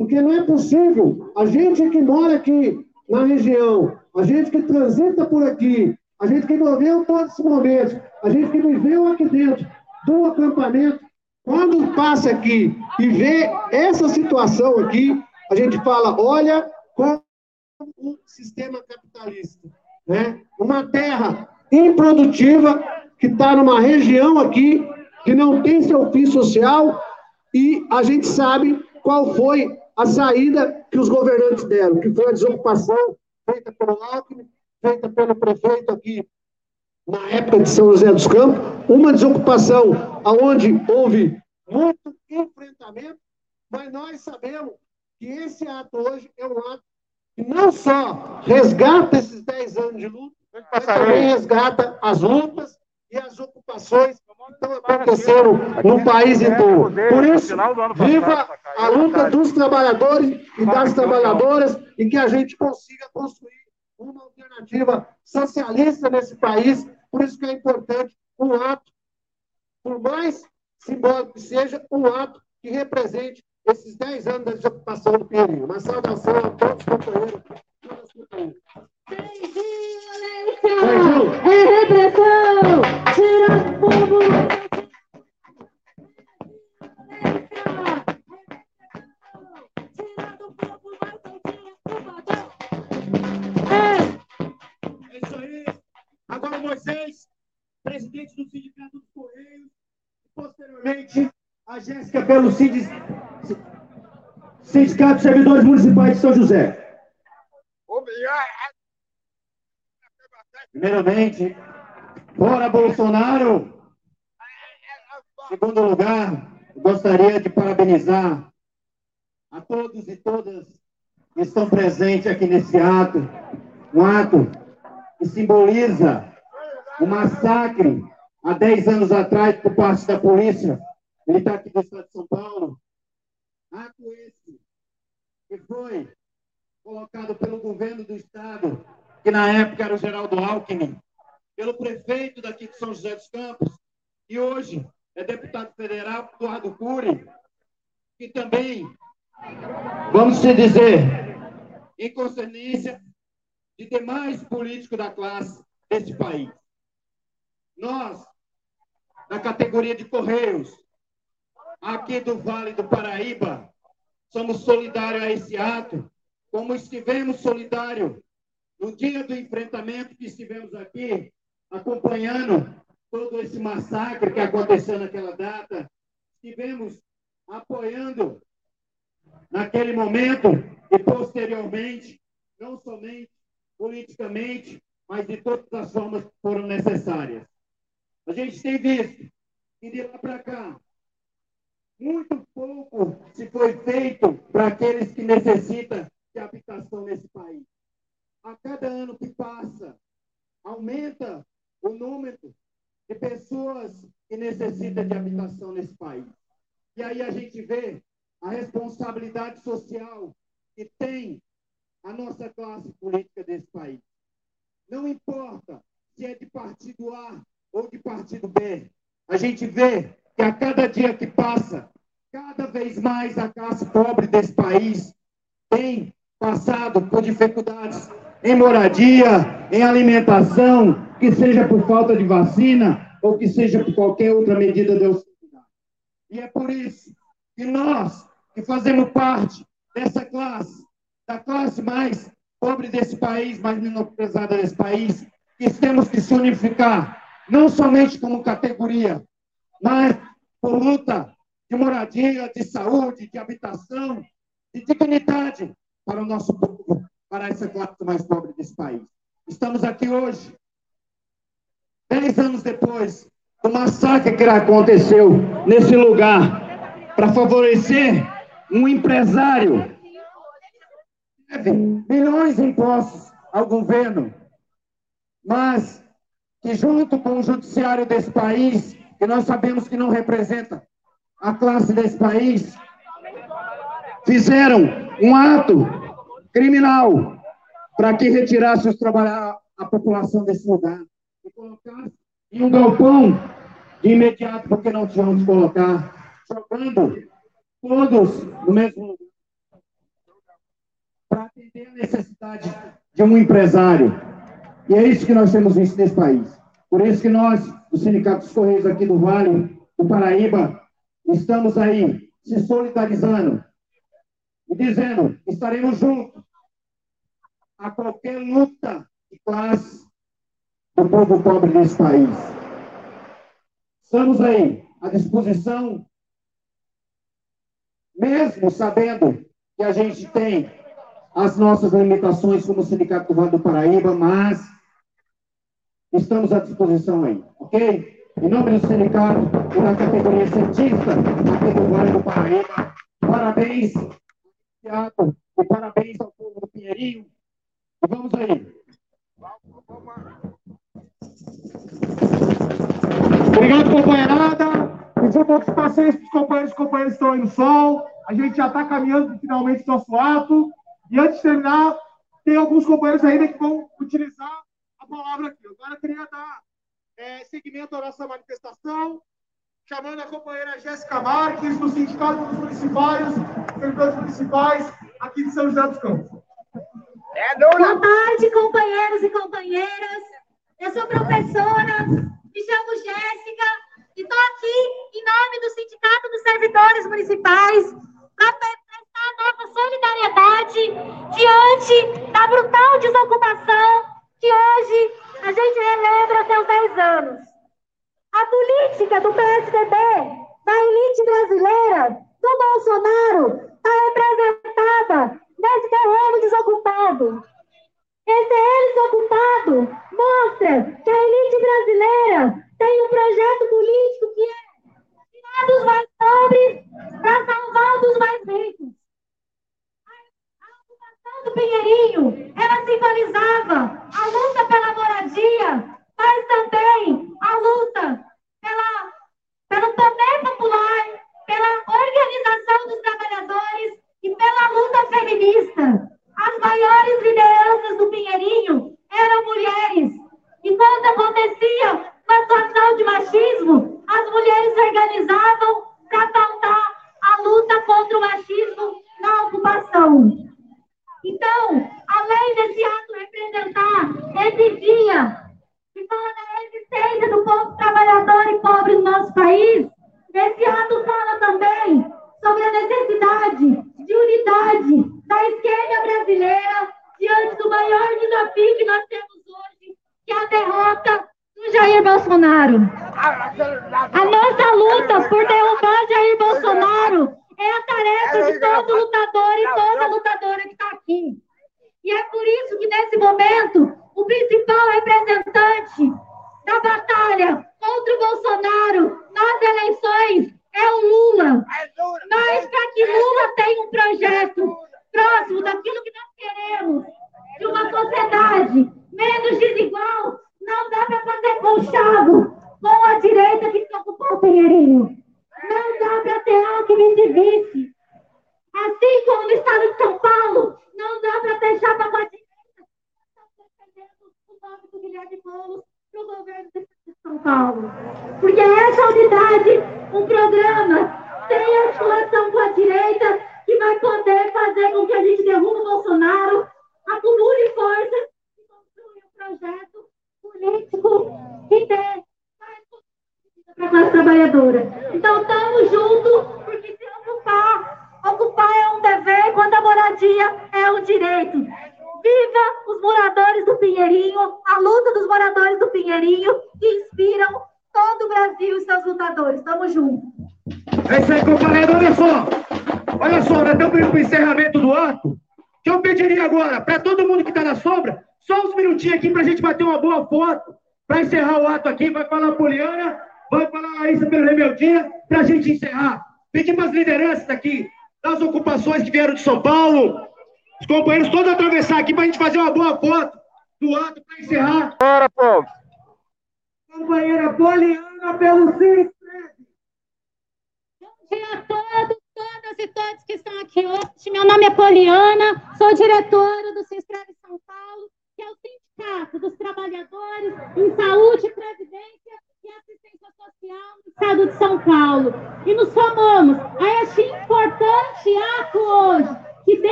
Porque não é possível, a gente que mora aqui na região, a gente que transita por aqui, a gente que viveu todos esses momentos, a gente que viveu aqui dentro do acampamento, quando passa aqui e vê essa situação aqui, a gente fala, olha como o sistema capitalista, né? Uma terra improdutiva que está numa região aqui que não tem seu fim social e a gente sabe qual foi a saída que os governantes deram, que foi a desocupação feita pelo Alckmin, feita pelo prefeito aqui na época de São José dos Campos, uma desocupação aonde houve muito enfrentamento, mas nós sabemos que esse ato hoje é um ato que não só resgata esses 10 anos de luta, mas também resgata as lutas e as ocupações que estão acontecendo no país inteiro. Por isso, viva a luta dos trabalhadores e das trabalhadoras e que a gente consiga construir uma alternativa socialista nesse país. Por isso que é importante um ato, por mais simbólico que seja, um ato que represente esses 10 anos da desocupação do Pinheirinho. Uma saudação a todos os companheiros. É repressão! Tira do povo! É isso aí. Agora Moisés, presidente do Sindicato dos Correios, posteriormente a Jéssica pelo Sindic... Sindicato de Servidores Municipais de São José. Primeiramente, fora Bolsonaro. Segundo lugar, gostaria de parabenizar a todos e todas que estão presentes aqui nesse ato, um ato que simboliza o massacre há 10 anos atrás por parte da polícia militar aqui do estado de São Paulo. Ato esse que foi colocado pelo governo do estado, que na época era o Geraldo Alckmin, pelo prefeito daqui de São José dos Campos, e hoje é deputado federal Eduardo Cury, que também, vamos se dizer, em concernência de demais políticos da classe desse país. Nós, da categoria de Correios, aqui do Vale do Paraíba, somos solidários a esse ato, como estivemos solidários no dia do enfrentamento que estivemos aqui, acompanhando todo esse massacre que aconteceu naquela data, estivemos apoiando naquele momento e posteriormente, não somente politicamente, mas de todas as formas que foram necessárias. A gente tem visto que de lá para cá, muito pouco se foi feito para aqueles que necessitam de habitação nesse país. A cada ano que passa, aumenta o número de pessoas que necessitam de habitação nesse país. E aí a gente vê a responsabilidade social que tem a nossa classe política desse país. Não importa se é de partido A ou de partido B, a gente vê que a cada dia que passa, cada vez mais a classe pobre desse país tem passado por dificuldades em moradia, em alimentação, que seja por falta de vacina ou que seja por qualquer outra medida de austeridade. E é por isso que nós, que fazemos parte dessa classe, da classe mais pobre desse país, mais menosprezada desse país, que temos que se unificar, não somente como categoria, mas por luta de moradia, de saúde, de habitação, de dignidade para o nosso povo, para essa classe mais pobre desse país. Estamos aqui hoje, dez anos depois do massacre que aconteceu nesse lugar, para favorecer um empresário que deve milhões de impostos ao governo, mas que junto com o judiciário desse país, que nós sabemos que não representa a classe desse país, fizeram um ato criminal para que retirasse os trabalhadores, a população desse lugar e colocasse em um galpão de imediato, porque não tinha onde colocar, jogando todos no mesmo lugar para atender a necessidade de um empresário. E é isso que nós temos visto nesse país. Por isso que nós, do Sindicato dos Correios aqui do Vale do Paraíba, estamos aí se solidarizando e dizendo estaremos juntos a qualquer luta de classe do povo pobre desse país. Estamos aí à disposição, mesmo sabendo que a gente tem as nossas limitações como Sindicato do Vale do Paraíba, mas estamos à disposição aí, ok? Em nome do sindicato e da categoria cientista aqui do Vale do Paraíba, parabéns, teatro, e parabéns ao povo do Pinheirinho. E vamos aí. Obrigado, companheirada. Um pouco de paciência para os companheiros e companheiros estão aí no sol. A gente já está caminhando finalmente o nosso ato. E antes de terminar, tem alguns companheiros ainda que vão utilizar a palavra aqui. Agora eu queria dar é, seguimento à nossa manifestação, chamando a companheira Jéssica Marques, do Sindicato dos Municipais, Servidores Municipais, aqui de São José dos Campos. É Boa tarde, companheiros e companheiras. Eu sou professora, me chamo Jéssica, e estou aqui em nome do Sindicato dos Servidores Municipais para a nossa solidariedade diante da brutal desocupação que hoje a gente relembra seus 10 anos. A política do PSDB, da elite brasileira, do Bolsonaro, está representada nesse terreno desocupado. Esse terreno desocupado mostra que a elite brasileira tem um projeto político que é tirar dos mais pobres para salvar dos mais ricos do Pinheirinho, ela simbolizava a luta pela moradia, mas também a luta pela, pelo poder popular,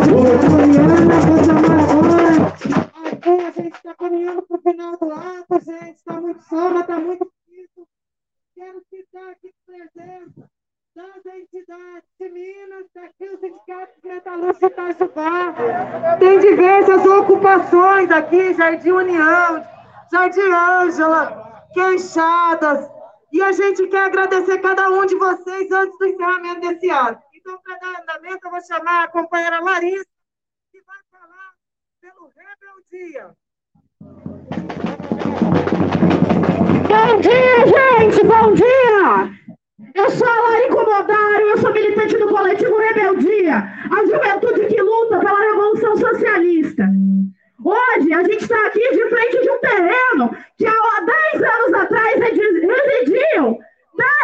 Agora. Aqui a gente está caminhando para o final do ato, gente. Está muito soma, está muito difícil. Quero citar aqui presença das entidades de Minas, daqui o Sindicato Metalúrgico Itajubá. Tem diversas ocupações aqui, Jardim União, Jardim Ângela, Queixadas. E a gente quer agradecer cada um de vocês antes do encerramento desse ato. Então, para dar andamento, eu vou chamar a companheira Larissa, que vai falar pelo Rebeldia. Bom dia, gente! Bom dia! Eu sou a Lari Comodário, eu sou militante do coletivo Rebeldia, a juventude que luta pela revolução socialista. Hoje, a gente está aqui de frente de um terreno que há 10 anos atrás residiam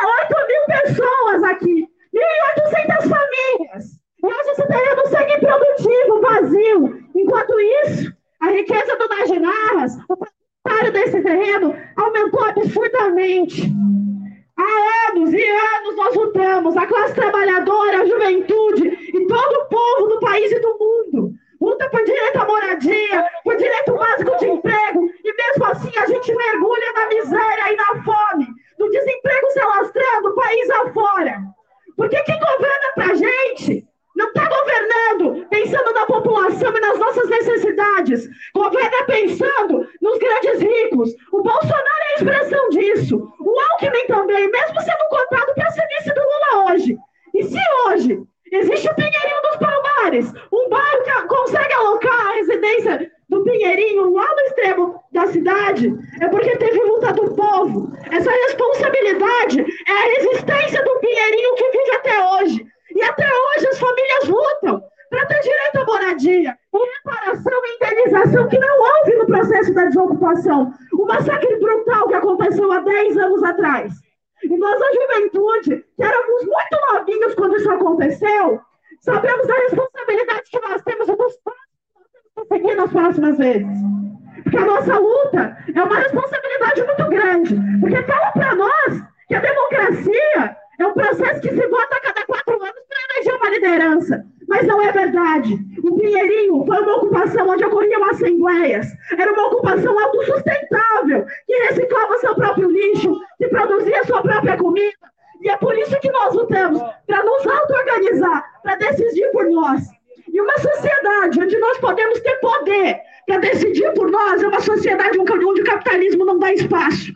8 mil pessoas aqui, 1.800 famílias. E hoje esse terreno segue improdutivo, vazio. Enquanto isso, a riqueza do Naginarras, o proprietário desse terreno, aumentou absurdamente. Há anos e anos nós lutamos, a classe trabalhadora, a juventude e todo o povo do país e do mundo. Luta por direito à moradia, por direito básico de emprego, e mesmo assim a gente mergulha na miséria e na fome, no desemprego se alastrando país afora. Porque quem governa pra gente não está governando pensando na população e nas nossas necessidades. Governa pensando nos grandes ricos. O Bolsonaro é a expressão disso. O Alckmin também, mesmo sendo cotado para ser vice do Lula hoje. E se hoje existe o Pinheirinho dos Palmares, um bairro que consegue alocar a residência do Pinheirinho lá no extremo da cidade, é porque teve luta do povo. Essa responsabilidade é a resistência do Pinheirinho que vive até hoje. E até hoje as famílias lutam para ter direito à moradia, e reparação e indenização que não houve no processo da desocupação. O massacre brutal que aconteceu há 10 anos atrás. E nós, a juventude, que éramos muito novinhos quando isso aconteceu, sabemos da responsabilidade que nós temos dos passos que nós temos que seguir nas próximas vezes. Porque a nossa luta é uma responsabilidade muito grande. Porque fala para nós que a democracia é um processo que se vota a cada quatro anos para eleger uma liderança. Mas não é verdade. O Pinheirinho foi uma ocupação onde ocorriam assembleias. Era uma ocupação autossustentável, que reciclava seu próprio lixo, que produzia sua própria comida. E é por isso que nós lutamos, para nos auto-organizar, para decidir por nós. E uma sociedade onde nós podemos ter poder para decidir por nós é uma sociedade onde o capitalismo não dá espaço.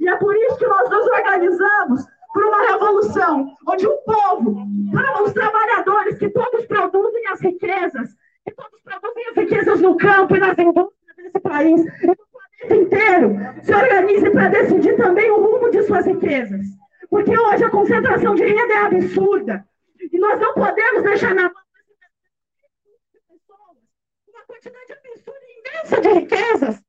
E é por isso que nós nos organizamos por uma revolução, onde o povo, os trabalhadores que todos produzem as riquezas, que todos produzem as riquezas no campo e nas indústrias desse país, e no planeta inteiro, se organizem para decidir também o rumo de suas riquezas. Porque hoje a concentração de renda é absurda. E nós não podemos deixar na mão uma quantidade absurda e imensa de riquezas,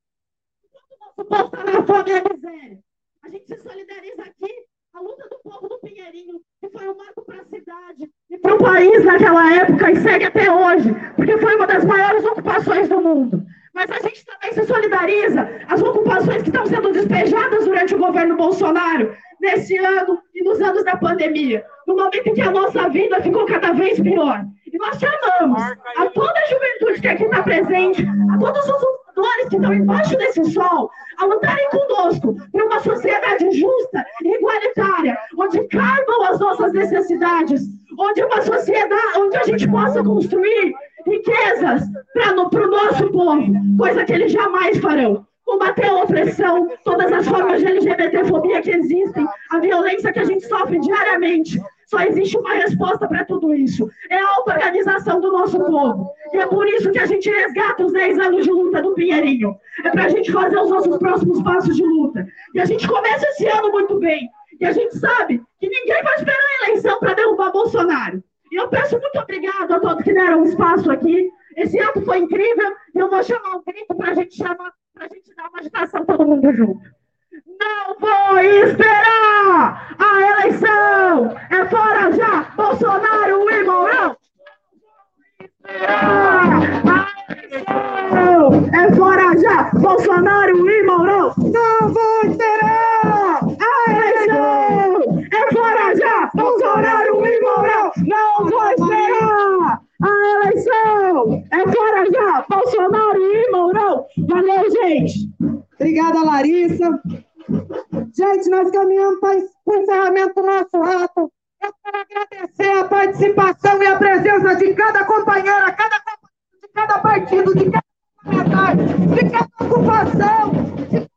o nosso povo está na fome e na miséria. A gente se solidariza aqui a luta do povo do Pinheirinho, que foi um marco para a cidade e para o país naquela época e segue até hoje, porque foi uma das maiores ocupações do mundo. Mas a gente também se solidariza. As ocupações que estão sendo despejadas durante o governo Bolsonaro, nesse ano e nos anos da pandemia, no momento em que a nossa vida ficou cada vez pior. E nós chamamos a toda a juventude que aqui está presente, a todos os lutadores que estão embaixo desse sol, a lutarem conosco por uma sociedade justa e igualitária, onde caibam as nossas necessidades, onde uma sociedade, onde a gente possa construir riquezas para o nosso povo, coisa que eles jamais farão. Combater a opressão, todas as formas de LGBTfobia que existem, a violência que a gente sofre diariamente, só existe uma resposta para tudo isso: é a auto-organização do nosso povo. E é por isso que a gente resgata os 10 anos de luta do Pinheirinho. É para a gente fazer os nossos próximos passos de luta. E a gente começa esse ano muito bem. E a gente sabe que ninguém vai esperar a eleição para derrubar Bolsonaro. Eu peço muito obrigado a todos que deram espaço aqui. Esse ato foi incrível. E eu vou chamar um grito para a gente chamar, para a gente dar uma agitação todo mundo junto. Não vou esperar a eleição! É fora já! Bolsonaro e Mourão! É fora já! Bolsonaro e Nós caminhamos para o encerramento do nosso ato. Eu quero agradecer a participação e a presença de cada companheira, cada de cada partido, de cada parlamentar, de cada ocupação, de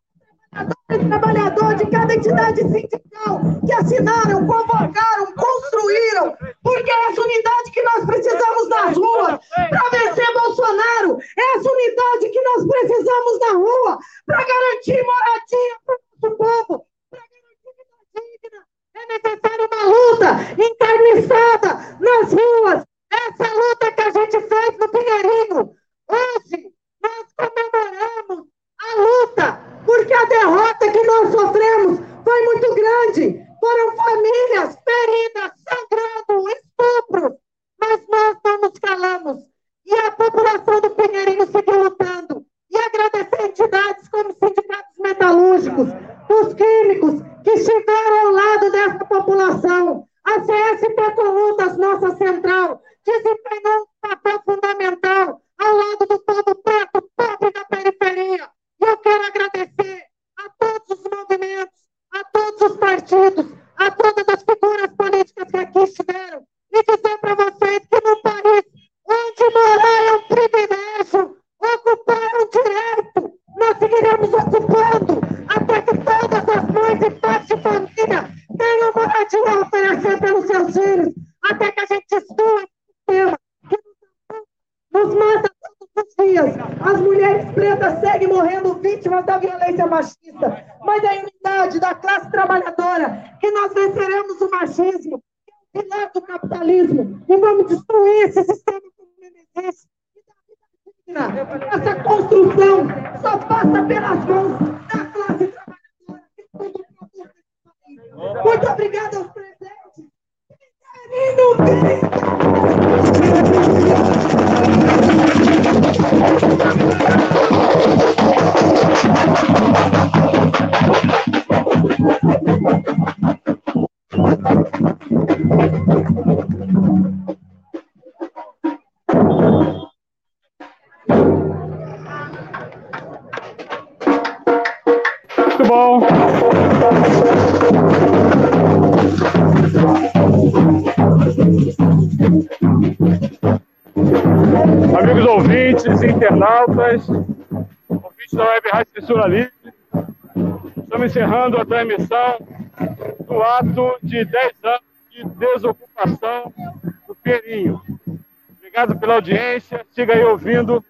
cada trabalhador, de cada entidade sindical que assinaram, convocaram, construíram, porque é essa unidade que nós precisamos nas ruas para vencer Bolsonaro, é essa unidade que nós precisamos na rua para garantir moradia para o povo, para garantir vida digna. É necessária uma luta encarniçada nas ruas. Essa luta que a gente fez no Pinheirinho. Hoje, nós comemoramos a luta, porque a derrota que nós sofremos foi muito grande. Foram famílias feridas, sangrando, estupros. Mas nós não nos calamos. E a população do Pinheirinho seguiu lutando. E agradecer entidades como sindicatos metalúrgicos, os químicos que estiveram ao lado dessa população. A CSP Colutas, nossa central, desempenhou um papel fundamental ao lado do povo preto, pobre da periferia. E eu quero agradecer a todos os movimentos, a todos os partidos, a todas as figuras políticas que aqui estiveram e dizer para vocês que no país onde morar é um privilégio, ocupar um direito, nós seguiremos ocupando até que todas as mães e pais de família tenham moradia a oferecer pelos seus filhos, até que a gente destrua esse sistema que nos mata todos os dias. As mulheres pretas seguem morrendo vítimas da violência machista, mas é a unidade da classe trabalhadora que nós venceremos o machismo, que é o pilar do capitalismo, e vamos destruir esse sistema como ele existe. Essa construção só passa pelas mãos da classe trabalhadora. Muito obrigada aos presentes. Muito bom. Amigos ouvintes, internautas, ouvintes da Web Rádio Censura Livre, estamos encerrando a transmissão do ato de 10 anos de desocupação do Pinheirinho. Obrigado pela audiência, siga aí ouvindo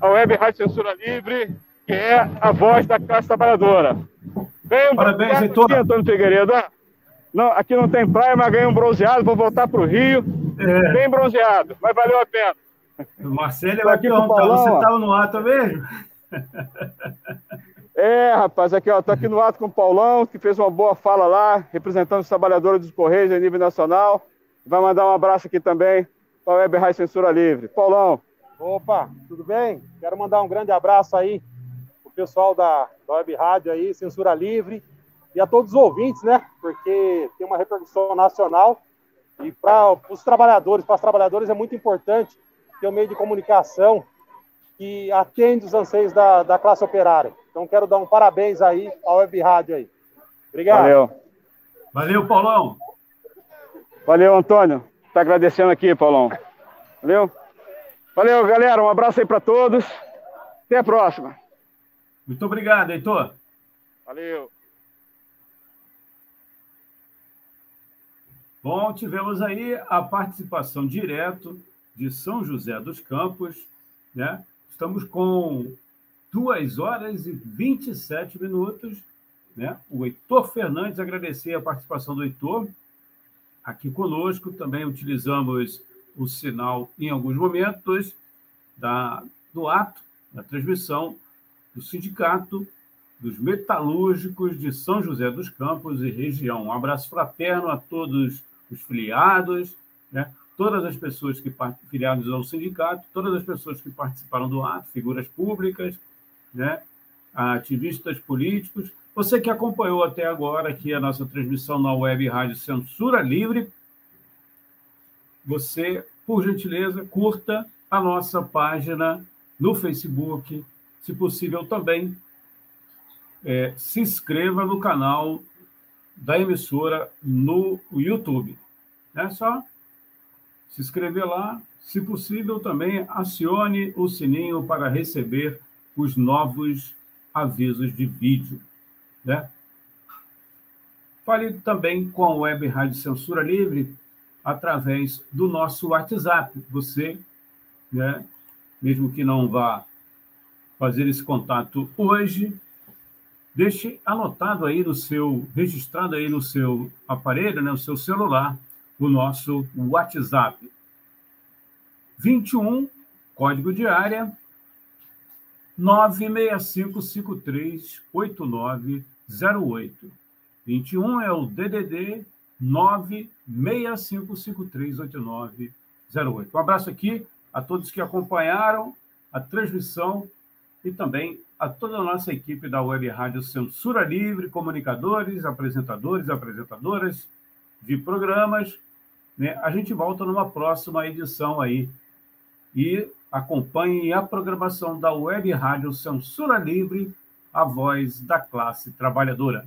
a Web Rádio Censura Livre que é a voz da classe trabalhadora. Ganhei um Parabéns, aqui, Antônio Figueiredo. ó. Não, aqui não tem praia, mas ganhei um bronzeado. Vou voltar para o Rio. É. Bem bronzeado, mas valeu a pena. O Marcelo vai aqui com o perguntar, Paulão, você ó. estava no ato mesmo? É, rapaz, aqui, ó, tô aqui no ato com o Paulão, que fez uma boa fala lá, representando os trabalhadores dos Correios a nível nacional. Vai mandar um abraço aqui também para a Web Rádio Censura Livre. Paulão. Opa, tudo bem? Quero mandar um grande abraço aí pessoal da, da Web Rádio aí, Censura Livre, e a todos os ouvintes, né? Porque tem uma repercussão nacional e para os trabalhadores, para os trabalhadores é muito importante ter um meio de comunicação que atende os anseios da, da classe operária. Então quero dar um parabéns aí à Web Rádio aí. Obrigado. Valeu. Valeu, Paulão. Valeu, Antônio. Tá agradecendo aqui, Paulão. Valeu? Valeu, galera. Um abraço aí para todos. Até a próxima. Muito obrigado, Heitor. Valeu. Bom, tivemos aí a participação direto de São José dos Campos, né? Estamos com 2 horas e 27 minutos, né? O Heitor Fernandes, agradecer a participação do Heitor aqui conosco, também utilizamos o sinal em alguns momentos da, do ato, da transmissão do Sindicato dos Metalúrgicos de São José dos Campos e região. Um abraço fraterno a todos os filiados, né? todas as pessoas que filiados ao sindicato, todas as pessoas que participaram do ato, figuras públicas, né? ativistas políticos. Você que acompanhou até agora aqui a nossa transmissão na web Rádio Censura Livre, você, por gentileza, curta a nossa página no Facebook, se possível também é, se inscreva no canal da emissora no YouTube. É só se inscrever lá. Se possível, também acione o sininho para receber os novos avisos de vídeo. Né? Fale também com a Web Rádio Censura Livre através do nosso WhatsApp. Você, né, mesmo que não vá fazer esse contato hoje, deixe anotado aí no seu, registrado aí no seu aparelho, né, no seu celular, o nosso WhatsApp. 21, código de área, 965538908. 21 é o DDD 965538908. Um abraço aqui a todos que acompanharam a transmissão e também a toda a nossa equipe da Web Rádio Censura Livre, comunicadores, apresentadores, apresentadoras de programas. Né? A gente volta numa próxima edição aí. E acompanhe a programação da Web Rádio Censura Livre, a voz da classe trabalhadora.